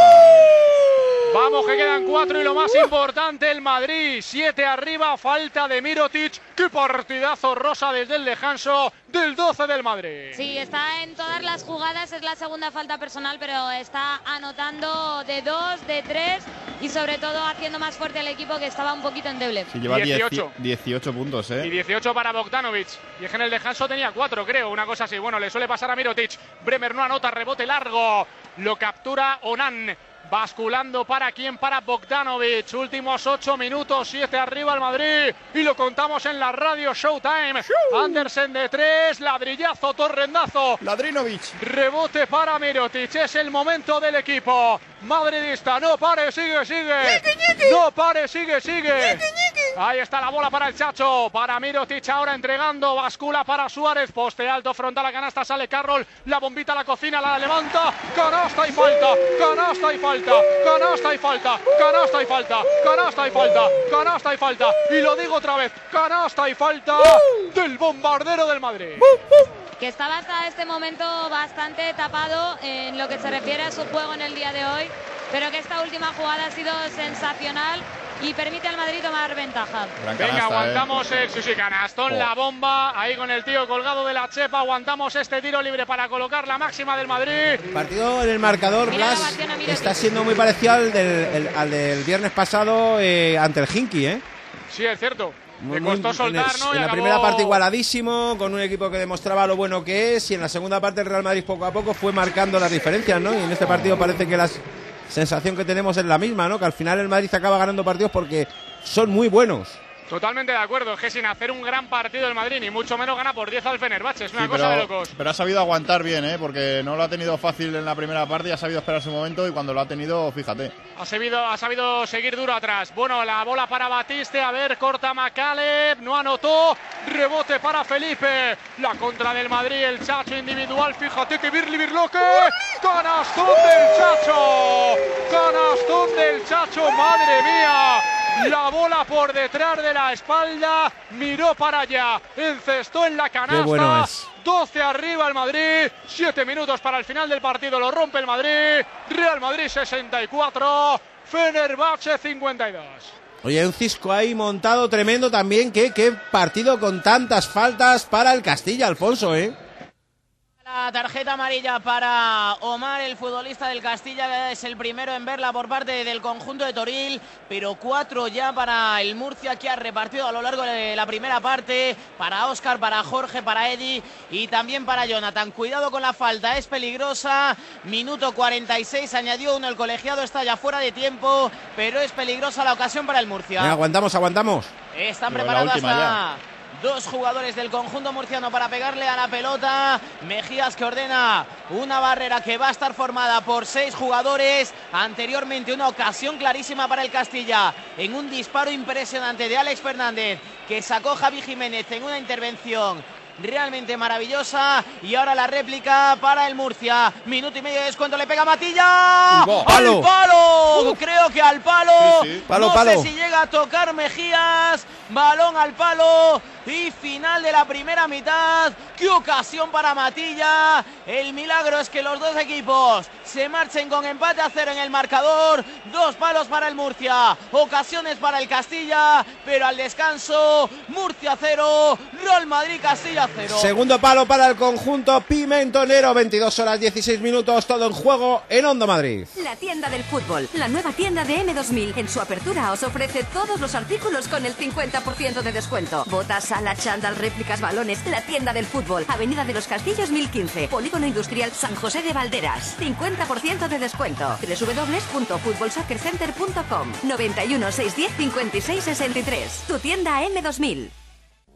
Vamos que quedan cuatro y lo más importante el Madrid. Siete arriba, falta de Mirotic. Qué partidazo rosa desde el descanso del 12 del Madrid. Sí, está en todas las jugadas, es la segunda falta personal, pero está anotando de dos, de tres y sobre todo haciendo más fuerte al equipo que estaba un poquito endeble. Sí, lleva 18. 18. 18 puntos, Y ¿eh? 18 para Bogdanovic. Y es que en el descanso tenía cuatro, creo, una cosa así. Bueno, le suele pasar a Mirotic. Bremer no anota, rebote largo. Lo captura Onan. Basculando para quién, para Bogdanovic. Últimos ocho minutos, siete arriba el Madrid. Y lo contamos en la radio Showtime. Andersen de tres, ladrillazo, torrendazo. Ladrinovic. Rebote para Mirotic. Es el momento del equipo. Madridista, no pare, sigue, sigue. No pare, sigue, sigue. Ahí está la bola para el Chacho. Para Mirotic ahora entregando. Bascula para Suárez. Poste alto, frontal a canasta. Sale Carroll. La bombita a la cocina. La levanta. Canasta y falta. Canasta y falta. Canasta y falta. Canasta y falta. Canasta y falta. Canasta y falta. Y lo digo otra vez. Canasta y falta del bombardero del Madrid. que estaba hasta este momento bastante tapado en lo que se refiere a su juego en el día de hoy, pero que esta última jugada ha sido sensacional y permite al Madrid tomar ventaja. Venga, canasta, ¿eh? aguantamos el sí, sí, canastón, Oh. la bomba, ahí con el tío colgado de la chepa, aguantamos este tiro libre para colocar la máxima del Madrid. Partido en el marcador, Blas, está siendo muy parecido al del, el- al del viernes pasado eh, ante el Hinky, ¿eh? Sí, es cierto. Muy- Le muy- costó soltar, en, ¿no? En la primera parte igualadísimo, con un equipo que demostraba lo bueno que es, y en la segunda parte el Real Madrid poco a poco fue marcando las diferencias, ¿no? Y en este partido parece que la sensación que tenemos es la misma, ¿no? Que al final el Madrid acaba ganando partidos porque son muy buenos. Totalmente de acuerdo, es que sin hacer un gran partido el Madrid, ni mucho menos gana por 10 al Fenerbahce, es una Sí, cosa de locos. pero ha sabido aguantar bien, ¿eh? porque no lo ha tenido fácil en la primera parte y ha sabido esperar su momento y cuando lo ha tenido, fíjate. Ha sabido, ha sabido seguir duro atrás. Bueno, la bola para Batiste. A ver, corta Macaleb. No anotó. Rebote para Felipe. La contra del Madrid. El Chacho individual. Fíjate que Birli Birloque. Canastón del Chacho. Canastón del Chacho. Madre mía. La bola por detrás de la espalda. Miró para allá. Encestó en la canasta. bueno es. 12 arriba el Madrid, 7 minutos para el final del partido, lo rompe el Madrid, Real Madrid 64, Fenerbahce 52. Oye, un cisco ahí montado tremendo también. ¿Qué, qué partido con tantas faltas para el Castilla, Alfonso, ¿eh? La tarjeta amarilla para Omar, el futbolista del Castilla, es el primero en verla por parte del conjunto de Toril, pero cuatro ya para el Murcia que ha repartido a lo largo de la primera parte, para Oscar, para Jorge, para Eddie y también para Jonathan. Cuidado con la falta, es peligrosa. Minuto 46, añadió uno, el colegiado está ya fuera de tiempo, pero es peligrosa la ocasión para el Murcia. Aguantamos, aguantamos. Están Pero la preparadas última la- Dos jugadores del conjunto murciano para pegarle a la pelota. Mejías que ordena una barrera que va a estar formada por seis jugadores. Anteriormente una ocasión clarísima para el Castilla en un disparo impresionante de Alex Fernández que sacó Javi Jiménez en una intervención realmente maravillosa. Y ahora la réplica para el Murcia. Minuto y medio de descuento. Le pega Matilla. Uy. ¡Al Palo. Creo que al palo. Sí, sí. Palo, no palo. sé si llega a tocar Mejías. Balón al palo. Y final de la primera mitad. ¡Qué ocasión para Matilla! El milagro es que los dos equipos se marchen con empate a cero en el marcador. Dos palos para el Murcia. Ocasiones para el Castilla. Pero al descanso, Murcia cero. Real Madrid Castilla cero. Segundo palo para el conjunto pimentonero. 22 horas 16 minutos. Todo en juego en Hondo Madrid. La tienda del fútbol, la nueva tienda de M2000. En su apertura os ofrece todos los artículos con el 50% de descuento. Botas, sala, chándal, réplicas, balones. La tienda del fútbol, Avenida de los Castillos 1015, Polígono Industrial San José de Valderas. 50% de descuento. www.futbolsoccercenter.com 91 610 56 63. Tu tienda M2000.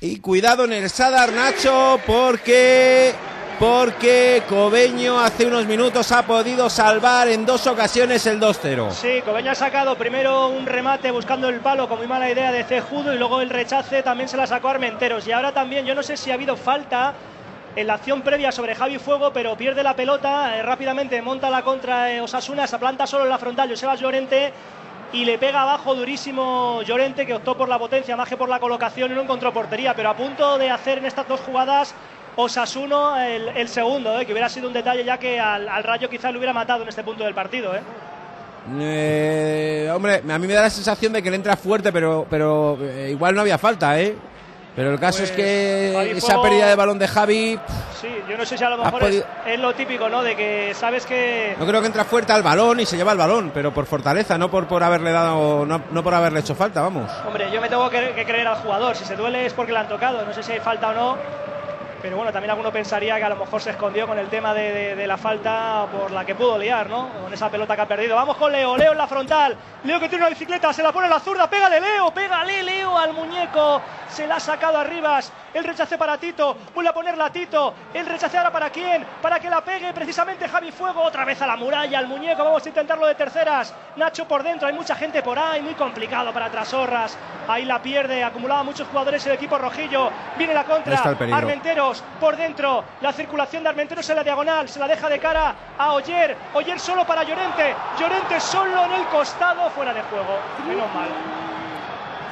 Y cuidado en el Sadar Nacho porque porque Cobeño hace unos minutos ha podido salvar en dos ocasiones el 2-0. Sí, Cobeño ha sacado primero un remate buscando el palo con muy mala idea de Cejudo y luego el rechace también se la sacó Armenteros. Y ahora también, yo no sé si ha habido falta en la acción previa sobre Javi Fuego, pero pierde la pelota, eh, rápidamente monta la contra eh, Osasuna, se planta solo en la frontal Josebas Llorente y le pega abajo durísimo Llorente que optó por la potencia más que por la colocación y no encontró portería, pero a punto de hacer en estas dos jugadas Osasuno el, el segundo, eh, que hubiera sido un detalle ya que al, al Rayo quizá le hubiera matado en este punto del partido. Eh. Eh, hombre, a mí me da la sensación de que le entra fuerte, pero, pero eh, igual no había falta, ¿eh? Pero el caso es que Javi esa pérdida de balón de Javi, Sí, yo no sé si a lo mejor es, lo típico, ¿no? De que sabes que no creo que entra fuerte al balón y se lleva el balón, pero por fortaleza, no por, por haberle dado, no, no por haberle hecho falta, vamos. Hombre, yo me tengo que, que creer al jugador. Si se duele es porque le han tocado. No sé si hay falta o no. Pero bueno, también alguno pensaría que a lo mejor se escondió con el tema de, de- la falta por la que pudo liar, ¿no? Con esa pelota que ha perdido. Vamos con Leo. Leo en la frontal. Leo que tiene una bicicleta. Se la pone en la zurda. Pégale, Leo. Pégale, Leo al muñeco. Se la ha sacado arriba. El rechace para Tito. Vuelve a ponerla a Tito. El rechace ahora para quién? Para que la pegue precisamente Javi Fuego. Otra vez a la muralla, al muñeco. Vamos a intentarlo de terceras. Nacho por dentro. Hay mucha gente por ahí. Muy complicado para Trasorras. Ahí la pierde. Acumulaba muchos jugadores el equipo rojillo. Viene la contra. Armenteros por dentro. La circulación de Armenteros en la diagonal. Se la deja de cara a Oyer. Oyer solo para Llorente. Llorente solo en el costado. Fuera de juego. Menos mal.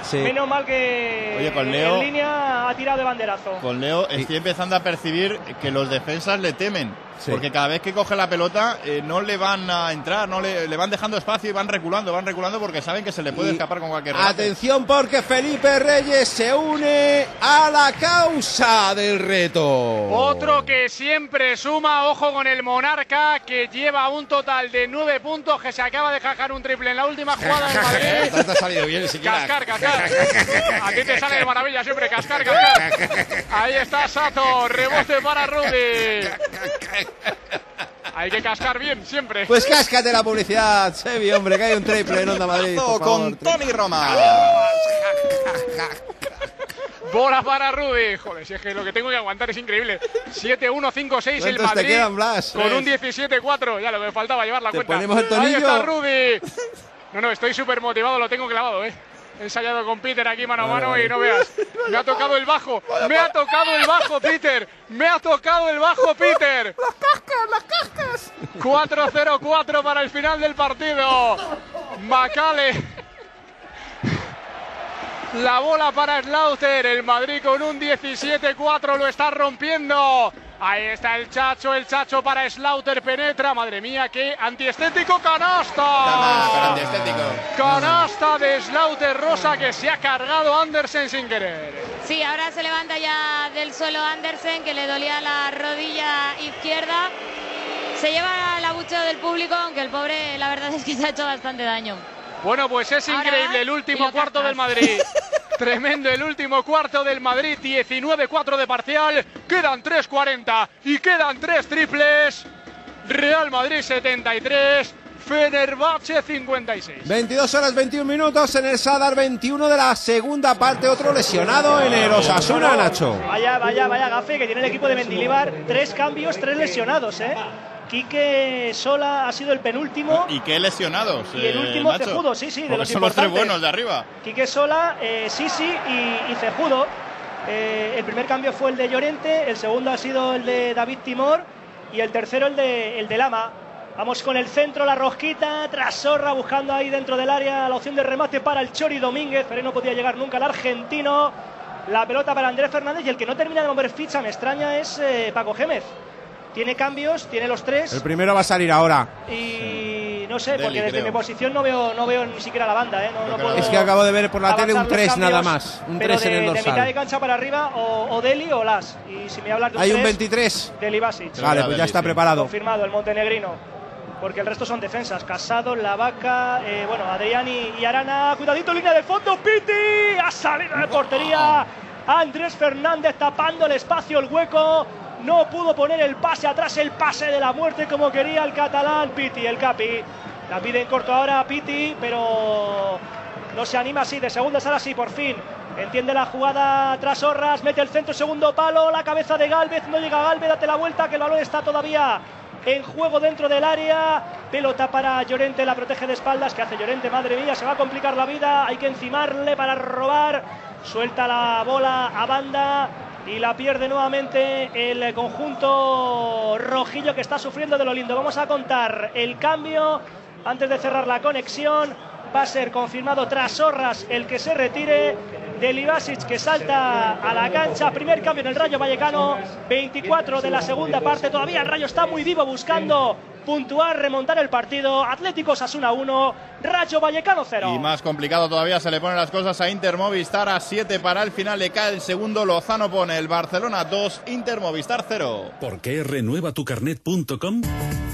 Sí. Menos mal que Oye, con en línea ha tirado de banderazo. Con Leo estoy empezando a percibir que los defensas le temen. Sí. Porque cada vez que coge la pelota eh, no le van a entrar, no le, le van dejando espacio y van reculando, van reculando porque saben que se le puede Y escapar con cualquier remate. Atención porque Felipe Reyes se une a la causa del reto. Otro que siempre suma, ojo con el Monarca, que lleva un total de nueve puntos, que se acaba de jajar un triple en la última jugada del *laughs* Madrid. Te ha salido bien siquiera. Cascar, cascar. A ti te sale de maravilla siempre, cascar, cascar. Ahí está Sato, rebote para Rudy. *laughs* *laughs* Hay que cascar bien siempre. Pues cáscate la publicidad, Sebi, hombre, que hay un triple en Onda Madrid. por con favor. Tony Roma. *laughs* Bola para Rudy. Joder, si es que lo que tengo que aguantar es increíble. 7-1-5-6 el ¿Cuántos te Madrid. quedan, Blas? Con un 17-4. Ya lo que me faltaba llevar la ¿Te cuenta. ponemos el Ahí tonillo? está Rudy. No, no, estoy súper motivado, lo tengo clavado, eh. Ensayado con Peter aquí mano a mano y no veas. Me ha tocado el bajo. Me ha tocado el bajo, Peter. Me ha tocado el bajo, Peter. *laughs* Las cascas, las cascas. 4-0-4 para el final del partido. Macale. La bola para Slaughter. El Madrid con un 17-4 lo está rompiendo. Ahí está el Chacho, el Chacho para Slaughter penetra. Madre mía, qué antiestético canasta. Canasta de Slaughter Rosa que se ha cargado Andersen sin querer. Sí, ahora se levanta ya del suelo Andersen, que le dolía la rodilla izquierda. Se lleva el abucheo del público, aunque el pobre, la verdad es que se ha hecho bastante daño. Bueno, pues es increíble el último cuarto del Madrid. *laughs* Tremendo el último cuarto del Madrid, 19-4 de parcial. Quedan 3-40 y quedan 3 triples. Real Madrid 73, Fenerbahce 56. 22 horas 21 minutos en el Sadar 21 de la segunda parte. Otro lesionado en el Osasuna, Nacho. Vaya, vaya, vaya gafe que tiene el equipo de Mendilibar. Tres cambios, tres lesionados, ¿eh? Quique Sola ha sido el penúltimo. ¿Y qué lesionados? Y el eh, último Nacho? Cejudo, sí, sí, de Porque los son los tres buenos de arriba. Quique Sola, eh, Sisi y, y Cejudo. Eh, el primer cambio fue el de Llorente, el segundo ha sido el de David Timor y el tercero el de, el de Lama. Vamos con el centro, la rosquita, Trasorra buscando ahí dentro del área la opción de remate para el Chori Domínguez, pero no podía llegar nunca el argentino. La pelota para Andrés Fernández y el que no termina de mover ficha, me extraña, es eh, Paco Gémez. Tiene cambios, tiene los tres. El primero va a salir ahora. Y no sé, Deli, porque desde creo. mi posición no veo, no veo ni siquiera la banda, ¿eh? No, no puedo Es que acabo de ver por la tele un avanzar los 3 cambios, nada más. Un pero 3 en el de mitad de dorsal. cancha para arriba, o, o Deli o Las. Y si me hablas de un Hay un 3, 23. Deli Basic. Vale, pues ya está preparado. Confirmado el montenegrino. Porque el resto son defensas. Casado, Lavaca, eh, bueno, Adriani y Arana. Cuidadito, línea de fondo. Piti. Ha salido de portería. Andrés Fernández tapando el espacio, el hueco. No pudo poner el pase atrás, el pase de la muerte como quería el catalán. Piti, el Capi. La pide en corto ahora Piti, pero no se anima así. De segunda sala sí, por fin. Entiende la jugada tras Horras, mete el centro, segundo palo, la cabeza de Galvez, no llega Galvez, date la vuelta, que el balón está todavía en juego dentro del área. Pelota para Llorente, la protege de espaldas. que hace Llorente? Madre mía, se va a complicar la vida. Hay que encimarle para robar. Suelta la bola a banda y la pierde nuevamente el conjunto rojillo que está sufriendo de lo lindo. Vamos a contar el cambio antes de cerrar la conexión. Va a ser confirmado tras Horras el que se retire. Delibasic que salta a la cancha. Primer cambio en el Rayo Vallecano. 24 de la segunda parte. Todavía el Rayo está muy vivo buscando puntuar, remontar el partido. Atlético Sasuna 1, Rayo Vallecano 0. Y más complicado todavía se le ponen las cosas a Inter Movistar a 7 para el final. Le cae el segundo. Lozano pone el Barcelona 2, Inter Movistar 0. ¿Por qué renuevatucarnet.com?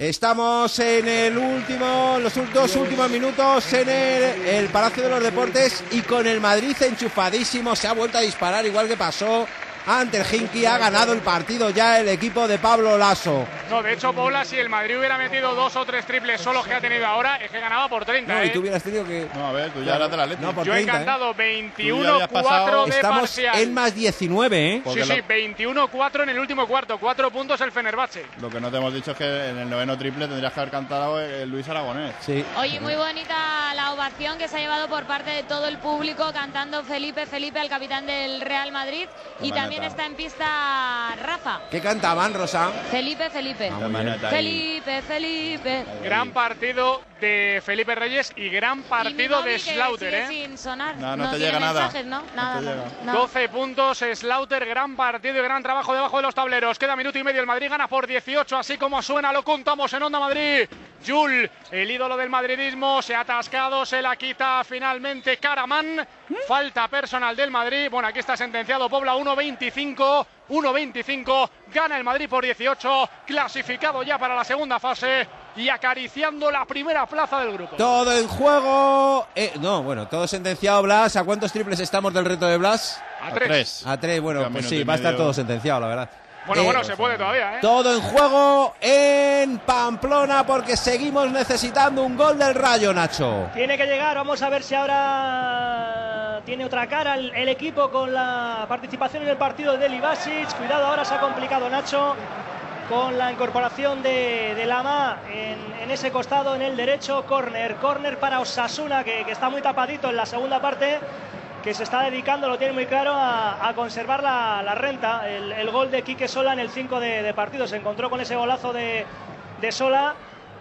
Estamos en el último, los dos últimos minutos en el, el Palacio de los Deportes y con el Madrid enchufadísimo. Se ha vuelto a disparar igual que pasó ante el Hinky. Ha ganado el partido ya el equipo de Pablo Lasso. No, de hecho, Paula, si el Madrid hubiera metido dos o tres triples solos que ha tenido ahora, es que ganaba por 30. No, y ¿eh? tú hubieras tenido que. No, a ver, tú ya eras del Atlético. No, por Yo he 30, ¿eh? encantado, ya 21-4 habías pasado- de Estamos parcial. en más 19, ¿eh? Porque Sí, sí, lo- 21-4 en el último cuarto, cuatro puntos el Fenerbahce. Lo que no te hemos dicho es que en el noveno triple tendrías que haber cantado eh, Luis Aragonés. Sí. Oye, muy bonita la ovación que se ha llevado por parte de todo el público cantando Felipe, Felipe al capitán del Real Madrid. Y Toma también está en pista Rafa. ¿Qué cantaban, Rosa? Felipe, Felipe. Ah. Felipe, Felipe. Gran partido de Felipe Reyes y gran partido de Slaughter, ¿eh? sin sonar. No, no te tiene llega nada. mensajes, ¿no? Nada, nada. No. 12 puntos, Slaughter, gran partido y gran trabajo debajo de los tableros. Queda minuto y medio, el Madrid gana por 18, así como suena, lo contamos en Onda Madrid. Jul, el ídolo del madridismo, se ha atascado, se la quita finalmente Caraman. Falta personal del Madrid. Bueno, aquí está sentenciado Pobla 1.25. 1.25, gana el Madrid por 18, clasificado ya para la segunda fase y acariciando la primera plaza del grupo. Todo en juego. Eh, no, bueno, todo sentenciado, Blas. ¿A cuántos triples estamos del reto de Blas? A tres. tres. A tres, bueno, pues sí, va a estar todo sentenciado, la verdad. Bueno, Eh, bueno, se puede todavía, ¿eh? Todo en juego en Pamplona porque seguimos necesitando un gol del Rayo, Nacho. Tiene que llegar, vamos a ver si ahora tiene otra cara el, el equipo con la participación en el partido de Deli Basic. Cuidado, ahora se ha complicado Nacho con la incorporación de, de Lama en, en ese costado, en el derecho, corner. Corner para Osasuna, que, que está muy tapadito en la segunda parte, que se está dedicando, lo tiene muy claro, a, conservar la, la renta. El, el gol de Quique Sola en el 5 de, partido. Se encontró con ese golazo de, de Sola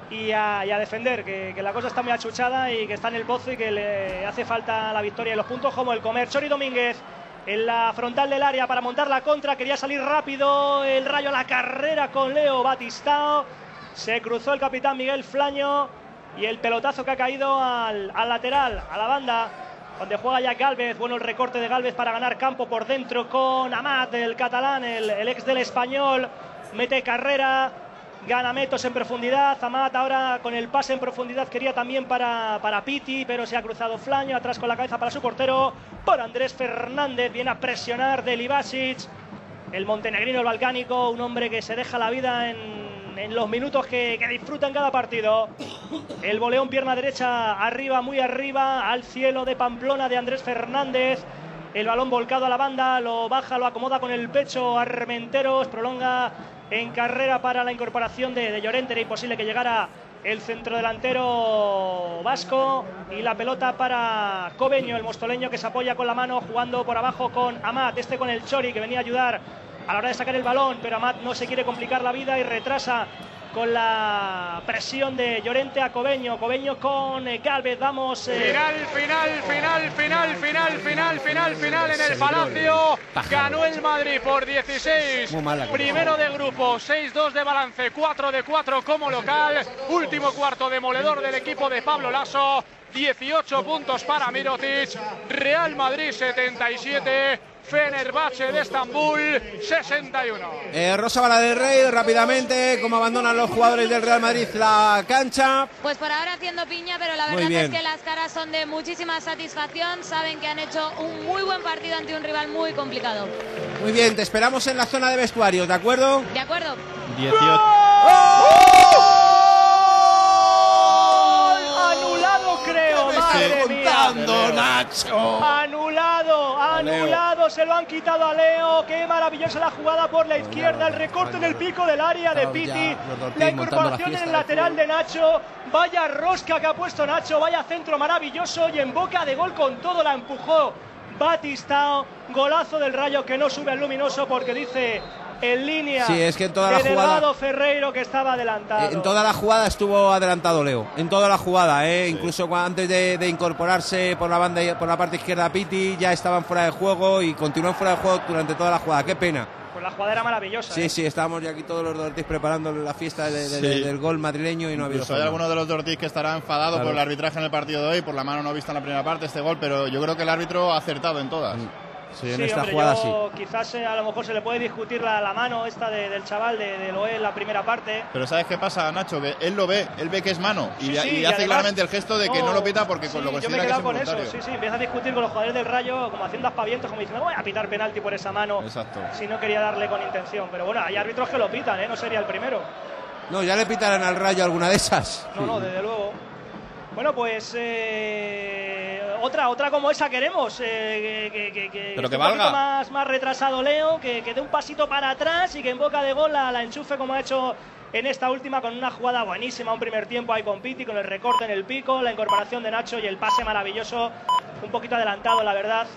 y a, defender, que, que la cosa está muy achuchada y que está en el pozo y que le hace falta la victoria y los puntos como el comer. Chori Domínguez en la frontal del área para montar la contra, quería salir rápido el rayo a la carrera con Leo Batistao, se cruzó el capitán Miguel Flaño y el pelotazo que ha caído al, al lateral, a la banda. Donde juega ya Galvez, bueno el recorte de Galvez para ganar campo por dentro con Amat, el catalán, el, ex del español, mete carrera, Gana Metos en profundidad. Amat ahora con el pase en profundidad quería también para, para Piti, pero se ha cruzado Flaño. Atrás con la cabeza para su portero. Por Andrés Fernández. Viene a presionar de Libasic. El montenegrino, el balcánico. Un hombre que se deja la vida en, en los minutos que, que disfruta en cada partido. El boleón pierna derecha arriba, muy arriba. Al cielo de Pamplona de Andrés Fernández. El balón volcado a la banda, lo baja, lo acomoda con el pecho Armenteros, prolonga en carrera para la incorporación de, de Llorente. Era imposible que llegara el centrodelantero vasco y la pelota para Cobeño, el mostoleño que se apoya con la mano jugando por abajo con Amat, este con el Chori que venía a ayudar a la hora de sacar el balón, pero Amat no se quiere complicar la vida y retrasa con la presión de Llorente a Cobeño, Cobeño con eh, Galvez, vamos... eh, Final, final, final, final, final, final, final, final en el Palacio. Ganó el Madrid por 16. Muy mala cosa. Primero de grupo, 6-2 de balance, 4 de 4 como local. Último cuarto demoledor del equipo de Pablo Lasso. 18 puntos para Mirotic. Real Madrid 77. Fenerbahce de Estambul 61. Eh, Rosa Bala del Rey, rápidamente, cómo abandonan los jugadores del Real Madrid la cancha. Pues por ahora haciendo piña, pero la verdad es que las caras son de muchísima satisfacción. Saben que han hecho un muy buen partido ante un rival muy complicado. Muy bien, te esperamos en la zona de vestuarios, ¿de acuerdo? ¿De acuerdo? 18. Anulado mía. Nacho. Anulado, anulado, se lo han quitado a Leo. Qué maravillosa la jugada por la izquierda, el recorte en el pico del área de Piti, la incorporación en el lateral de Nacho. Vaya rosca que ha puesto Nacho, vaya centro maravilloso y en boca de gol con todo la empujó Batistao. Golazo del rayo que no sube al luminoso porque dice en línea Sí, es que en toda la jugada- Ferreiro que estaba adelantado. Eh, En toda la jugada estuvo adelantado Leo. En toda la jugada, ¿eh? incluso antes de, de incorporarse por la banda por la parte izquierda Piti, ya estaban fuera de juego y continúan fuera de juego durante toda la jugada. Qué pena. Pues la jugada era maravillosa. Sí, ¿eh? sí, estábamos ya aquí todos los de Ortiz preparando la fiesta de- de- Sí. de- del gol madrileño y no ha habido Incluso hay alguno de los de Ortiz que estará enfadado Claro. por el arbitraje en el partido de hoy, por la mano no vista en la primera parte, este gol, pero yo creo que el árbitro ha acertado en todas. Sí, en Sí, esta hombre, jugada yo quizás eh, a lo mejor se le puede discutir la, la mano esta de- del chaval de, de Loé en la primera parte. Pero ¿sabes qué pasa, Nacho? Que él lo ve, él ve que es mano y, Sí, y sí, y hace además- claramente el gesto de que no, lo pita porque con sí, lo yo me he considera que es con eso, sí, sí, empieza a discutir con los jugadores del Rayo como haciendo aspavientos, como diciendo voy a pitar penalti por esa mano Exacto. si no quería darle con intención. Pero bueno, hay árbitros que lo pitan, ¿eh? no sería el primero. No, ya le pitarán al rayo alguna de esas. No, no, desde luego. Bueno, pues eh, otra, otra como esa queremos. eh, que, que- que- Pero que un valga. más, más retrasado Leo, que, que dé un pasito para atrás y que en boca de gol la, la enchufe como ha hecho en esta última con una jugada buenísima, un primer tiempo ahí con Piti, con el recorte en el pico, la incorporación de Nacho y el pase maravilloso, un poquito adelantado la verdad,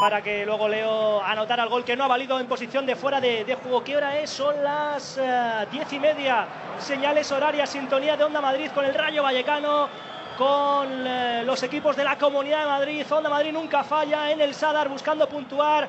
para que luego Leo anotara el gol que no ha valido en posición de fuera de, de juego. ¿Qué hora es? Son las eh, diez y media. Señales horarias, sintonía de Onda Madrid con el Rayo Vallecano, con eh, los equipos de la Comunidad de Madrid. Onda Madrid nunca falla en el Sadar buscando puntuar,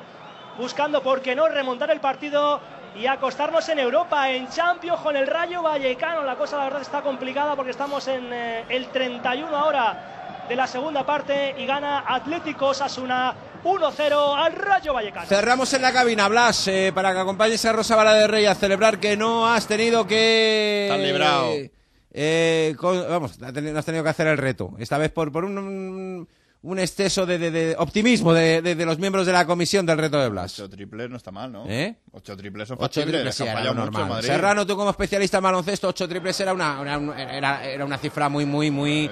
buscando, ¿por qué no?, remontar el partido y acostarnos en Europa, en Champions con el Rayo Vallecano. La cosa, la verdad, está complicada porque estamos en eh, el 31 ahora de la segunda parte y gana Atlético Osasuna 1-0 al Rayo Vallecano. Cerramos en la cabina, Blas, eh, para que acompañes a Rosa Bala de Rey a celebrar que no has tenido que... Estás librado. Eh, con- vamos, no has tenido que hacer el reto. Esta vez por, por un, un, exceso de, de- de optimismo de, de- de los miembros de la comisión del reto de Blas. Ocho triples no está mal, ¿no? ¿Eh? Ocho triples son Ocho triples es sí, era mucho normal. Serrano, tú como especialista en baloncesto, ocho triples era una, una- era, era una cifra muy, muy, muy,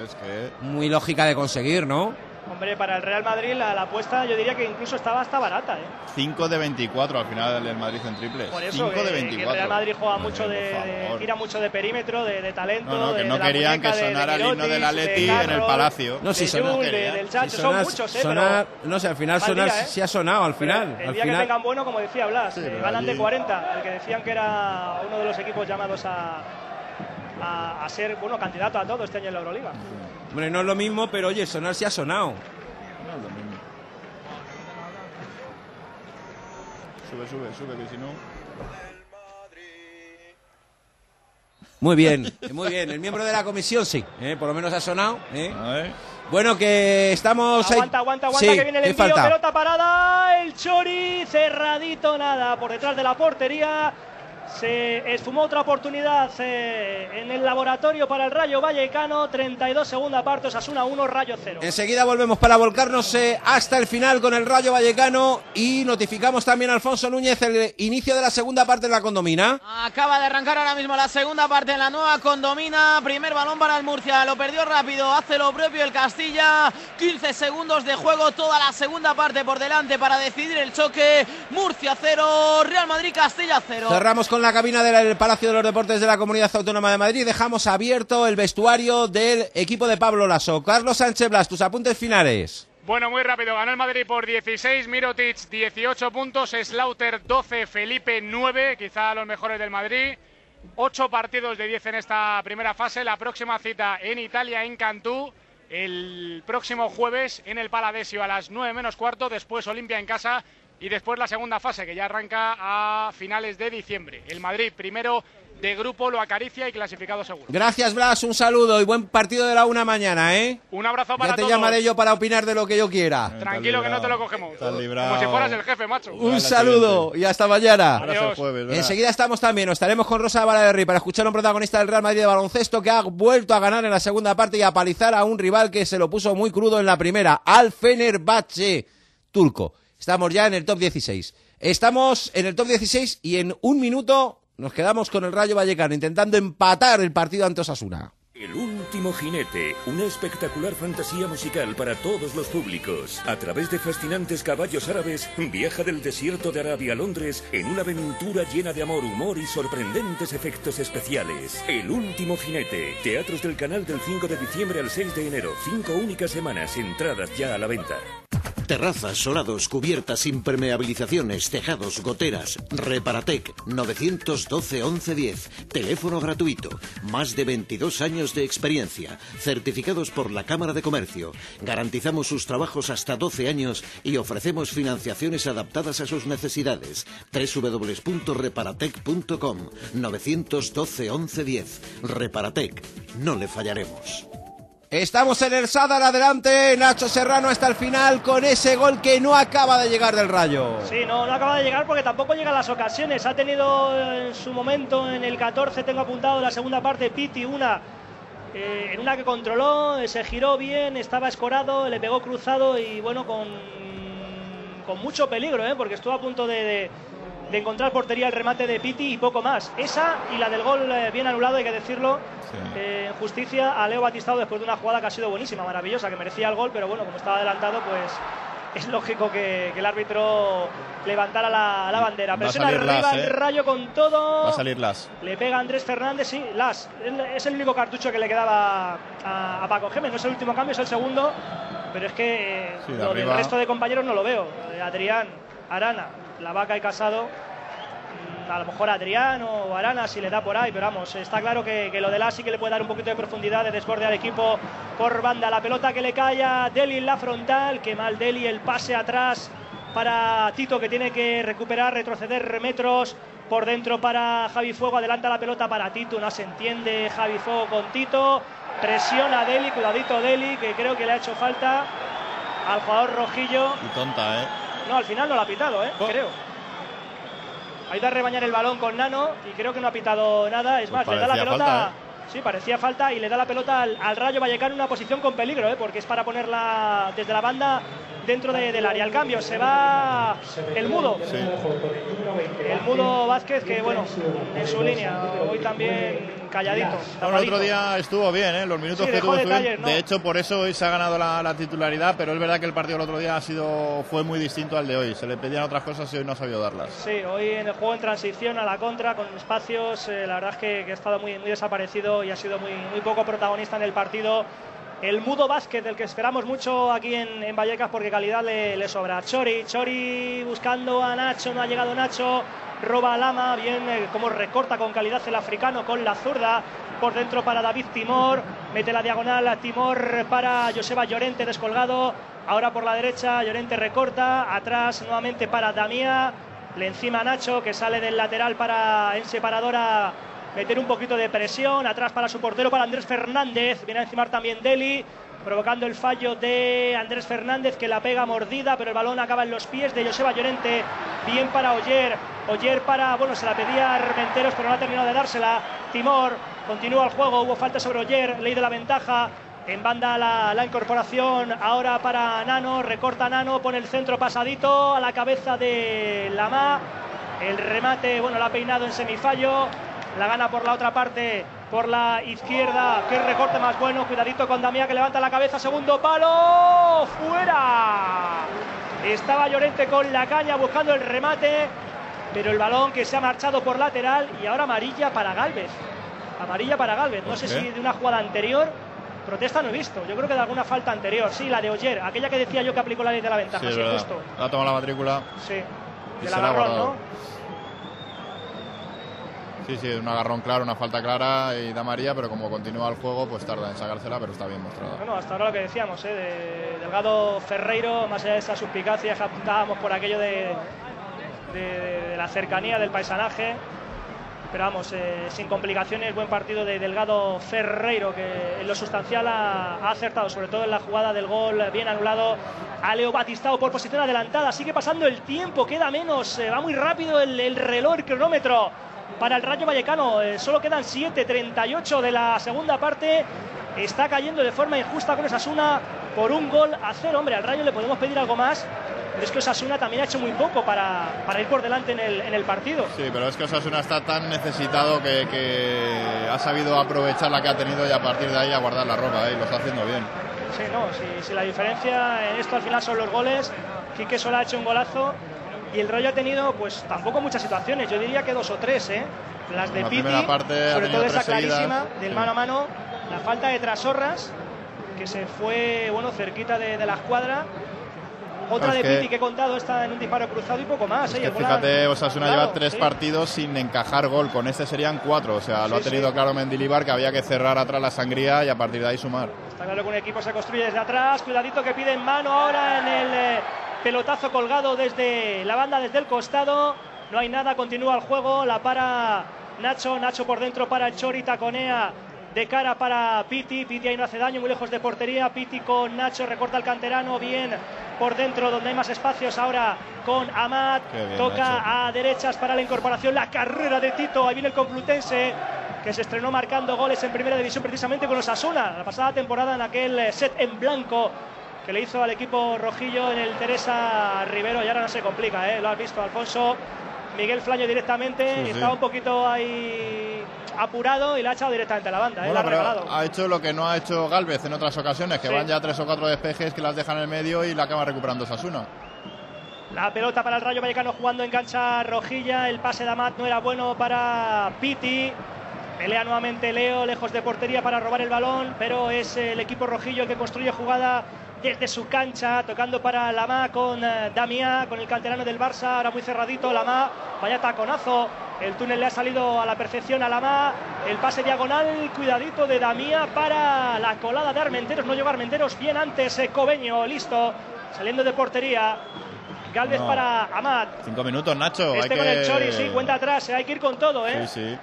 muy lógica de conseguir, ¿no? Hombre, para el Real Madrid la, la apuesta yo diría que incluso estaba hasta barata. ¿eh? 5 de 24 al final el Madrid en triples. Por eso 5 que, de que 24. el Real Madrid juega mucho de, de- tira mucho de perímetro, de, de talento. No, no, que de- no de querían que muñeca, de- de sonara el himno del Atleti de en el Palacio. No, si de sonó. Jul, de- del Chacho, Si son muchos, ¿eh? sonar- pero no sé, al final sonar día, ¿eh? sí ha sonado, al Pero final. El al día que final. tengan bueno, como decía Blas, Sí, eh, pero ganan de allí- 40, el que decían que era uno de los equipos llamados a, a, a ser bueno candidato a todo este año en la Euroliga. Hombre, no es lo mismo, pero oye, sonar sí ha sonado. Sube, sube, sube, que si no. Muy bien, *laughs* muy bien. El miembro de la comisión sí, ¿eh? por lo menos ha sonado. ¿eh? Bueno, que estamos ahí. Aguanta, aguanta, aguanta, Sí, que viene el ¿qué envío, falta? pelota parada, el Chori cerradito, nada, por detrás de la portería. Se esfumó otra oportunidad eh, en el laboratorio para el Rayo Vallecano, 32 segunda parte, Osasuna 1, Rayo 0. Enseguida volvemos para volcarnos eh, hasta el final con el Rayo Vallecano y notificamos también a Alfonso Núñez el inicio de la segunda parte de la condomina. Acaba de arrancar ahora mismo la segunda parte en la nueva condomina. Primer balón para el Murcia. Lo perdió rápido. Hace lo propio el Castilla. 15 segundos de juego. Toda la segunda parte por delante para decidir el choque. Murcia 0. Real Madrid Castilla 0. Cerramos con la cabina del Palacio de los Deportes de la Comunidad Autónoma de Madrid. Dejamos abierto el vestuario del equipo de Pablo Lasso. Carlos Sánchez Blas, tus apuntes finales. Bueno, muy rápido. Ganó el Madrid por 16, Mirotic 18 puntos, Slaughter 12, Felipe 9, quizá los mejores del Madrid. 8 partidos de 10 en esta primera fase. La próxima cita en Italia, en Cantú. El próximo jueves en el Paladesio a las 9 menos cuarto. Después Olimpia en casa. Y después la segunda fase que ya arranca a finales de diciembre. El Madrid primero de grupo lo acaricia y clasificado seguro. Gracias Blas, un saludo y buen partido de la una mañana, ¿eh? Un abrazo para Ya te todos. llamaré yo para opinar de lo que yo quiera. Tranquilo que no te lo cogemos. Como si fueras el jefe, macho. Un saludo y hasta mañana. El jueves. Enseguida estamos también, nos estaremos con Rosa Valaderri para escuchar a un protagonista del Real Madrid de baloncesto que ha vuelto a ganar en la segunda parte y a palizar a un rival que se lo puso muy crudo en la primera, al Fenerbahce turco. Estamos ya en el top 16. Estamos en el top 16 y en un minuto nos quedamos con el Rayo Vallecano intentando empatar el partido ante Osasuna. El último jinete, una espectacular fantasía musical para todos los públicos. A través de fascinantes caballos árabes, viaja del desierto de Arabia a Londres en una aventura llena de amor, humor y sorprendentes efectos especiales. El último jinete, teatros del canal del 5 de diciembre al 6 de enero, cinco únicas semanas, entradas ya a la venta. Terrazas, solados, cubiertas, impermeabilizaciones, tejados, goteras. Reparatec 912 1110. Teléfono gratuito. Más de 22 años de experiencia. Certificados por la Cámara de Comercio. Garantizamos sus trabajos hasta 12 años y ofrecemos financiaciones adaptadas a sus necesidades. www.reparatec.com 912 1110. Reparatec. No le fallaremos. Estamos en el Sadar adelante, Nacho Serrano hasta el final con ese gol que no acaba de llegar del Rayo. Sí, no, no acaba de llegar porque tampoco llegan las ocasiones. Ha tenido en su momento en el 14, tengo apuntado la segunda parte, Piti, una eh, en una que controló, se giró bien, estaba escorado, le pegó cruzado y bueno, con, con mucho peligro, ¿eh? porque estuvo a punto de- de encontrar portería el remate de Piti y poco más. Esa y la del gol eh, bien anulado, hay que decirlo, eh, en justicia a Leo Batistado después de una jugada que ha sido buenísima, maravillosa, que merecía el gol, pero bueno, como estaba adelantado, pues *laughs* es lógico que, que el árbitro levantara la, la bandera. Presiona arriba Las, el ¿eh? rayo con todo. Va a salir Las. Le pega a Andrés Fernández, sí, Las. Es el único cartucho que le quedaba a, a Paco Gémez. No es el último cambio, es el segundo. Pero es que eh, Sí, de lo del resto de compañeros no lo veo. Adrián, Arana, La Vaca y Casado. A lo mejor Adrián o Arana si le da por ahí, pero vamos, está claro que, lo de Las sí que le puede dar un poquito de profundidad, de desborde al equipo por banda. La pelota que le cae a Deli en la frontal, que mal Deli, el pase atrás para Tito que tiene que recuperar, retroceder metros por dentro para Javi Fuego, adelanta la pelota para Tito, no se entiende Javi Fuego con Tito, presiona Deli, cuidadito Deli, que creo que le ha hecho falta al jugador rojillo. Y tonta, ¿eh? No, al final no lo ha pitado, ¿eh? creo. Ha ido a rebañar el balón con Nano y creo que no ha pitado nada. Es más, le da la Pues pelota. falta, Sí, parecía falta y le da la pelota al, al Rayo Vallecano en una posición con peligro, ¿eh? porque es para ponerla desde la banda dentro de- del área. Al cambio se va el mudo. El mudo Vázquez, que bueno, en su línea, hoy también calladito. Bueno, el otro día estuvo bien, ¿eh? Los minutos Sí, que tuvo detalles, ¿no? De hecho, por eso hoy se ha ganado la, la titularidad, pero es verdad que el partido del otro día ha sido fue muy distinto al de hoy. Se le pedían otras cosas y hoy no ha sabido darlas. Sí, hoy en el juego en transición a la contra, con espacios, eh, la verdad es que, que ha estado muy, muy desaparecido y ha sido muy, muy poco protagonista en el partido. El mudo básquet, del que esperamos mucho aquí en, en Vallecas porque calidad le, le sobra. Chori, Chori buscando a Nacho, no ha llegado Nacho, roba Lama, bien eh, como recorta con calidad el africano con la zurda. Por dentro para David Timor, mete la diagonal a Timor para Joseba Llorente descolgado. Ahora por la derecha, Llorente recorta, atrás nuevamente para Damía. Le encima Nacho que sale del lateral para en separadora meter un poquito de presión. Atrás para su portero, para Andrés Fernández. Viene a encimar también Deli. Provocando el fallo de Andrés Fernández que la pega mordida, pero el balón acaba en los pies de Joseba Llorente. Bien para Oyer. Oyer para, bueno, se la pedía Armenteros, pero no ha terminado de dársela. Timor continúa el juego. Hubo falta sobre Oyer, ley de la ventaja. En banda la, incorporación ahora para Nano, recorta Nano, pone el centro pasadito a la cabeza de Lama. El remate, bueno, la ha peinado en semifallo. La gana por la otra parte, por la izquierda. Qué recorte más bueno. Cuidadito con Damía que levanta la cabeza. Segundo palo. ¡Fuera! Estaba Llorente con la caña buscando el remate. Pero el balón que se ha marchado por lateral y ahora amarilla para Galvez. Amarilla para Galvez. No ¿Por sé qué? si de una jugada anterior. Protesta no he visto. Yo creo que de alguna falta anterior. Sí, la de Oyer. Aquella que decía yo que aplicó la ley de la ventaja. Sí, justo. Ha tomado la matrícula. Sí. Se la guardado. ¿no? Sí, sí, un agarrón claro, una falta clara y da María, pero como continúa el juego, pues tarda en sacársela, pero está bien mostrada. Bueno, hasta ahora lo que decíamos, ¿eh? de Delgado Ferreiro, más allá de esa suspicacia que apuntábamos por aquello de, de- de la cercanía del paisanaje. Pero vamos, eh, sin complicaciones, buen partido de Delgado Ferreiro, que en lo sustancial ha, ha acertado, sobre todo en la jugada del gol bien anulado a Leo Batistao por posición adelantada. Sigue pasando el tiempo, queda menos, eh, va muy rápido el, el reloj, el cronómetro para el Rayo Vallecano. Eh, solo quedan 7.38 de la segunda parte. Está cayendo de forma injusta con Osasuna por un gol a cero. Hombre, al Rayo le podemos pedir algo más, pero es que Osasuna también ha hecho muy poco para, para ir por delante en el, en el partido. Sí, pero es que Osasuna está tan necesitado que, que ha sabido aprovechar la que ha tenido y a partir de ahí a guardar la ropa, ¿eh? y lo está haciendo bien. Sí, no, si, si la diferencia en esto al final son los goles, Quique solo ha hecho un golazo y el Rayo ha tenido pues tampoco muchas situaciones, yo diría que dos o tres, ¿eh? Las de la Piti, parte sobre todo esa seguidas, clarísima del sí. mano a mano, la falta de Trasorras, que se fue bueno cerquita de, de la escuadra. Otra Es de Piti que he contado está en un disparo cruzado y poco más. ¿eh? Y Que fíjate, Osasuna claro, lleva tres sí. partidos sin encajar gol, con este serían cuatro, o sea, lo Sí, ha tenido claro Mendilibar que había que cerrar atrás la sangría y a partir de ahí sumar. Está claro que un equipo se construye desde atrás. Cuidadito que pide en mano ahora en el eh, pelotazo colgado desde la banda, desde el costado. No hay nada, continúa el juego. La para Nacho. Nacho por dentro para el Chori, taconea de cara para Piti. Piti ahí no hace daño, muy lejos de portería. Piti con Nacho, recorta el canterano, bien por dentro donde hay más espacios ahora con Amat. Bien, Toca Nacho. a derechas para la incorporación, la carrera de Tito. Ahí viene el Complutense que se estrenó marcando goles en primera división precisamente con los Asuna. La pasada temporada en aquel set en blanco que le hizo al equipo rojillo en el Teresa Rivero. Y ahora no se complica, ¿eh? lo has visto, Alfonso. Miguel Flaño directamente, Sí, sí. estaba un poquito ahí apurado y la ha echado directamente a la banda, ¿eh? Bueno, la ha hecho lo que no ha hecho Galvez en otras ocasiones, que Sí. van ya tres o cuatro despejes que las dejan en el medio y la acaba recuperando Sasuna. La pelota para el Rayo Vallecano jugando en cancha rojilla. El pase de Amat no era bueno para Piti. Pelea nuevamente Leo, lejos de portería para robar el balón, pero es el equipo rojillo el que construye jugada desde su cancha, tocando para Lamá con eh, Damiá, con el canterano del Barça, ahora muy cerradito, Lamá, vaya taconazo, el túnel le ha salido a la perfección a Lamá, el pase diagonal, cuidadito de Damiá para la colada de Armenteros, no llegó Armenteros, bien antes, eh, Cobeño, listo, saliendo de portería, Galvez No. para Amat, Cinco minutos, Nacho. este hay con que... el Chori, sí, cuenta atrás, eh, hay que ir con todo, ¿eh? Sí, sí.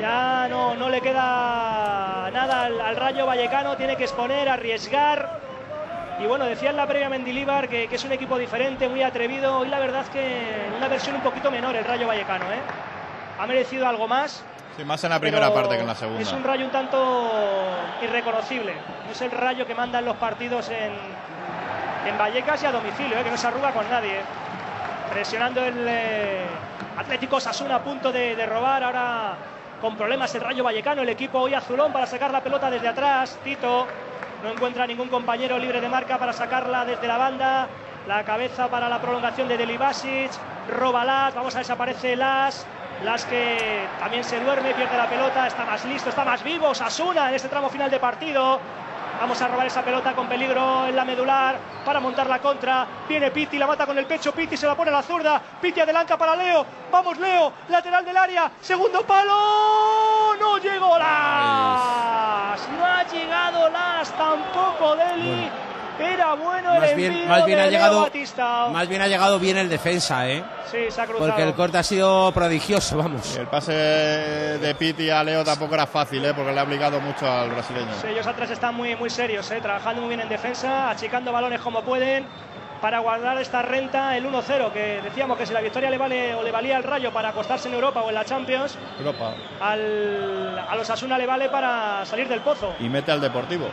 Ya no, no le queda nada al, al Rayo Vallecano, tiene que exponer, arriesgar. Y bueno, decía en la previa Mendilíbar que, que es un equipo diferente, muy atrevido. Y la verdad es que en una versión un poquito menor el Rayo Vallecano, ¿eh? Ha merecido algo más. Sí, más en la primera parte que en la segunda. Es un Rayo un tanto irreconocible. No es el Rayo que manda en los partidos en, en Vallecas y a domicilio, ¿eh? que no se arruga con nadie. Presionando el eh, Atlético Sasuna a punto de, de robar. Ahora con problemas el Rayo Vallecano. El equipo hoy azulón para sacar la pelota desde atrás. Tito no encuentra ningún compañero libre de marca para sacarla desde la banda. La cabeza para la prolongación de Delibasic. Roba Las. Vamos a aparece Las. Las que también se duerme, pierde la pelota, está más listo, está más vivo. Sasuna en este tramo final de partido. Vamos a robar esa pelota con peligro en la medular para montar la contra. Viene Piti, la mata con el pecho. Piti se la pone a la zurda. Piti adelanta para Leo. Vamos, Leo. Lateral del área. Segundo palo. No llegó Las. No ha llegado Las. Tampoco Deli. Era bueno el Más bien, envío más bien de ha llegado, Batista. más bien ha llegado bien el defensa, ¿eh? Sí, se ha cruzado. Porque el corte ha sido prodigioso, vamos. El pase de Piti a Leo tampoco era fácil, ¿eh? porque le ha obligado mucho al brasileño. Sí, ellos atrás están muy, muy serios, ¿eh? trabajando muy bien en defensa, achicando balones como pueden para guardar esta renta el 1-0, que decíamos que si la victoria le vale o le valía al Rayo para acostarse en Europa o en la Champions, Europa. al, a los Asuna le vale para salir del pozo. Y mete al Deportivo.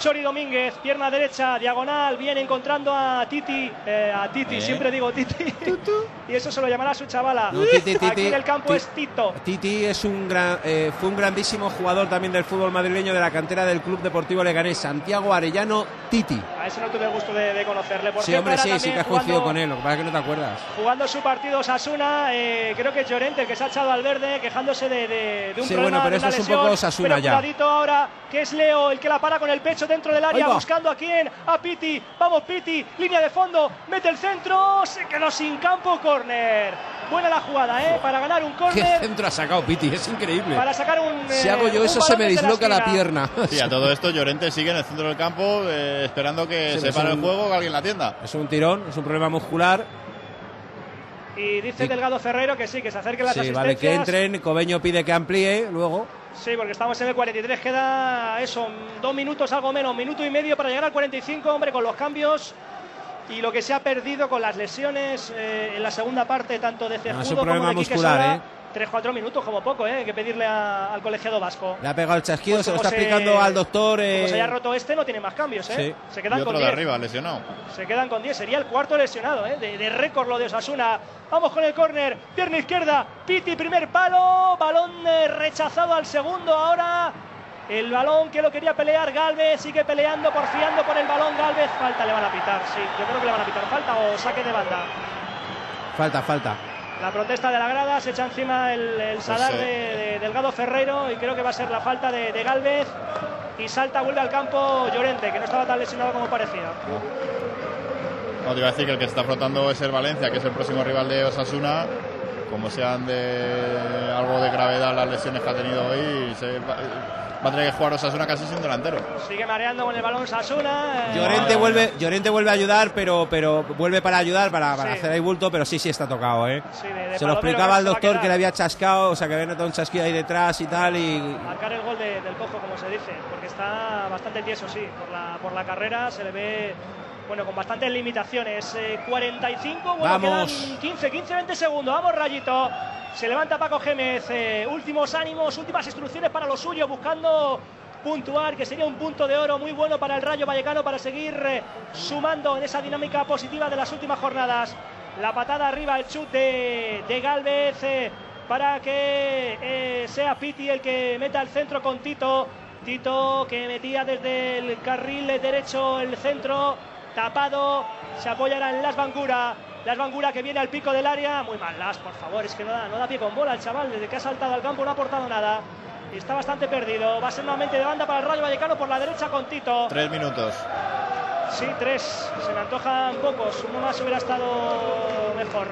Chori Domínguez, pierna derecha, diagonal, viene encontrando a Titi, eh, a Titi, Eh. siempre digo Titi, *laughs* y eso se lo llamará su chavala. No, Titi, Titi, Aquí en el campo es Tito. Titi es un gran, eh, fue un grandísimo jugador también del fútbol madrileño de la cantera del Club Deportivo Leganés, Santiago Arellano Titi. A ese no tuve el gusto de, de conocerle. Por Sí, hombre, sí, sí que has coincidido jugando- con él, lo que pasa es que no te acuerdas. Jugando su partido Sasuna, eh, creo que es Llorente el que se ha echado al verde, quejándose de, de- de un Sí, problema bueno, pero de eso una es un lesión. poco Osasuna pero ya. ahora, que es Leo el que la para con el pecho dentro del área, buscando a quién, a Piti. Vamos Piti, línea de fondo, mete el centro, se quedó sin campo, córner. Buena la jugada, ¿eh? Para ganar un ¿Qué córner, centro ha sacado Piti? Es increíble. para sacar un. Si eh, hago yo un eso se me disloca la pierna. Sí, a todo esto Llorente sigue en el centro del campo eh, esperando que Sí, se pare el juego o que alguien la atienda. Es un tirón, es un problema muscular. Y dice Sí. Delgado Ferrero que sí, que se acerquen las Sí, vale, que asistencias. entren. Cobeño pide que amplíe luego. Sí, porque estamos en el 43, queda eso, dos minutos, algo menos, minuto y medio para llegar al 45, hombre, con los cambios y lo que se ha perdido con las lesiones eh, en la segunda parte, tanto de Cejudo como de muscular, Sola. ¿eh? 3-4 minutos como poco, ¿eh? hay que pedirle a- al colegiado vasco. Le ha pegado el chasquido, Pues se lo como está explicando al doctor. Como eh, se haya roto este, no tiene más cambios, ¿eh? Sí. Se quedan Y otro con de 10. arriba, lesionado. Se quedan con 10, sería el cuarto lesionado, ¿eh? de, de récord lo de Osasuna. Vamos con el córner, pierna izquierda, Piti, primer palo, balón eh, rechazado al segundo ahora. El balón que lo quería pelear Galvez, sigue peleando, porfiando por el balón Galvez. Falta le van a pitar, sí, yo creo que le van a pitar falta o saque de banda. Falta, falta. La protesta de la grada, se echa encima el, el Sadar sí. de, de Delgado Ferreiro y creo que va a ser la falta de, de Galvez. Y salta, vuelve al campo Llorente, que no estaba tan lesionado como parecía. No, te iba a decir que el que está frotando es el Valencia, que es el próximo rival de Osasuna. Como sean de algo de gravedad las lesiones que ha tenido hoy, se va, va a tener que jugar Osasuna casi sin delantero. Sigue mareando con el balón Sasuna. eh, Llorente vuelve, Llorente vuelve a ayudar, pero, pero vuelve para ayudar, para, para Sí. hacer ahí bulto, pero sí, sí está tocado, ¿eh? Sí, de- de Se lo explicaba al doctor que le había chascado, o sea, que había notado un chasquido ahí detrás y tal, y marcar el gol de- del cojo, como se dice, porque está bastante tieso, sí, por la, por la carrera se le ve, bueno, con bastantes limitaciones. Eh, 45, bueno, Vamos. quedan 15, 15, 20 segundos, vamos Rayito. Se levanta Paco Gémez, eh, últimos ánimos, últimas instrucciones para lo suyo, buscando puntuar, que sería un punto de oro muy bueno para el Rayo Vallecano para seguir eh, sumando en esa dinámica positiva de las últimas jornadas. La patada arriba, el chut de, de Galvez eh, para que eh, sea Piti el que meta el centro con Tito. Tito que metía desde el carril derecho el centro, tapado, se apoyará en Las Bangura. Las Bangura que viene al pico del área. Muy mal, Las, por favor, es que no da, no da pie con bola el chaval. Desde que ha saltado al campo no ha aportado nada. Y está bastante perdido. Va a ser nuevamente de banda para el Rayo Vallecano por la derecha con Tito. Tres minutos. Sí, tres. Se me antojan pocos. Uno más hubiera estado mejor.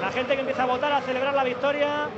La gente que empieza a votar a celebrar la victoria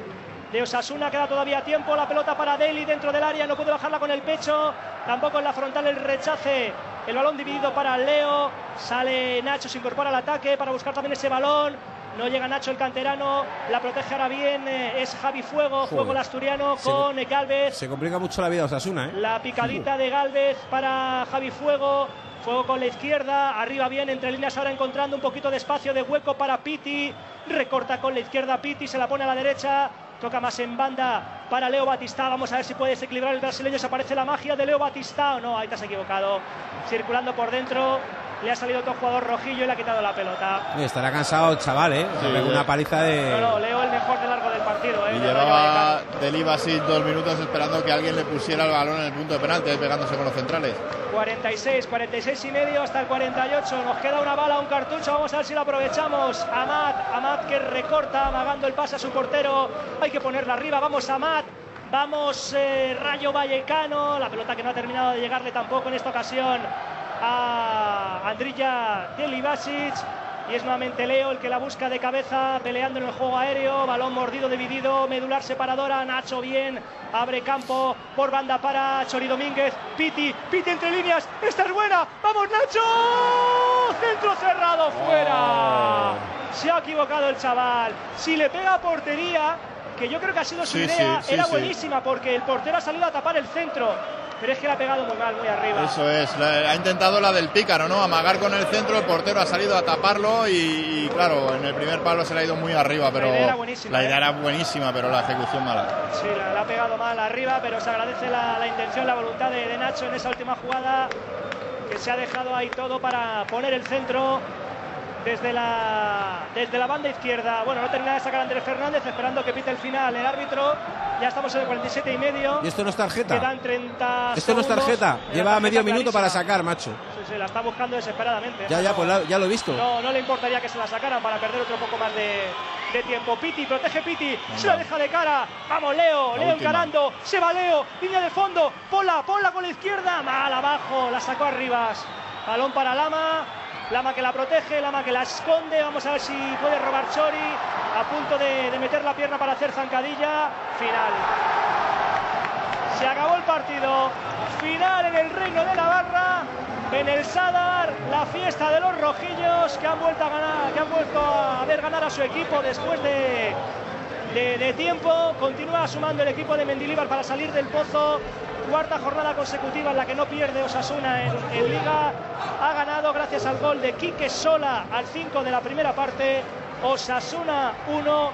de Osasuna. Queda todavía tiempo. La pelota para Deli dentro del área. No puede bajarla con el pecho. Tampoco en la frontal el rechace. El balón dividido para Leo. Sale Nacho, se incorpora al ataque para buscar también ese balón. No llega Nacho el canterano. La protege ahora bien. eh, Es Javi Fuego. Fuego Joder. el asturiano Se- con Galvez. se complica mucho la vida Osasuna, ¿eh? La picadita de Galvez para Javi Fuego. Fuego con la izquierda. Arriba bien, entre líneas ahora encontrando un poquito de espacio de hueco para Piti. Recorta con la izquierda Piti, se la pone a la derecha. Toca más en banda para Leo Batista. Vamos a ver si puede desequilibrar el brasileño. Se aparece la magia de Leo Batista. O no, ahí te has equivocado. Circulando por dentro. Le ha salido otro jugador rojillo y le ha quitado la pelota. Estará cansado el chaval, ¿eh? Sí, eh. una paliza de... No, no, Leo el mejor de largo del partido. ¿eh? Y llevaba del Ibasic dos minutos esperando que alguien le pusiera el balón en el punto de penalti, ahí pegándose con los centrales. 46, 46 y medio hasta el 48. Nos queda una bala, un cartucho. Vamos a ver si lo aprovechamos. Amat, Amat que recorta, amagando el pase a su portero. Hay que ponerla arriba. Vamos, Amat. Vamos, eh, Rayo Vallecano. La pelota que no ha terminado de llegarle tampoco en esta ocasión a Andrilla Delibasic. Y es nuevamente Leo el que la busca de cabeza, peleando en el juego aéreo. Balón mordido, dividido, medular separadora. Nacho bien, abre campo por banda para Chori Domínguez. Piti, Piti entre líneas. Esta es buena. ¡Vamos, Nacho! Centro cerrado, fuera. Se ha equivocado el chaval. Si le pega a portería, que yo creo que ha sido su Sí, idea, sí, sí, era buenísima porque el portero ha salido a tapar el centro. Pero es que le ha pegado muy mal, muy arriba. Eso es, la- ha intentado la del pícaro, ¿no? Amagar con el centro, el portero ha salido a taparlo y, y, claro, en el primer palo se le ha ido muy arriba, pero idea era buenísima, la idea ¿eh? era buenísima, pero la ejecución mala. Sí, la, la ha pegado mal arriba, pero se agradece la, la intención, la voluntad de, de Nacho en esa última jugada, que se ha dejado ahí todo para poner el centro desde la, desde la banda izquierda. Bueno, no termina de sacar Andrés Fernández, esperando que pite el final el árbitro. Ya estamos en el 47 y medio. ¿Y esto no es tarjeta? Quedan 30 Esto no es segundos. tarjeta. Lleva tarjeta medio minuto para sacar, macho. Sí, sí, la está buscando desesperadamente. Ya, ya, pues la- ya lo he visto. No, no le importaría que se la sacaran para perder otro poco más de, de tiempo. Piti, protege Piti, se la deja de cara. Vamos, Leo, La Leo última. encarando. Se va Leo, línea de fondo. Ponla, ponla con la izquierda. Mal abajo, la sacó Arribas. Balón para Lama. Lama que la protege, Lama que la esconde. Vamos a ver si puede robar Chori. A punto de, de meter la pierna para hacer zancadilla. Final. Se acabó el partido. Final en el Reino de Navarra. En el Sadar, la fiesta de los rojillos que han vuelto a ganar, que han vuelto a ver ganar a su equipo después de, de, tiempo. Continúa sumando el equipo de Mendilibar para salir del pozo. Cuarta jornada consecutiva en la que no pierde Osasuna en, en Liga. Ha ganado gracias al gol de Quique Sola al 5 de la primera parte. Osasuna 1,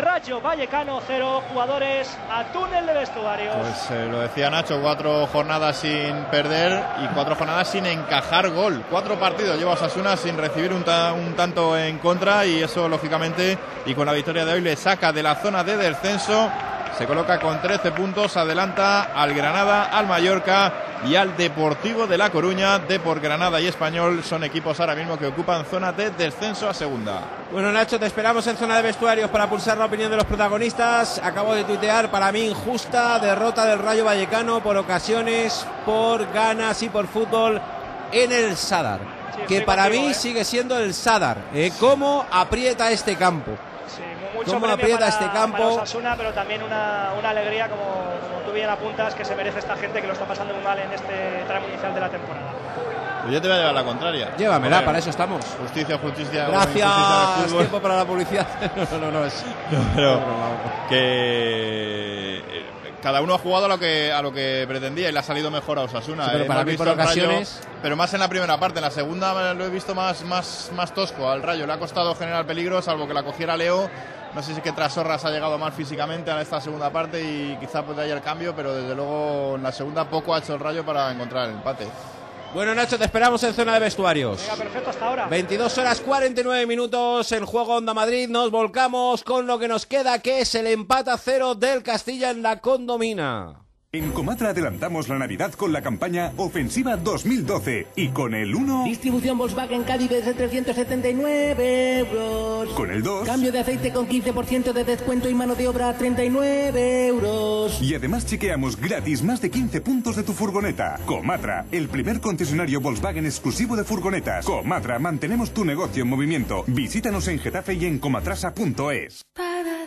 Rayo Vallecano 0. Jugadores a túnel de vestuarios. Pues eh, lo decía Nacho, cuatro jornadas sin perder y cuatro jornadas sin encajar gol. Cuatro partidos lleva Osasuna sin recibir un, ta- un tanto en contra y eso lógicamente y con la victoria de hoy le saca de la zona de descenso. Se coloca con 13 puntos, adelanta al Granada, al Mallorca y al Deportivo de La Coruña. Depor Granada y Español son equipos ahora mismo que ocupan zona de descenso a segunda. Bueno, Nacho, te esperamos en zona de vestuarios para pulsar la opinión de los protagonistas. Acabo de tuitear, para mí injusta derrota del Rayo Vallecano por ocasiones, por ganas y por fútbol en el Sadar. Sí, que para contigo, mí ¿eh? sigue siendo el Sadar. ¿eh? ¿Cómo aprieta este campo? Mucho cómo aprieta para, este para campo. Osasuna, pero también una, una alegría, como, como tú bien apuntas, que se merece esta gente que lo está pasando muy mal en este tramo inicial de la temporada. Pues yo te voy a llevar la contraria. Llévamela, para eso estamos. Justicia, justicia. Gracias. fútbol. Tiempo para la publicidad. *laughs* no, no, no, es. Pero que eh, cada uno ha jugado a lo que a lo que pretendía y le ha salido mejor a Osasuna. Sí, pero eh. para mí por Rayo, ocasiones- pero más en la primera parte. En la segunda lo he visto más, más, más tosco al Rayo. Le ha costado generar peligro, salvo que la cogiera Leo. No sé si es que Trasorras ha llegado mal físicamente a esta segunda parte y quizá puede haya el cambio, pero desde luego en la segunda poco ha hecho el Rayo para encontrar el empate. Bueno, Nacho, te esperamos en zona de vestuarios. Venga, perfecto, hasta ahora. 22 horas 49 minutos en juego Onda Madrid. Nos volcamos con lo que nos queda, que es el empate a cero del Castilla en la condomina. En Comatra adelantamos la Navidad con la campaña Ofensiva 2012 y con el 1, Distribución Volkswagen Caddy desde 379 euros. con el 2 Cambio de aceite con 15% de descuento y mano de obra a 39 euros. y además chequeamos gratis más de 15 puntos de tu furgoneta. Comatra, el primer concesionario Volkswagen exclusivo de furgonetas. Comatra, mantenemos tu negocio en movimiento. Visítanos en Getafe y en comatrasa.es.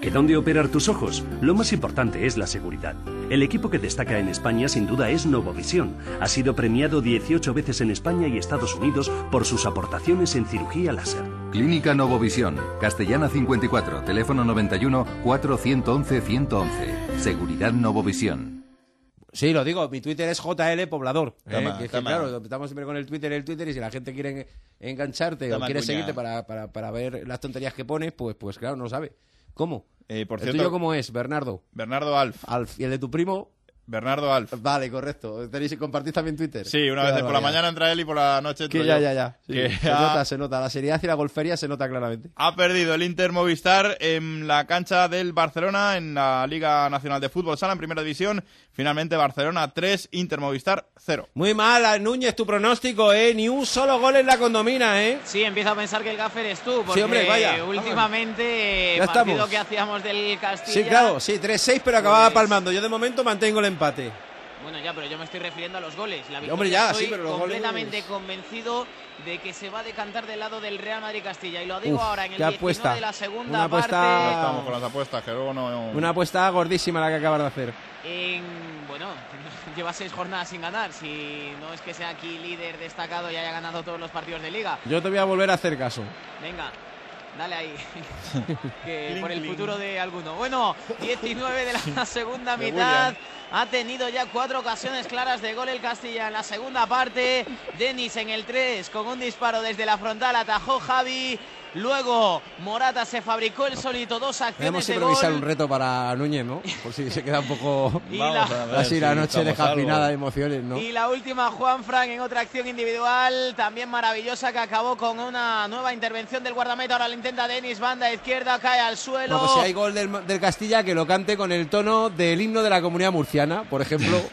¿Que dónde operar tus ojos? Lo más importante es la seguridad. El equipo que destaca en España sin duda es Novovisión. Ha sido premiado 18 veces en España y Estados Unidos por sus aportaciones en cirugía láser. Clínica Novovisión, Castellana 54, teléfono 91 411 111. Seguridad Novovisión. Sí, lo digo, mi Twitter es JL Poblador. ¿eh? Toma, Que es que, toma. claro, estamos siempre con el Twitter, el Twitter, y si la gente quiere en- engancharte Toma, o quiere cuña. seguirte para, para, para ver las tonterías que pones, pues, pues claro, no sabe. ¿Cómo? Eh, por ¿El cierto, tuyo cómo es, Bernardo? Bernardo Alf. Alf. ¿Y el de tu primo? Bernardo Alf. Vale, correcto. ¿Tenéis, ¿Compartís también Twitter? Sí, una vez por la mañana entra él y por la noche Que ya, yo. ya, ya. Sí, Que se ha- nota, se nota. La seriedad y la golfería se nota claramente. Ha perdido el Inter Movistar en la cancha del Barcelona en la Liga Nacional de Fútbol Sala en Primera División. Finalmente Barcelona 3, Inter Movistar 0. Muy mal, Núñez, tu pronóstico, ¿eh? Ni un solo gol en la condomina, ¿eh? Sí, empiezo a pensar que el gaffer es tú, porque Sí, hombre, vaya. últimamente Ya partido estamos. que hacíamos del Castilla. Sí, claro, sí, 3-6, pero acababa Pues- palmando. Yo de momento mantengo el empate. Bueno, ya, pero yo me estoy refiriendo a los goles. La Hombre, victoria, ya, estoy sí, pero los goles- completamente convencido de que se va a decantar del lado del Real Madrid Castilla. Y lo digo Uf, ahora en el qué 19 apuesta. de la segunda Una apuesta- parte. Ya estamos con las apuestas, que luego no... Una apuesta gordísima la que acabas de hacer. En, bueno, *laughs* lleva seis jornadas sin ganar. Si no es que sea aquí líder destacado y haya ganado todos los partidos de liga. Yo te voy a volver a hacer caso. Venga, dale ahí. *laughs* que por el futuro de alguno. Bueno, 19 de la *laughs* segunda mitad. Ha tenido ya cuatro ocasiones claras de gol el Castilla en la segunda parte. Denis en el 3 con un disparo desde la frontal atajó Javi. Luego Morata se fabricó el solito dos acciones Podemos de improvisar un reto para Núñez, ¿no? Por si se queda un poco. *laughs* Y la- ver Así la noche buscamos descafeinada de emociones, ¿no? Y la última, Juan Frank en otra acción individual, también maravillosa, que acabó con una nueva intervención del guardameta. Ahora lo intenta Denis, banda izquierda, cae al suelo. No, pues si hay gol del, del Castilla, que lo cante con el tono del himno de la comunidad murciana, por ejemplo. *laughs*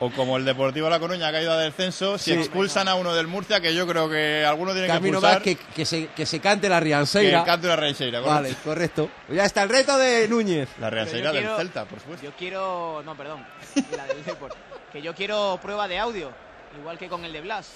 O como el Deportivo La Coruña ha caído a descenso, si Sí. expulsan a uno del Murcia, que yo creo que alguno tiene que Camino expulsar, más que, que, se, que se cante la Rianseira. que cante correcto. Vale, correcto. Ya está el reto de Núñez. La Rianseira del quiero- Celta, por supuesto. Yo quiero. No, perdón. La del. Que yo quiero prueba de audio. Igual que con el de Blas.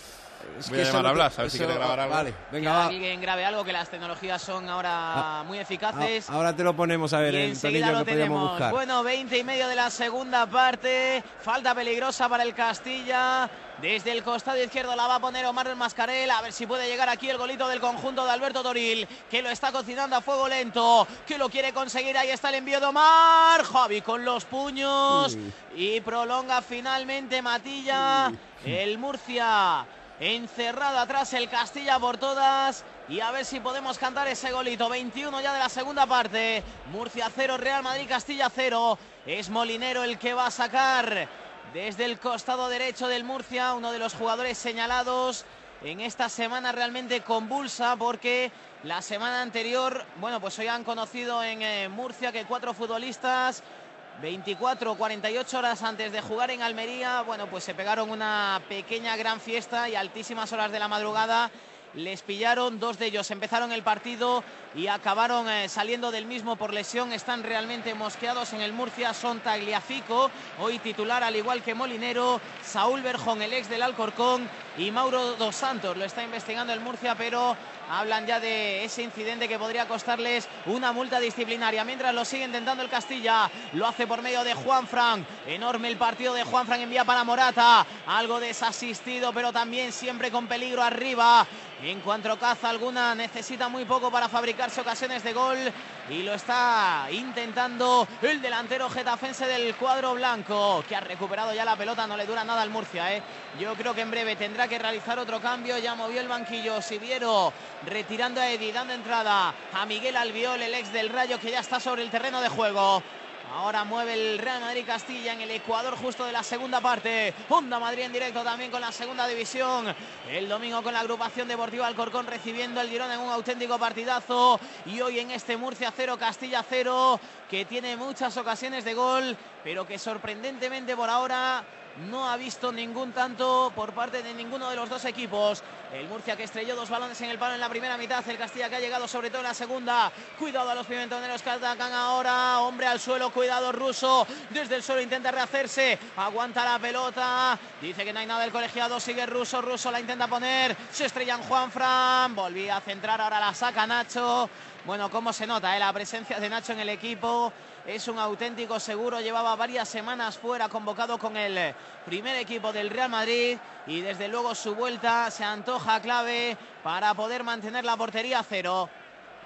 Voy a llamar a Blas, a ver si quiere grabar algo. Vale, Que venga, alguien grabe algo, que las tecnologías son ahora muy eficaces. Ah, Ahora te lo ponemos a ver Y el enseguida lo que tenemos. buscar. Bueno, 20 y medio de la segunda parte. Falta peligrosa para el Castilla. Desde el costado izquierdo la va a poner Omar el Mascarel. A ver si puede llegar aquí el golito del conjunto de Alberto Toril. Que lo está cocinando a fuego lento. Que lo quiere conseguir. Ahí está el envío de Omar. Javi con los puños. Y prolonga finalmente Matilla. El Murcia. Encerrado atrás el Castilla por todas. Y a ver si podemos cantar ese golito. 21 ya de la segunda parte. Murcia 0, Real Madrid Castilla 0. Es Molinero el que va a sacar desde el costado derecho del Murcia. Uno de los jugadores señalados en esta semana realmente convulsa porque la semana anterior, bueno, pues hoy han conocido en eh, Murcia que cuatro futbolistas 24 48 horas antes de jugar en Almería, bueno, pues se pegaron una pequeña gran fiesta y altísimas horas de la madrugada les pillaron, dos de ellos. Empezaron el partido y acabaron eh, saliendo del mismo por lesión, están realmente mosqueados en el Murcia, son Tagliafico, hoy titular al igual que Molinero, Saúl Berjón, el ex del Alcorcón y Mauro Dos Santos, lo está investigando el Murcia, pero hablan ya de ese incidente que podría costarles una multa disciplinaria. Mientras lo sigue intentando el Castilla, lo hace por medio de Juan Fran. Enorme el partido de Juan Fran, envía para Morata. Algo desasistido, pero también siempre con peligro arriba. En cuanto caza alguna, necesita muy poco para fabricarse ocasiones de gol. Y lo está intentando el delantero getafense del cuadro blanco, que ha recuperado ya la pelota. No le dura nada al Murcia. ¿eh? Yo creo que en breve tendrá que realizar otro cambio. Ya movió el banquillo Siviero, retirando a Eddie, dando entrada a Miguel Albiol, el ex del Rayo, que ya está sobre el terreno de juego. Ahora mueve el Real Madrid Castilla en el Ecuador justo de la segunda parte. Honda Madrid en directo también con la segunda división. El domingo con la agrupación deportiva Alcorcón recibiendo el Girón en un auténtico partidazo. Y hoy en este Murcia 0, Castilla 0, que tiene muchas ocasiones de gol, pero que sorprendentemente por ahora no ha visto ningún tanto por parte de ninguno de los dos equipos. El Murcia que estrelló dos balones en el palo en la primera mitad. El Castilla que ha llegado sobre todo en la segunda. Cuidado a los pimentoneros que atacan ahora. Hombre al suelo, cuidado ruso. Desde el suelo intenta rehacerse. Aguanta la pelota. Dice que no hay nada del colegiado. Sigue ruso. Ruso la intenta poner. Se estrella en Juan Fran. Volvía a centrar. Ahora la saca Nacho. Bueno, cómo se nota eh, la presencia de Nacho en el equipo. Es un auténtico seguro. Llevaba varias semanas fuera convocado con el primer equipo del Real Madrid. Y desde luego su vuelta se antoja clave para poder mantener la portería a cero.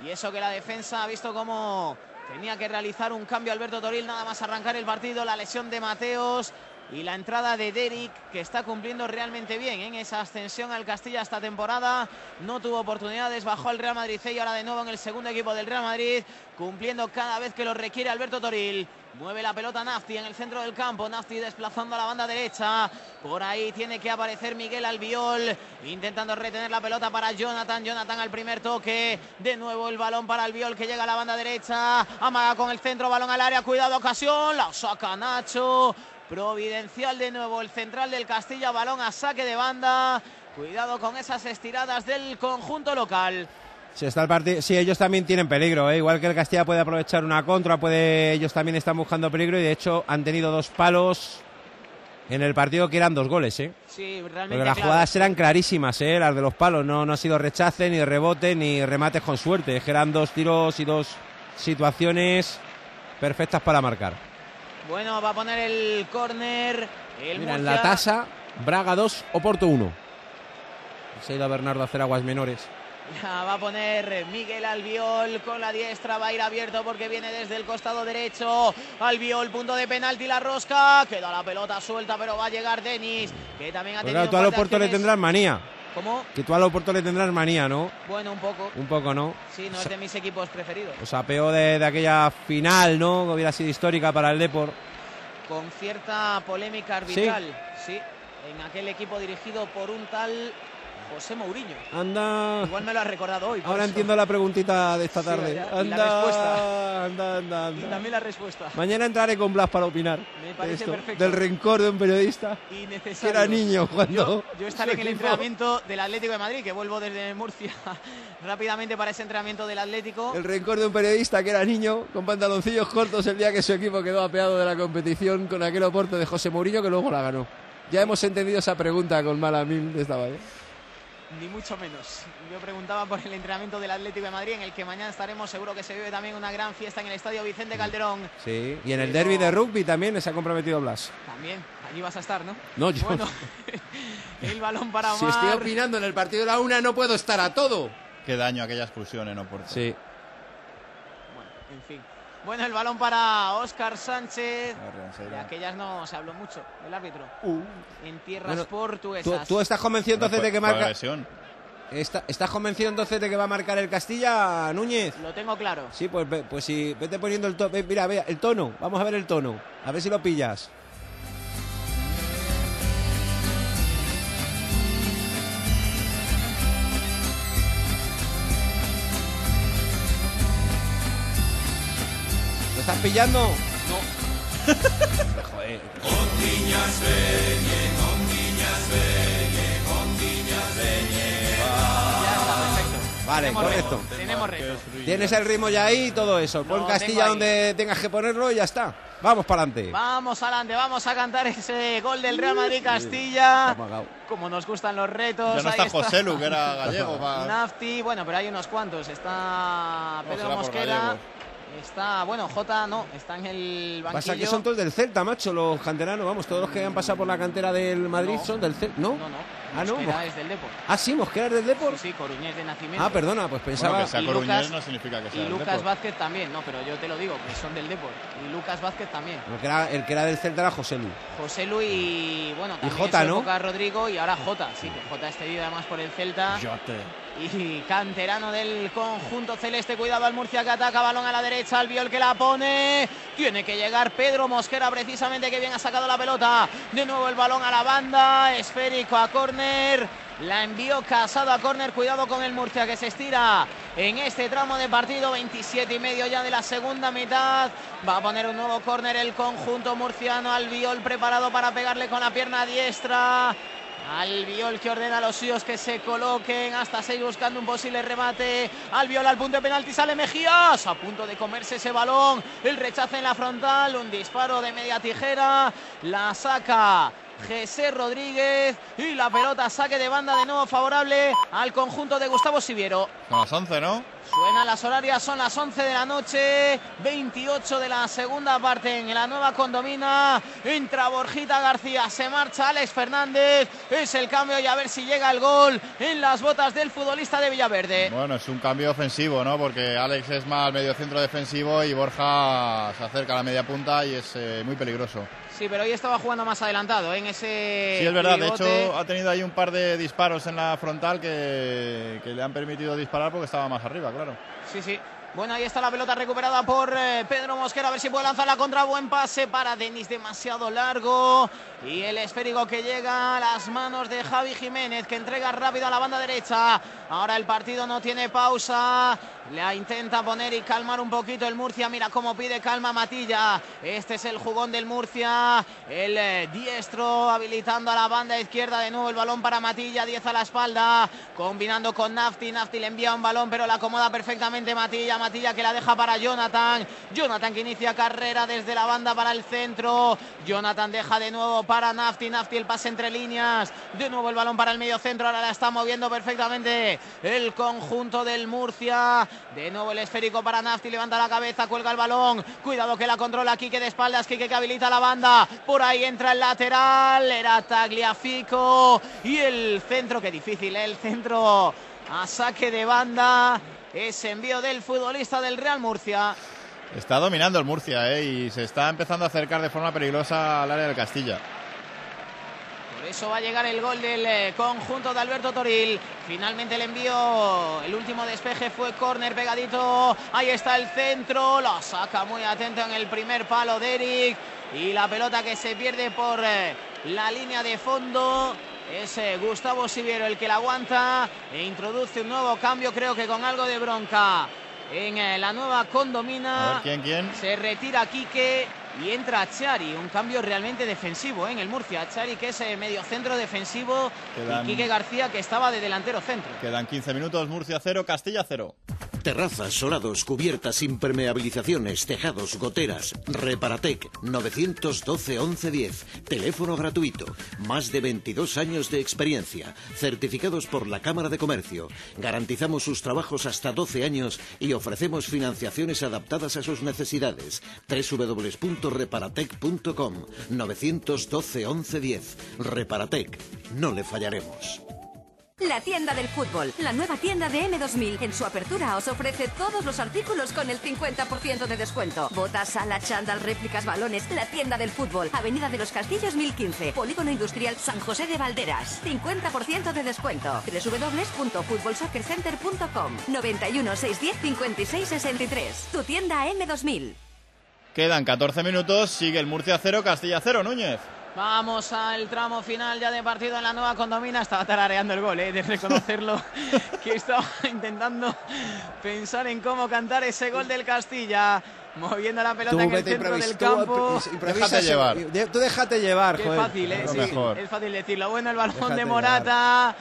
Y eso que la defensa ha visto cómo tenía que realizar un cambio Alberto Toril nada más arrancar el partido. La lesión de Mateos y la entrada de Derek que está cumpliendo realmente bien en esa ascensión al Castilla esta temporada. No tuvo oportunidades, bajó al Real Madrid y ahora de nuevo en el segundo equipo del Real Madrid, cumpliendo cada vez que lo requiere Alberto Toril. Mueve la pelota Nafti en el centro del campo. Nafti desplazando a la banda derecha. Por ahí tiene que aparecer Miguel Albiol. Intentando retener la pelota para Jonathan. Jonathan al primer toque. De nuevo el balón para Albiol que llega a la banda derecha. Amaga con el centro. Balón al área. Cuidado, ocasión. La saca Nacho. Providencial de nuevo el central del Castilla. Balón a saque de banda. Cuidado con esas estiradas del conjunto local. Si está el partido, sí, ellos también tienen peligro, ¿eh? igual que el Castilla puede aprovechar una contra, puede, ellos también están buscando peligro y de hecho han tenido dos palos en el partido que eran dos goles, ¿eh? Sí, realmente. Porque las claro. jugadas eran clarísimas, ¿eh? Las de los palos, no, no ha sido rechace, ni rebote, ni remates con suerte, es que eran dos tiros y dos situaciones perfectas para marcar. Bueno, va a poner el córner. Mira, en la tasa, Braga 2, Oporto 1. Se ha ido a Bernardo a hacer aguas menores. Ya va a poner Miguel Albiol con la diestra, va a ir abierto porque viene desde el costado derecho. Albiol, punto de penalti, la rosca. Queda la pelota suelta, pero va a llegar Denis, que también ha Pues tenido claro, un par de Oporto le tendrás manía. ¿Cómo? Que tú al Oporto le tendrás manía, ¿no? Bueno, un poco. Un poco, ¿no? Sí, no es de mis equipos preferidos. O sea, peor de, de aquella final, ¿no? Que hubiera sido histórica para el Depor. Con cierta polémica arbitral. Sí. En aquel equipo dirigido por un tal José Mourinho. Anda. Igual me lo has recordado hoy. Ahora eso. entiendo la preguntita de esta Sí, tarde. ya, y anda, la respuesta. anda, anda, Y anda. también la respuesta. Mañana entraré con Blas para opinar. Me de parece esto, perfecto. Del rencor de un periodista Y que necesario. era niño cuando. Yo, yo estaré en el equipo- entrenamiento del Atlético de Madrid, que vuelvo desde Murcia *laughs* rápidamente para ese entrenamiento del Atlético. El rencor de un periodista que era niño, con pantaloncillos cortos, el día que su equipo quedó apeado de la competición con aquel oporte de José Mourinho que luego la ganó. Ya hemos entendido esa pregunta con Malamil de esta vez. Ni mucho menos. Yo preguntaba por el entrenamiento del Atlético de Madrid, en el que mañana estaremos. Seguro que se vive también una gran fiesta en el estadio Vicente Calderón. Sí, y en el Pero- derby de rugby también se ha comprometido Blas. También, allí vas a estar, ¿no? No, yo- Bueno, *laughs* el balón para Omar. *laughs* Si estoy opinando en el partido de la una, no puedo estar a todo. Qué daño aquella expulsión en Oporto. Sí. Bueno, el balón para Óscar Sánchez. De aquellas no se habló mucho, el árbitro. En tierras Bueno, ¿Tú, portuguesas. tú estás convencido entonces de que marca. Está- ¿Estás convencido entonces de que va a marcar el Castilla, Núñez? Lo tengo claro. Sí, pues, pues sí, vete poniendo el tono. Mira, vea, el tono. Vamos a ver el tono. A ver si lo pillas. ¿Lo estás pillando? No. Joder. Ya está, perfecto. Vale, Tenemos correcto. reto, Tenemos reto. Tienes el ritmo ya ahí y todo eso. Pon Castilla donde tengas que ponerlo y ya está. Vamos para adelante. Vamos adelante, vamos a cantar ese gol del Real Madrid Castilla. Como nos gustan los retos. Ya no ahí está José Lu, que era gallego. *laughs* Nafti, bueno, pero hay unos cuantos. Está No, Pedro por Mosquera. Está, bueno, Jota no, está en el banquillo. Pasa que son todos del Celta, macho, los canteranos. Vamos, todos los que han pasado por la cantera del Madrid No. son del Celta. ¿No? No, no. Ah, no. Mosquera Mos- es del Depor. Ah, sí, Mosquera es del Depor. Sí, sí, Coruñés de nacimiento. Ah, perdona, pues pensaba. Bueno, que sea Y coruñés Lucas- no significa que sea Y del Lucas Depor. Vázquez también, no, pero yo te lo digo, que son del Depor. Y Lucas Vázquez también. El que era, el que era del Celta era José Lu. José Luis y bueno, también Jota, en su ¿no? Rodrigo y ahora Jota, sí, que Jota es cedido además por el Celta. Y canterano del conjunto celeste, cuidado al Murcia que ataca, balón a la derecha, al Viol que la pone. Tiene que llegar Pedro Mosquera precisamente que bien ha sacado la pelota. De nuevo el balón a la banda, esférico a córner. La envió Casado a córner, cuidado con el Murcia que se estira en este tramo de partido, 27 y medio ya de la segunda mitad. Va a poner un nuevo córner el conjunto murciano, al Viol preparado para pegarle con la pierna diestra. Albiol que ordena a los suyos que se coloquen hasta seis buscando un posible remate. Albiol al punto de penalti sale Mejías a punto de comerse ese balón. El rechace en la frontal, un disparo de media tijera. La saca José Rodríguez y la pelota saque de banda de nuevo favorable al conjunto de Gustavo Siviero. Son las 11, ¿no? Suenan las horarias, son las 11 de la noche, 28 de la segunda parte en la nueva condomina. Entra Borjita García, se marcha Alex Fernández. Es el cambio y a ver si llega el gol en las botas del futbolista de Villaverde. Bueno, es un cambio ofensivo, ¿no? Porque Alex es más medio centro defensivo y Borja se acerca a la media punta y es eh, muy peligroso. Sí, pero hoy estaba jugando más adelantado ¿eh? en ese. Sí, es verdad. De hecho, ha tenido ahí un par de disparos en la frontal que, que le han permitido disparar porque estaba más arriba, claro. Sí, sí. Bueno, ahí está la pelota recuperada por eh, Pedro Mosquera. A ver si puede lanzar la contra. Buen pase para Denis, demasiado largo. Y el esférico que llega a las manos de Javi Jiménez, que entrega rápido a la banda derecha. Ahora el partido no tiene pausa. La intenta poner y calmar un poquito el Murcia. Mira cómo pide calma Matilla. Este es el jugón del Murcia. El eh, diestro habilitando a la banda izquierda. De nuevo el balón para Matilla. 10 a la espalda. Combinando con Nafti. Nafti le envía un balón, pero la acomoda perfectamente Matilla. Matilla que la deja para Jonathan. Jonathan que inicia carrera desde la banda para el centro. Jonathan deja de nuevo para Nafti. Nafti el pase entre líneas. De nuevo el balón para el medio centro. Ahora la está moviendo perfectamente el conjunto del Murcia. De nuevo el esférico para Nafti. Levanta la cabeza, cuelga el balón. Cuidado que la controla Quique de espaldas. Quique que habilita la banda. Por ahí entra el lateral. Era Tagliafico. Y el centro, que difícil, ¿eh? el centro a saque de banda. Ese envío del futbolista del Real Murcia. Está dominando el Murcia, ¿eh? Y se está empezando a acercar de forma peligrosa al área del Castilla. Eso va a llegar el gol del eh, conjunto de Alberto Toril. Finalmente el envío, el último despeje fue córner pegadito. Ahí está el centro, lo saca muy atento en el primer palo de Eric. Y la pelota que se pierde por eh, la línea de fondo. Es eh, Gustavo Siviero el que la aguanta e introduce un nuevo cambio, creo que con algo de bronca. En la nueva A condomina ver quién, quién. se retira Quique y entra Chari, un cambio realmente defensivo ¿eh? en el Murcia. Chari que es eh, medio centro defensivo Quedan- y Quique García que estaba de delantero centro. Quedan 15 minutos, Murcia 0, Castilla 0. Terrazas, solados, cubiertas, impermeabilizaciones, tejados, goteras. Reparatec 912 1110. Teléfono gratuito. Más de 22 años de experiencia. Certificados por la Cámara de Comercio. Garantizamos sus trabajos hasta 12 años y ofrecemos financiaciones adaptadas a sus necesidades. www.reparatec.com 912 1110. Reparatec. No le fallaremos. La tienda del fútbol, la nueva tienda de M2000. En su apertura os ofrece todos los artículos con el 50% de descuento. Botas, sala, chándal, réplicas, balones. La tienda del fútbol, Avenida de los Castillos 1015, Polígono Industrial San José de Valderas. 50% de descuento. www.futbolsoccercenter.com 91 610 56 63. Tu tienda M2000. Quedan 14 minutos, sigue el Murcia 0, Castilla 0, Núñez. Vamos al tramo final ya de partido en la nueva condomina. Estaba tarareando el gol, ¿eh? de reconocerlo, *laughs* que estaba intentando pensar en cómo cantar ese gol del Castilla. Moviendo la pelota en el centro del tú campo. improvisa Déjate llevar. de- Tú déjate llevar, Qué joder. fácil, ¿eh? Sí, es fácil decirlo. Bueno, el balón Déjate de Morata.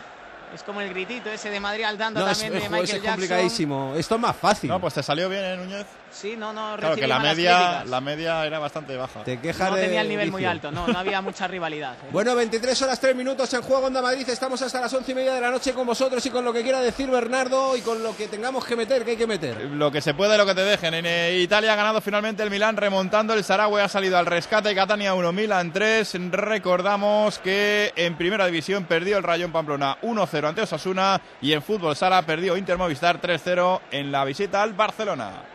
Es como el gritito ese de Madrid al tanto No, es, también de es- Michael es Jackson. complicadísimo. Esto es más fácil. No, pues te salió bien, ¿eh, Núñez? Sí, no, no Claro que la media, críticas. la media era bastante baja. Te quejas No de tenía el nivel muy alto, no, no había mucha rivalidad. ¿eh? Bueno, 23 horas 3 minutos en juego Onda Madrid. Estamos hasta las 11 y media de la noche con vosotros y con lo que quiera decir Bernardo y con lo que tengamos que meter, que hay que meter. Lo que se puede, lo que te dejen. En eh, Italia ha ganado finalmente el Milán remontando. El Saragüe ha salido al rescate. Catania 1, Milan 3. Recordamos que en primera división perdió el Rayón Pamplona 1-0 ante Osasuna. Y en fútbol sala perdió Inter Movistar 3-0 en la visita al Barcelona.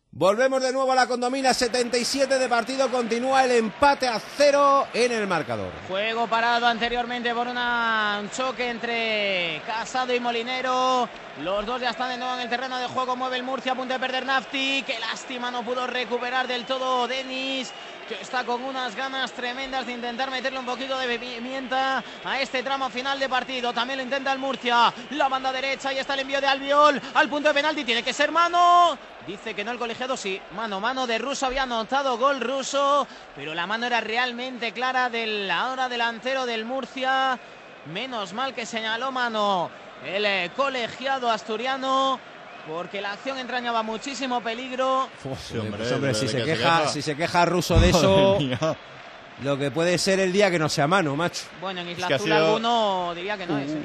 Volvemos de nuevo a la condomina 77 de partido. Continúa el empate a cero en el marcador. Juego parado anteriormente por una- un choque entre Casado y Molinero. Los dos ya están de nuevo en el terreno de juego. Mueve el Murcia a punto de perder Nafti. Qué lástima, no pudo recuperar del todo Denis. Está con unas ganas tremendas de intentar meterle un poquito de pimienta a este tramo final de partido. También lo intenta el Murcia. La banda derecha y está el envío de Albiol al punto de penalti. Tiene que ser mano. Dice que no el colegiado, sí. Mano, mano de Russo. Había anotado gol ruso. Pero la mano era realmente clara del ahora delantero del Murcia. Menos mal que señaló mano el eh, colegiado asturiano. Porque la acción entrañaba muchísimo peligro. *laughs* Sí, hombre, Pues, hombre, si se, que se queja, si se queja ruso de *laughs* eso, lo que puede ser el día que no sea mano, macho. Bueno, en Isla que ha Azul sido- alguno diría que no es. ¿eh?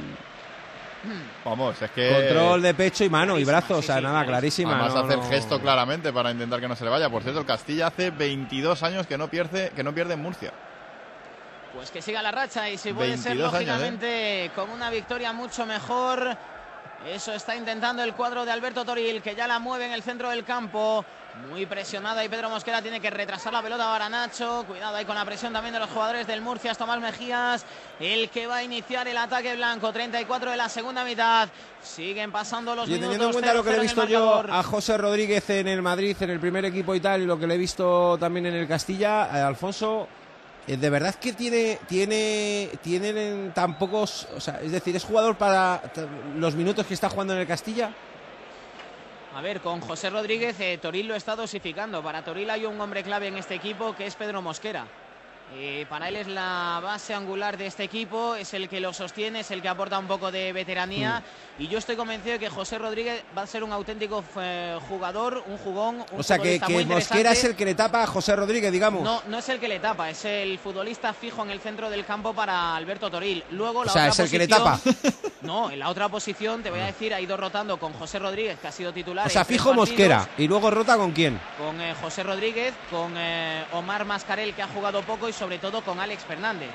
Vamos, es que. Control de pecho y mano y Clarísima, brazo, o sí, sea, sí, nada, clarísima. Además no, hace el no. gesto claramente para intentar que no se le vaya. Por cierto, el Castilla hace 22 años que no pierde, que no pierde en Murcia. Pues que siga la racha y si puede ser 22 años, ¿eh? lógicamente con una victoria mucho mejor. Eso está intentando el cuadro de Alberto Toril, que ya la mueve en el centro del campo. Muy presionada y Pedro Mosquera tiene que retrasar la pelota para Nacho. Cuidado ahí con la presión también de los jugadores del Murcia. Es Tomás Mejías, el que va a iniciar el ataque blanco. 34 de la segunda mitad. Siguen pasando los Y minutos. teniendo en cuenta lo que le he 0-0 en el visto yo a José Rodríguez en el Madrid, en el primer equipo y tal, y lo que le he visto también en el Castilla, eh, Alfonso, de verdad que tiene, tiene, tienen tan pocos, o sea, es decir, es jugador para los minutos que está jugando en el Castilla. A ver, con José Rodríguez, eh, Toril lo está dosificando. Para Toril hay un hombre clave en este equipo que es Pedro Mosquera. Eh, para él es la base angular de este equipo, es el que lo sostiene, es el que aporta un poco de veteranía. Mm. Y yo estoy convencido de que José Rodríguez va a ser un auténtico eh, jugador, un jugón. Un O sea, que, que muy Mosquera es el que le tapa a José Rodríguez, digamos. No, no es el que le tapa, es el futbolista fijo en el centro del campo para Alberto Toril. Luego la o sea, otra es el que le posición- tapa. *laughs* No, en la otra posición te voy a decir, ha ido rotando con José Rodríguez, que ha sido titular. O sea, fijo partidos, Mosquera. Y luego rota con quién. Con eh, José Rodríguez, con eh, Omar Mascarel, que ha jugado poco, y sobre todo con Alex Fernández.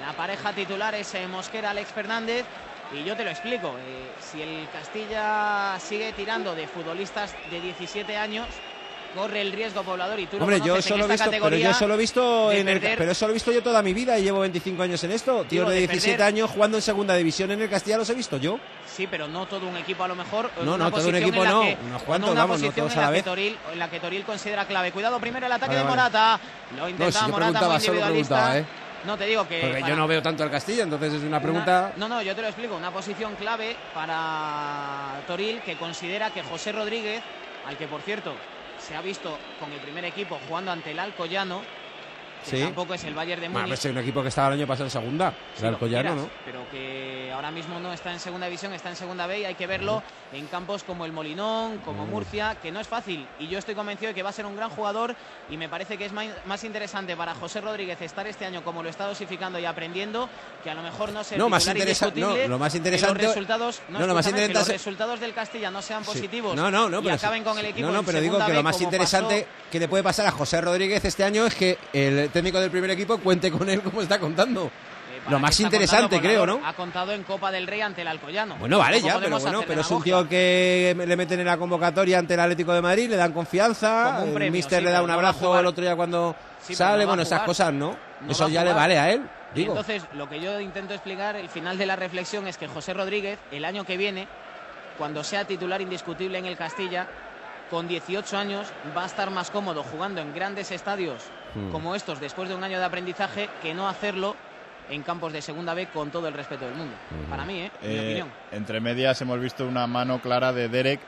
La pareja titular es eh, Mosquera-Alex Fernández. Y yo te lo explico, eh, si el Castilla sigue tirando de futbolistas de 17 años, corre el riesgo poblador y tú lo Hombre, yo conoces en solo visto, pero yo solo he visto en el, pero eso lo he visto yo toda mi vida y llevo 25 años en esto. Tíos Digo, de de 17 perder- años jugando en segunda división en el Castilla los he visto yo. Sí, pero no todo un equipo a lo mejor. No, una no, todo un equipo no, que- unos cuantos, una vamos, no todos en a la la, que vez. Toril, en la que Toril considera clave. Cuidado primero el ataque Vale, de vale. Morata. Lo No, si yo Morata muy individualista. ¿eh? No te digo que. Porque para- yo no veo tanto al Castilla, entonces es una una- pregunta. no, no, yo te lo explico. Una posición clave para Toril que considera que José Rodríguez, al que por cierto se ha visto con el primer equipo jugando ante el Alcoyano, que Sí. tampoco es el Bayern de Bueno, Múnich. pues es un equipo que estaba el año pasado en segunda. Sí, el lo Alcoyano, ¿no? Pero que ahora mismo no está en segunda división, está en segunda B y hay que verlo en campos como el Molinón, como Murcia, que no es fácil. Y yo estoy convencido de que va a ser un gran jugador y me parece que es más interesante para José Rodríguez estar este año como lo está dosificando y aprendiendo, que a lo mejor no sea No, más titular interesa- indiscutible, no, lo más interesante- los resultados, no, no, lo más escúchame, que interesante- los resultados del Castilla no sean Sí. positivos No, no, no, y pero acaben sí, con el sí. equipo No, no, pero digo que lo B, más como interesante pasó- que le puede pasar a José Rodríguez este año es que el técnico del primer equipo cuente con él como está contando. Eh, lo más interesante, creo, ¿no? Ha contado en Copa del Rey ante el Alcoyano. Bueno, vale, ya, pero bueno, pero es un tío que le meten en la convocatoria ante el Atlético de Madrid, le dan confianza, un el premio, míster sí, le da un abrazo el otro día cuando Sí, sale, no bueno, esas cosas, ¿no? No Eso ya le vale a él, Y digo. entonces, lo que yo intento explicar, el final de la reflexión es que José Rodríguez, el año que viene, cuando sea titular indiscutible en el Castilla, con 18 años, va a estar más cómodo jugando en grandes estadios Hmm. como estos después de un año de aprendizaje que no hacerlo en campos de segunda B con todo el respeto del mundo. Para mí, ¿eh? Mi Eh, opinión. entre medias hemos visto una mano clara de Derek.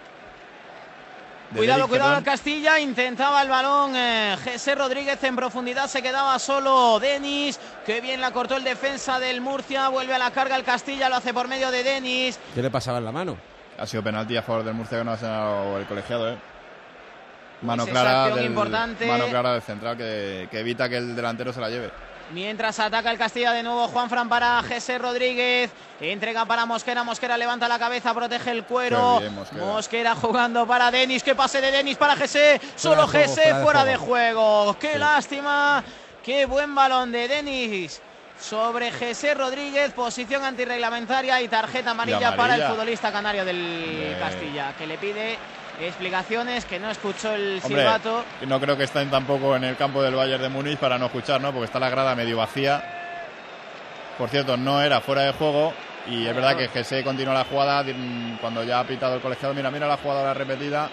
de Cuidado, Derek, cuidado al Castilla, intentaba el balón eh, José Rodríguez en profundidad, se quedaba solo Denis, que bien la cortó el defensa del Murcia, vuelve a la carga el Castilla, lo hace por medio de Denis, ¿Qué le pasaba en la mano? Ha sido penalti a favor del Murcia que no ha el colegiado, ¿eh? Mano Pues clara, del, importante. mano clara del central que, que evita que el delantero se la lleve. Mientras ataca el Castilla de nuevo Juan Fran para José Rodríguez. Entrega para Mosquera. Mosquera levanta la cabeza, protege el cuero. Bien, Mosquera. Mosquera jugando para Denis. Que pase de Denis para José. Solo de José fuera de fuera de juego. Qué lástima. Qué buen balón de Denis. Sobre José Rodríguez, posición antirreglamentaria y tarjeta amarilla, Y amarilla. para el futbolista canario del Bien. Castilla, que le pide explicaciones, que no escuchó el Hombre, silbato. no creo que estén tampoco en el campo del Bayern de Múnich para no escuchar, ¿no? Porque está la grada medio vacía. Por cierto, no era fuera de juego. Y es verdad que Gese continúa la jugada mm, cuando ya ha pitado el colegiado. Mira, mira la jugada repetida.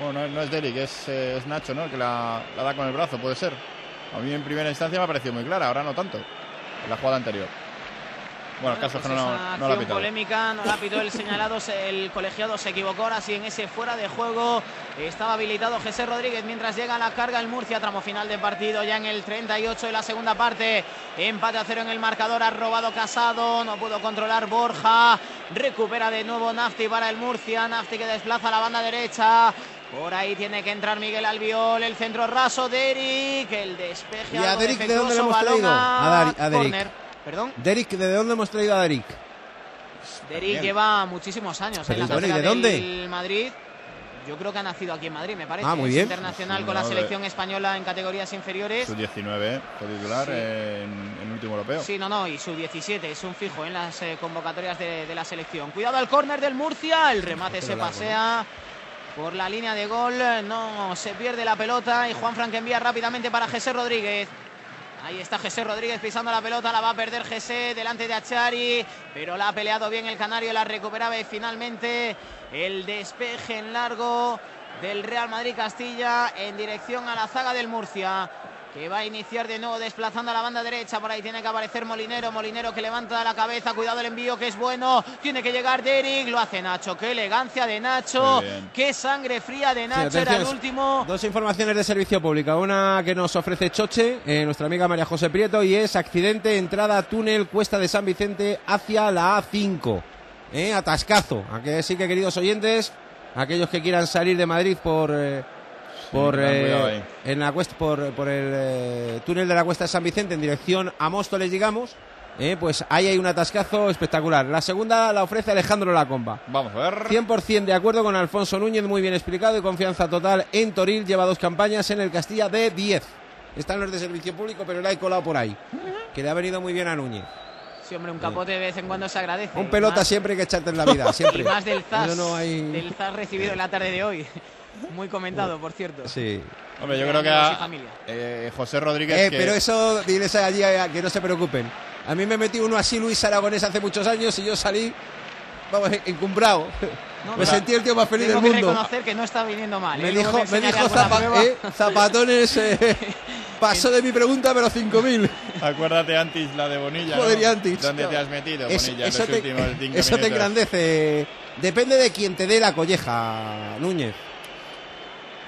Bueno, no es, no es Derek, es, eh, es Nacho, ¿no? El que la, la da con el brazo, puede ser. A mí en primera instancia me ha parecido muy clara, ahora no tanto. En la jugada anterior. Bueno, el caso es que Pues no, esa no la ha acción pitado. polémica, no la pitó el señalado, se- el colegiado se equivocó, ahora sí en ese fuera de juego estaba habilitado José Rodríguez mientras llega la carga el Murcia, tramo final de partido ya en el 38 de la segunda parte, empate a cero en el marcador, ha robado Casado, no pudo controlar Borja, recupera de nuevo Nafti para el Murcia, Nafti que desplaza la banda derecha, por ahí tiene que entrar Miguel Albiol, el centro raso de Eric, el despeje ¿Y a Derek de dónde le hemos traído? A a Derek. Perdón. Derek, ¿de dónde hemos traído a Derek? Derek Bien. lleva muchísimos años Pero en la bueno, ¿y cantera de dónde? del Madrid. Yo creo que ha nacido aquí en Madrid, me parece. Ah, muy Es bien. internacional Sí, con la de- selección española en categorías inferiores. Su 19 fue titular Sí. en, en último europeo. Sí, no, no, y su 17 es un fijo en las eh, convocatorias de, de la selección. Cuidado al córner del Murcia, el remate se largo, pasea por la línea de gol, no se pierde la pelota y Juan Frank envía rápidamente para José Rodríguez. Ahí está José Rodríguez pisando la pelota, la va a perder José delante de Achari, pero la ha peleado bien el Canario, la recuperaba y finalmente el despeje en largo del Real Madrid Castilla en dirección a la zaga del Murcia que va a iniciar de nuevo desplazando a la banda derecha. Por ahí tiene que aparecer Molinero. Molinero que levanta la cabeza. Cuidado el envío que es bueno. Tiene que llegar Derek. Lo hace Nacho. Qué elegancia de Nacho. Qué sangre fría de Sí, Nacho. Era el último. Dos informaciones de servicio público. Una que nos ofrece Choche, eh, nuestra amiga María José Prieto, y es accidente, entrada túnel, cuesta de San Vicente hacia la A5. Eh, atascazo. Así que, queridos oyentes, aquellos que quieran salir de Madrid por. eh, por, eh, en la cuesta, por, por el eh, túnel de la Cuesta de San Vicente en dirección a Móstoles, digamos, eh, pues ahí hay un atascazo espectacular. La segunda la ofrece Alejandro Lacomba. Vamos a ver. 100% de acuerdo con Alfonso Núñez, muy bien explicado y confianza total en Toril. Lleva dos campañas en el Castilla de 10. Están los de servicio público, pero le ha colado por ahí. Que le ha venido muy bien a Núñez. Sí, hombre, un capote de vez en cuando se agradece. Un pelota Más- siempre hay que echarte en la vida, siempre. Y *laughs* más del zas, no hay- del zas recibido en la tarde de hoy. Muy comentado, por cierto. Sí. Hombre, yo creo que a, eh, José Rodríguez. Eh, que- pero eso, diles allí a- que no se preocupen. A mí me metí uno así, Luis Aragonés, hace muchos años y yo salí, vamos, encumbrado. No, *laughs* me sentí el tío más feliz Tengo del que mundo. reconocer que no está viniendo mal. Me ¿eh? Dijo, me dijo zapa- eh, zapatones, eh, *laughs* pasó de mi pregunta, pero 5.000. Acuérdate antes la de Bonilla. Joder, ¿no? ¿Dónde te has metido, Es- Bonilla, en eso los te, últimos cinco eso te engrandece. Depende de quien te dé la colleja, Núñez.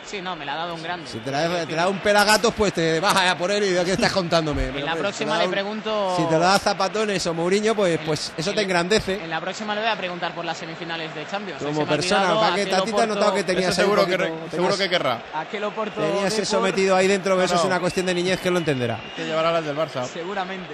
Sí, no, me la ha dado un grande. Si te la, te la da un pelagatos, pues te vas a por él y ¿qué estás contándome? En la Pero, próxima te la le un- pregunto. Si te lo da Zapatones o Mourinho, pues, pues eso te engrandece. En la próxima le voy a preguntar por las semifinales de Champions. Como ha persona, ¿para aquel ¿A ti te has notado que tenías seguro que, poquito- seguro tenías- que querrá. Aquel Oporto. Tenías eso metido ahí dentro, que No, eso es una cuestión de niñez que él lo entenderá. Que llevará las del Barça. Seguramente.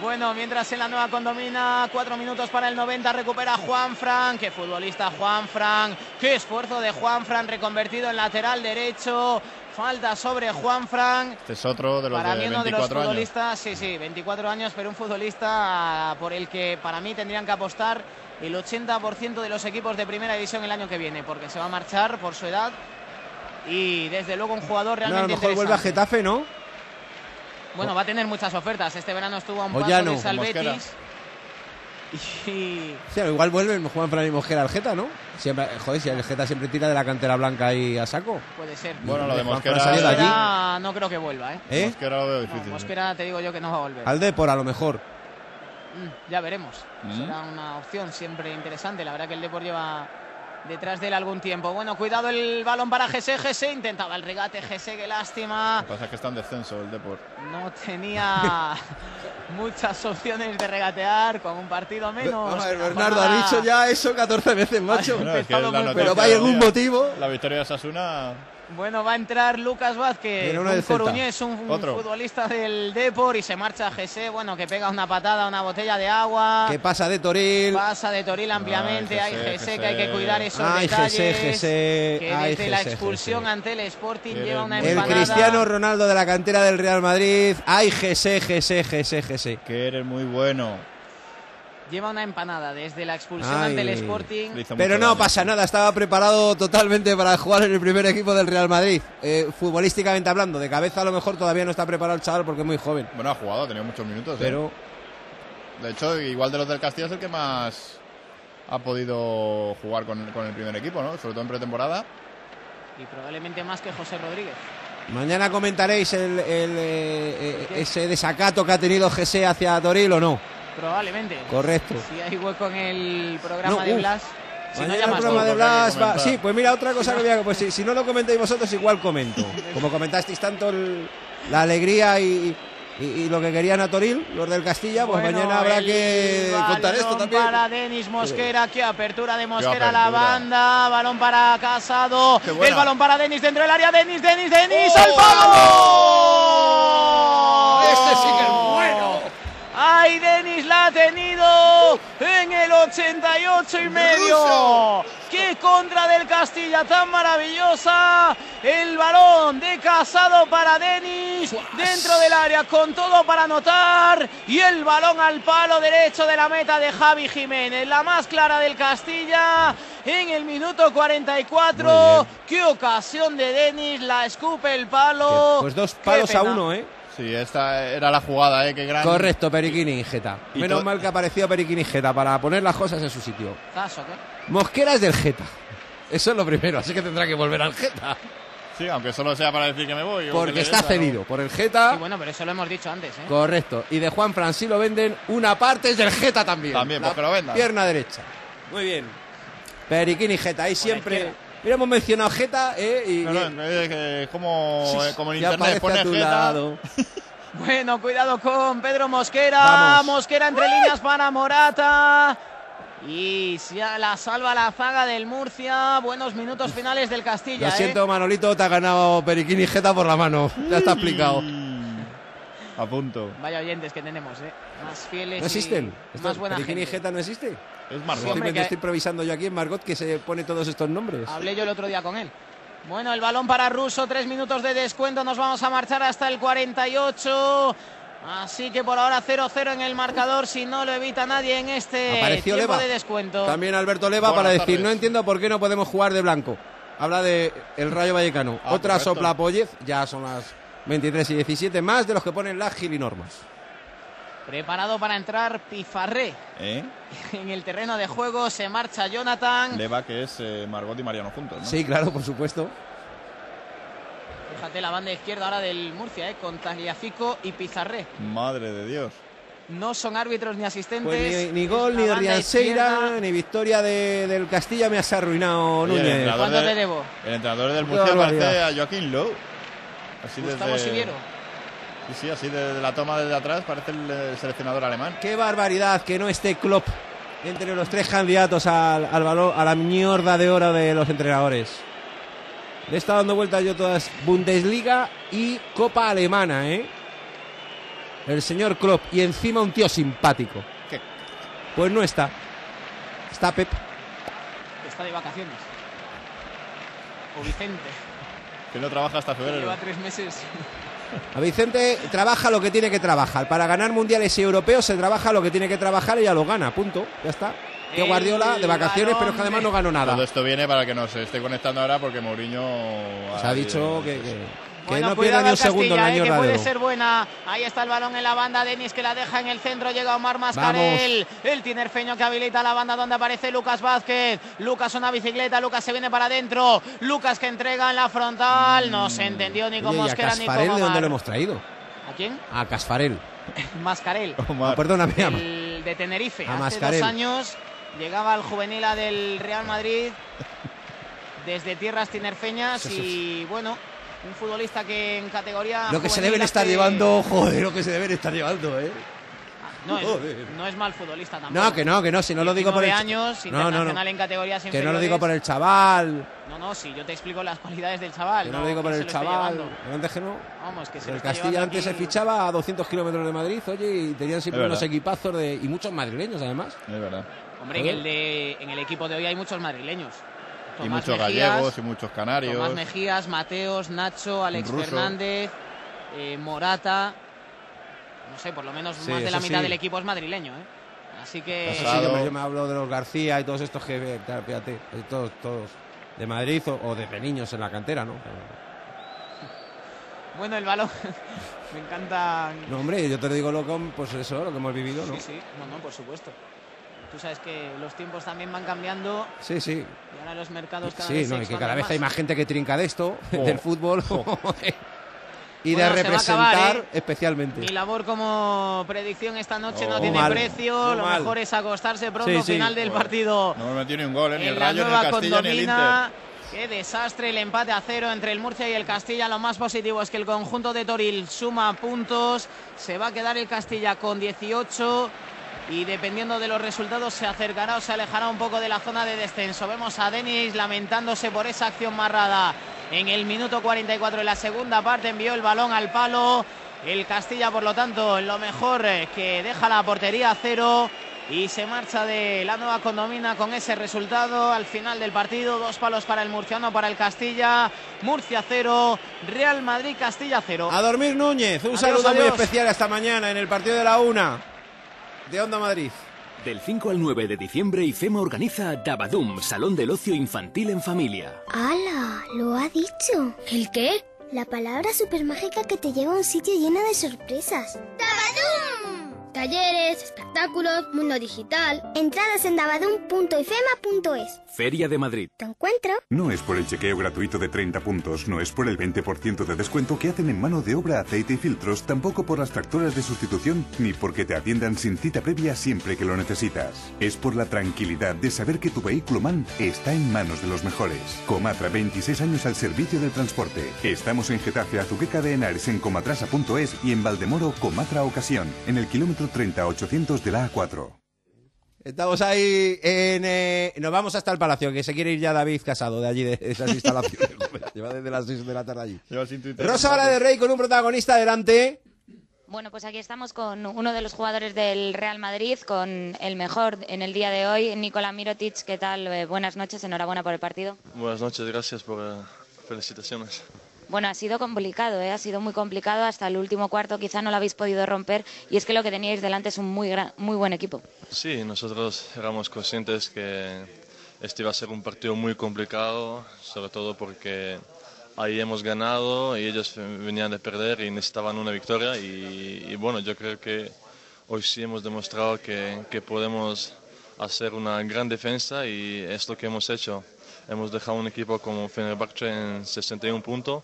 Bueno, mientras en la nueva condomina, cuatro minutos para el 90, recupera Juan Fran. Qué futbolista Juan Fran. Qué esfuerzo de Juan Fran reconvertido en lateral derecho. Falta sobre Juan Fran. Este es otro de los Para de mí uno de los 24 años. futbolistas, sí, sí, 24 años, pero un futbolista por el que para mí tendrían que apostar el 80% de los equipos de primera división el año que viene, porque se va a marchar por su edad y desde luego un jugador No, a lo realmente mejor vuelve a interesante. Getafe, ¿no? Bueno, va a tener muchas ofertas. Este verano estuvo a un O paso ya no, de. Betis. Y Sí, igual vuelve Juan Fran y Mosquera al Geta, ¿no? Siempre, joder, si el Geta siempre tira de la cantera blanca ahí a saco. puede ser. Bueno, lo de Mosquera- Fran salió de allí. Mosquera no creo que vuelva, ¿eh? ¿Eh? Mosquera lo veo No, difícil. Mosquera te digo yo que no va a volver. Al Depor, a lo mejor. Mm, ya veremos. Mm. Será una opción siempre interesante. La verdad que el Depor lleva detrás de él algún tiempo. Bueno, cuidado el balón para Gese. Gese intentaba el regate. Gese, qué lástima. Lo que pasa es que está en descenso el Deport. No tenía *laughs* muchas opciones de regatear con un partido menos. Vamos a ver, Bernardo, ha dicho ya eso 14 veces, macho. Bueno, es que Pero ¿hay algún motivo? La victoria de Sasuna. Bueno, va a entrar Lucas Vázquez, un coruñés, un Otro. futbolista del Depor y se marcha a Gese, bueno, que pega una patada, una botella de agua. ¿Qué pasa de Toril? Pasa de Toril ampliamente, Ay, hay Gese. que hay que cuidar esos Ay, detalles. Gese, que ay, desde la expulsión ante el Sporting lleva una muy El empanada. Cristiano Ronaldo de la cantera del Real Madrid. Ay, Gese, Gese, Gese, Gese. Que eres muy bueno. Lleva una empanada desde la expulsión Ay. ante el Sporting. Pero no daño. pasa nada, estaba preparado totalmente para jugar en el primer equipo del Real Madrid. Eh, futbolísticamente hablando, de cabeza a lo mejor todavía no está preparado el chaval porque es muy joven. Bueno, ha jugado, ha tenido muchos minutos. ¿eh? Pero De hecho, igual de los del Castilla es el que más ha podido jugar con, con el primer equipo, ¿no? Sobre todo en pretemporada. Y probablemente más que José Rodríguez. mañana comentaréis el, el, eh, eh, ese desacato que ha tenido Gese hacia Toril o no. Probablemente. Correcto. Si hay hueco en el programa No, de. Blas. Si no Mañana el programa de Blas va-. Sí, pues mira, otra cosa que voy a... Pues si, si no lo comentáis vosotros, igual comento. *laughs* Como comentasteis tanto el- la alegría y, y- y lo que querían a Toril, los del Castilla, pues Bueno, mañana habrá que contar esto balón también. para Denis Mosquera, qué apertura de Mosquera la banda, balón para Casado, el balón para Denis dentro del área, Denis, Denis, Denis, ¡Oh! al palo. Este sí que es bueno. ¡Ay, Denis la ha tenido en el 88 y medio! ¡Qué contra del Castilla tan maravillosa! El balón de Casado para Denis dentro del área con todo para anotar y el balón al palo derecho de la meta de Javi Jiménez, la más clara del Castilla en el minuto 44. ¡Qué ocasión de Denis! La escupe el palo. Pues dos ¡Qué palos a uno, ¿eh? Sí, esta era la jugada, ¿eh? Qué gran. Correcto, Periquini y Geta. Y Menos mal que ha aparecido Periquini y Geta para poner las cosas en su sitio. ¿Caso qué? Mosquera es del Geta. Eso es lo primero, así que tendrá que volver al Geta. Sí, aunque solo sea para decir que me voy. Porque está cedido por el Geta. Sí, bueno, pero eso lo hemos dicho antes, ¿eh? Correcto. Y de Juan Fran, si lo venden, una parte es del Geta también. También, pues La que lo vendan. Pierna derecha. Muy bien. Periquini y Geta, ahí siempre. Mira, hemos mencionado Geta, ¿eh? Y, No, no, es que como, Sí, como en internet pone a tu Geta. lado. *laughs* Bueno, cuidado con Pedro Mosquera. Vamos. Mosquera entre líneas para Morata. Y la salva la zaga del Murcia. Buenos minutos finales del Castilla. Lo ¿eh? siento, Manolito, te ha ganado Periquini y Geta por la mano. Ya está explicado. A punto. Vaya oyentes que tenemos, ¿eh? Más fieles. ¿No y existen? Esto- Más buena ¿Periquini y gente. Geta no existe? Es Margot. Sí, hombre, que- estoy improvisando yo aquí en Margot que se pone todos estos nombres. Hablé yo el otro día con él. Bueno, el balón para Russo, tres minutos de descuento, nos vamos a marchar hasta el 48. Así que por ahora 0-0 en el marcador, si no lo evita nadie en este Apareció tiempo Leva. de descuento. También Alberto Leva Buenas para decir, tardes. no entiendo por qué no podemos jugar de blanco. Habla de el Rayo Vallecano. Ah, Otra correcto. sopla Pollez, ya son las 23 y 17, más de los que ponen las gilinormas. Preparado para entrar Pifarré. ¿Eh? *laughs* En el terreno de juego se marcha Jonathan. Leva, que es eh, Margot y Mariano juntos, ¿no? Sí, claro, por supuesto. Fíjate la banda izquierda ahora del Murcia, ¿eh? con Tagliafico y Pizarré. Madre de Dios. No son árbitros ni asistentes. Pues ni, ni gol, ni Rianseira, ni victoria de- del Castilla me has arruinado, Núñez. ¿Cuánto de- te debo? El entrenador del Murcia parece a Joaquín Lowe. Así Gustavo desde... Siviero. Sí, sí, así desde la toma desde atrás parece el, eh, seleccionador alemán. Qué barbaridad que no esté Klopp entre los tres candidatos al, al balón, a la mierda de oro de los entrenadores. Le he estado dando vueltas yo todas Bundesliga y Copa Alemana, ¿eh? El señor Klopp y encima un tío simpático. ¿Qué? Pues no está. Está Pep. Está de vacaciones. O Vicente. Que no trabaja hasta febrero. Lleva tres meses. *laughs* A Vicente trabaja lo que tiene que trabajar. Para ganar mundiales y europeos se trabaja lo que tiene que trabajar y ya lo gana. Punto. Ya está. Que Guardiola de vacaciones, pero es que además no ganó nada. Todo esto viene para que nos esté conectando ahora porque Mourinho... Se ha dicho que, que- que Bueno, no pierda ni un al segundo el Castilla, eh, que puede ser buena. Ahí está el balón en la banda. Denis que la deja en el centro. Llega Omar Mascarel. El tinerfeño que habilita la banda donde aparece Lucas Vázquez. Lucas una bicicleta. Lucas se viene para adentro. Lucas que entrega en la frontal. No se entendió ni con Oye, ¿y a Mosquera ni Casfarel de dónde Omar. lo hemos traído? ¿A quién? A Casfarel. *laughs* Mascarel. No, perdóname. El de Tenerife. A Hace Mascarel. dos años llegaba al juvenil A del Real Madrid *laughs* desde tierras tinerfeñas y bueno, un futbolista que en categoría Lo que se deben estar llevando, joder, lo que se deben estar llevando, ¿eh? No es, no es mal futbolista tampoco. No, que no, que no, si no lo digo por el 19 años, No, no, no. en categorías Que no lo digo por el chaval, No, no, si yo te explico las cualidades del chaval. que no lo digo por el chaval. Antes que no. Vamos, que se El Castilla antes se fichaba a 200 kilómetros de Madrid, oye, y tenían siempre unos equipazos de, y muchos madrileños además. Es verdad. Hombre, en el, de, en el equipo de hoy hay muchos madrileños. Y muchos Mejías, gallegos y muchos canarios. Tomás Mejías, Mateos, Nacho, Alex Ruso. Fernández, eh, Morata. No sé, por lo menos Sí, más de la mitad sí. del equipo es madrileño, ¿eh? Así que. Sí, yo me, yo me hablo de los García y todos estos que, claro, fíjate, todos, todos de Madrid o, o desde niños en la cantera, ¿no? *laughs* Bueno, el balón. *laughs* me encanta. No, hombre, yo te digo lo que, pues eso, lo que hemos vivido, ¿no? Sí, sí, no, no, por supuesto. Tú sabes que los tiempos también van cambiando Sí, sí. y ahora los mercados cada Sí, vez no, y que cada vez hay más gente que trinca de esto, *laughs* Oh. del fútbol, *laughs* y Bueno, de a acabar, representar ¿eh? especialmente. Mi labor como predicción esta noche Oh. no tiene mal, precio. Lo mal. mejor es acostarse pronto. Sí, sí. Final del Joder. partido. No metido ni un gol, ¿eh? ni el Rayo, ni el Castilla, ni el Inter. condomina. Qué desastre el empate a cero entre el Murcia y el Castilla. Lo más positivo es que el conjunto de Toril suma puntos. Se va a quedar el Castilla con 18 y dependiendo de los resultados se acercará o se alejará un poco de la zona de descenso. Vemos a Denis lamentándose por esa acción marrada. En el minuto 44 de la segunda parte envió el balón al palo. El Castilla, por lo tanto, lo mejor eh, que deja la portería a cero y se marcha de la nueva condomina con ese resultado al final del partido. Dos palos para el murciano, para el Castilla. Murcia cero, Real Madrid Castilla cero. A dormir Núñez, un Adiós, saludo muy especial esta mañana en el partido de la una de Onda Madrid. Del 5 al 9 de diciembre, IFEMA organiza Dabadum, Salón del Ocio Infantil en Familia. ¡Hala! Lo ha dicho. ¿El qué? La palabra supermágica que te lleva a un sitio lleno de sorpresas. ¡Dabadum! Talleres, espectáculos, mundo digital. Entradas en dabadum.ifema.es. Feria de Madrid. ¿Te encuentro? No es por el chequeo gratuito de 30 puntos, no es por el 20% de descuento que hacen en mano de obra aceite y filtros, tampoco por las tractoras de sustitución, ni porque te atiendan sin cita previa siempre que lo necesitas. Es por la tranquilidad de saber que tu vehículo MAN está en manos de los mejores. Comatra, 26 años al servicio del transporte. Estamos en Getafe, Azuqueca de Henares, en comatrasa.es y en Valdemoro, Comatra Ocasión, en el kilómetro 30800 de la A4. Estamos ahí en... eh, nos vamos hasta el Palacio, que se quiere ir ya David Casado de allí, de esas instalaciones. *laughs* Lleva desde las 6 de la tarde allí. Rosa de Rey con un protagonista delante. Bueno, pues aquí estamos con uno de los jugadores del Real Madrid, con el mejor en el día de hoy, Nikola Mirotic. ¿Qué tal? Eh, buenas noches, enhorabuena por el partido. Buenas noches, gracias por eh, felicitaciones. Bueno, ha sido complicado, ¿eh? ha sido muy complicado hasta el último cuarto, quizá no lo habéis podido romper y es que lo que teníais delante es un muy, muy buen equipo. Sí, nosotros éramos conscientes que este iba a ser un partido muy complicado, sobre todo porque ahí hemos ganado y ellos venían de perder y necesitaban una victoria y, y bueno, yo creo que hoy sí hemos demostrado que, que podemos hacer una gran defensa y es lo que hemos hecho. Hemos dejado un equipo como Fenerbahce en 61 puntos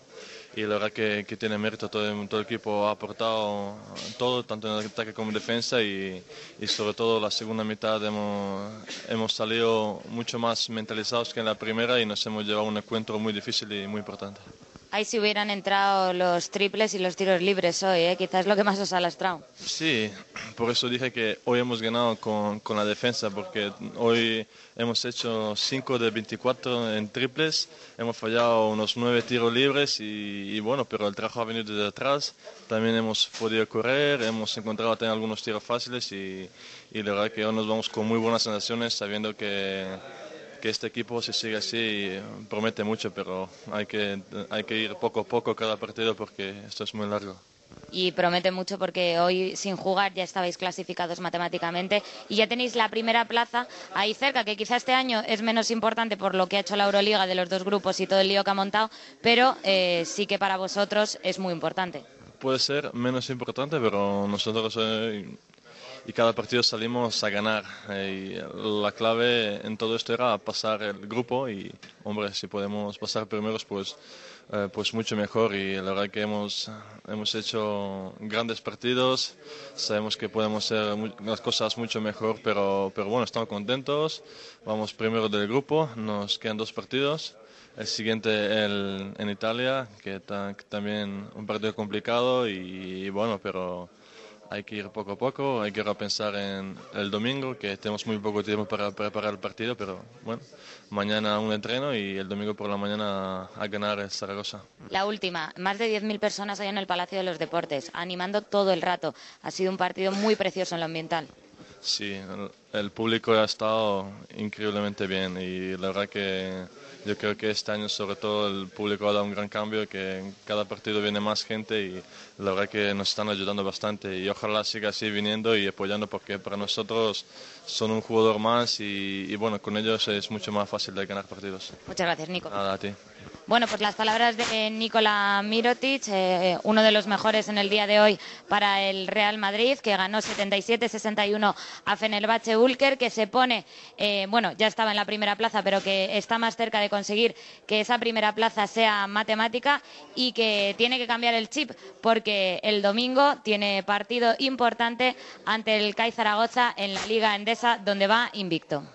y la verdad que, que tiene mérito. Todo, el- todo el equipo ha aportado todo, tanto en ataque como en defensa y, y sobre todo la segunda mitad hemos, hemos salido mucho más mentalizados que en la primera y nos hemos llevado un encuentro muy difícil y muy importante. Ahí si hubieran entrado los triples y los tiros libres hoy, ¿eh? quizás lo que más os ha lastrado. Sí, por eso dije que hoy hemos ganado con, con la defensa, porque hoy hemos hecho 5 de 24 en triples, hemos fallado unos 9 tiros libres y, y bueno, pero el trabajo ha venido desde atrás, también hemos podido correr, hemos encontrado también algunos tiros fáciles y, y la verdad que hoy nos vamos con muy buenas sensaciones sabiendo que, que este equipo, si sigue así, promete mucho, pero hay que, hay que ir poco a poco cada partido porque esto es muy largo y promete mucho porque hoy sin jugar ya estabais clasificados matemáticamente y ya tenéis la primera plaza ahí cerca, que quizá este año es menos importante por lo que ha hecho la Euroliga de los dos grupos y todo el lío que ha montado, pero eh, sí que para vosotros es muy importante. Puede ser menos importante, pero nosotros eh, y cada partido salimos a ganar. Eh, la clave en todo esto era pasar el grupo y, hombre, si podemos pasar primeros, pues, eh, pues mucho mejor. Y la verdad que hemos, hemos hecho grandes partidos, sabemos que podemos hacer las cosas mucho mejor, pero, pero bueno, estamos contentos. Vamos primero del grupo, nos quedan dos partidos. El siguiente el, en Italia, que, también un partido complicado y bueno, pero hay que ir poco a poco, hay que pensar en el domingo, que tenemos muy poco tiempo para preparar el partido, pero bueno, mañana un entreno y el domingo por la mañana a ganar el Zaragoza. La última, más de 10.000 personas hay en el Palacio de los Deportes, animando todo el rato. Ha sido un partido muy precioso en lo ambiental. Sí, el público ha estado increíblemente bien y la verdad que yo creo que este año sobre todo el público ha dado un gran cambio, que en cada partido viene más gente y la verdad que nos están ayudando bastante y ojalá siga así viniendo y apoyando porque para nosotros son un jugador más y, y bueno, con ellos es mucho más fácil de ganar partidos. Muchas gracias, Nico. Nada, a ti. Bueno, pues las palabras de Nikola Mirotic, eh, uno de los mejores en el día de hoy para el Real Madrid, que ganó 77-61 a Fenerbahce Ulker, que se pone, eh, bueno, ya estaba en la primera plaza, pero que está más cerca de conseguir que esa primera plaza sea matemática y que tiene que cambiar el chip, porque el domingo tiene partido importante ante el CAI Zaragoza en la Liga Endesa, donde va invicto.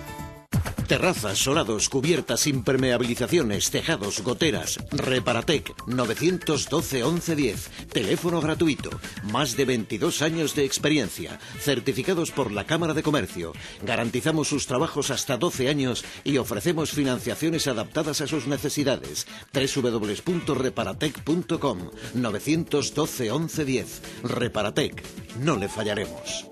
Terrazas, solados, cubiertas, impermeabilizaciones, tejados, goteras. Reparatec 912 1110. Teléfono gratuito. Más de 22 años de experiencia. Certificados por la Cámara de Comercio. Garantizamos sus trabajos hasta 12 años y ofrecemos financiaciones adaptadas a sus necesidades. www.reparatec.com 912 1110. Reparatec. No le fallaremos.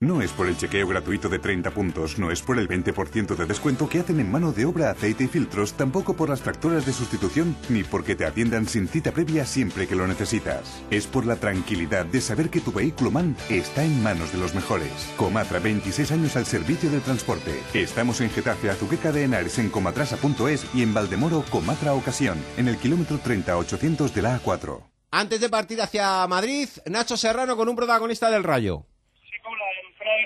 No es por el chequeo gratuito de 30 puntos, no es por el 20% de descuento que hacen en mano de obra, aceite y filtros, tampoco por las tractoras de sustitución, ni porque te atiendan sin cita previa siempre que lo necesitas. Es por la tranquilidad de saber que tu vehículo MAN está en manos de los mejores. Comatra, 26 años al servicio del transporte. Estamos en Getafe, Azuqueca de Henares, en comatrasa.es y en Valdemoro, Comatra Ocasión, en el kilómetro 30800 de la A4. Antes de partir hacia Madrid, Nacho Serrano con un protagonista del Rayo.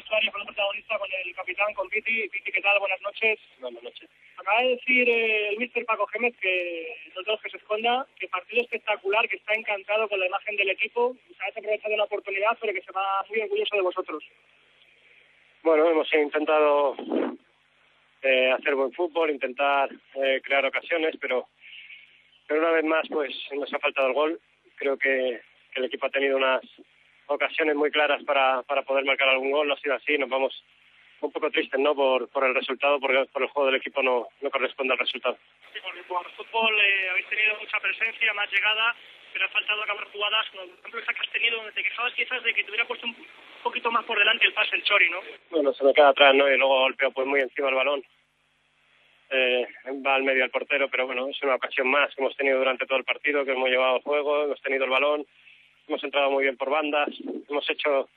Con un protagonista, con el capitán, con Piti. Piti, ¿qué tal? Buenas noches. Buenas noches. Acaba de decir eh, el mister Paco Gémez que dos que se esconda, que partido espectacular, que está encantado con la imagen del equipo, se ha aprovechado la oportunidad, pero que se va muy orgulloso de vosotros. Bueno, hemos intentado eh, hacer buen fútbol, intentar eh, crear ocasiones, pero, pero una vez más pues nos ha faltado el gol. Creo que, que el equipo ha tenido unas ocasiones muy claras para, para poder marcar algún gol, no ha sido así, nos vamos un poco tristes ¿no? por, por el resultado, porque por el juego del equipo no, no corresponde al resultado. Sí, porque por el fútbol eh, habéis tenido mucha presencia, más llegada, pero ha faltado acabar jugadas, como por ejemplo esa que has tenido, donde te quejabas quizás de que te hubiera puesto un poquito más por delante el pase el Chori, ¿no? Bueno, se me queda atrás, ¿no? Y luego golpeó pues muy encima el balón. eh, va al medio al portero, pero bueno, es una ocasión más que hemos tenido durante todo el partido, que hemos llevado el juego, hemos tenido el balón, hemos entrado muy bien por bandas, hemos hecho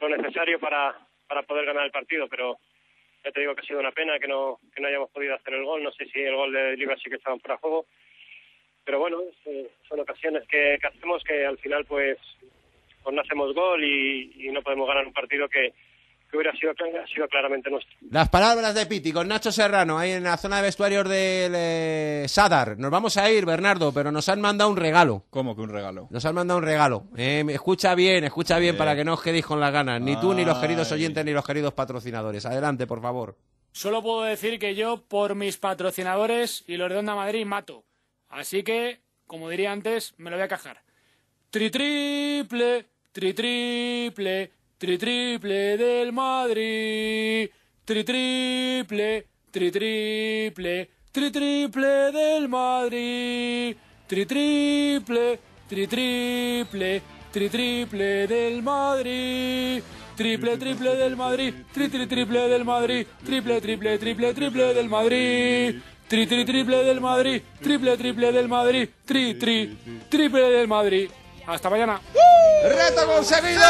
lo necesario para, para poder ganar el partido, pero ya te digo que ha sido una pena que no, que no hayamos podido hacer el gol, no sé si el gol de Liga sí que estaban fuera de juego, pero bueno, eh, son ocasiones que, que hacemos que al final pues, pues no hacemos gol y, y no podemos ganar un partido que, que hubiera sido, claramente nuestro. Las palabras de Piti con Nacho Serrano ahí en la zona de vestuarios del eh, Sadar. Nos vamos a ir, Bernardo, pero nos han mandado un regalo. ¿Cómo que un regalo? Nos han mandado un regalo. Eh, escucha bien, escucha bien Bien. para que no os quedéis con las ganas. Ni tú, ni los queridos oyentes, ni los queridos patrocinadores. Adelante, por favor. Solo puedo decir que yo, por mis patrocinadores y los de Onda Madrid, mato. Así que, como diría antes, me lo voy a cajar. Tri triple, tri triple, tri triple del Madrid. Tri triple, tri triple, tri triple del Madrid. Tri triple, tri triple, tri triple del Madrid. Triple, triple del Madrid, tri, tri, triple del Madrid, triple, triple, triple, triple del Madrid. Tri, tri, triple del Madrid, triple, triple del Madrid, tri, tri, triple del Madrid. Hasta mañana. ¡Reto conseguido!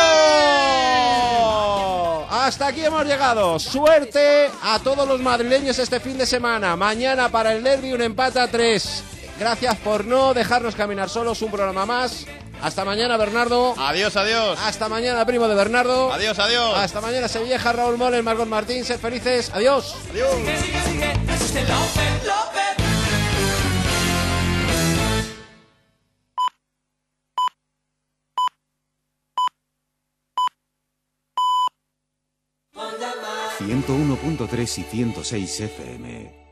Hasta aquí hemos llegado. Suerte a todos los madrileños este fin de semana. Mañana para el derby un empate a tres. Gracias por no dejarnos caminar solos. Un programa más. Hasta mañana, Bernardo. Adiós, adiós. Hasta mañana, primo de Bernardo. Adiós, adiós. Hasta mañana, Sevilleja, Raúl Moles, Margot Martín. Sed felices. Adiós. Adiós. 101.3 y 106 FM.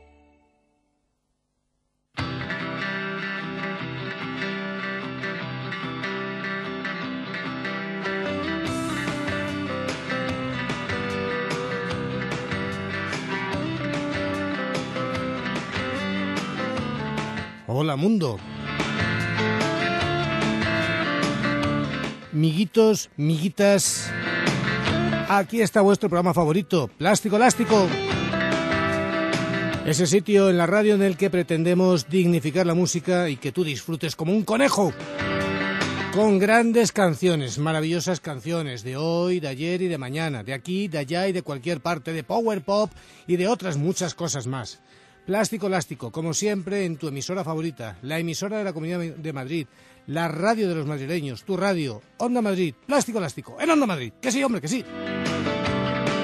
Hola mundo. Miguitos, miguitas, aquí está vuestro programa favorito, Plástico Elástico. Ese sitio en la radio en el que pretendemos dignificar la música y que tú disfrutes como un conejo. Con grandes canciones, maravillosas canciones de hoy, de ayer y de mañana, de aquí, de allá y de cualquier parte, de power pop y de otras muchas cosas más. Plástico Elástico, como siempre, en tu emisora favorita, la emisora de la Comunidad de Madrid, la radio de los madrileños, tu radio, Onda Madrid, Plástico Elástico, en Onda Madrid. Que sí, hombre, que sí.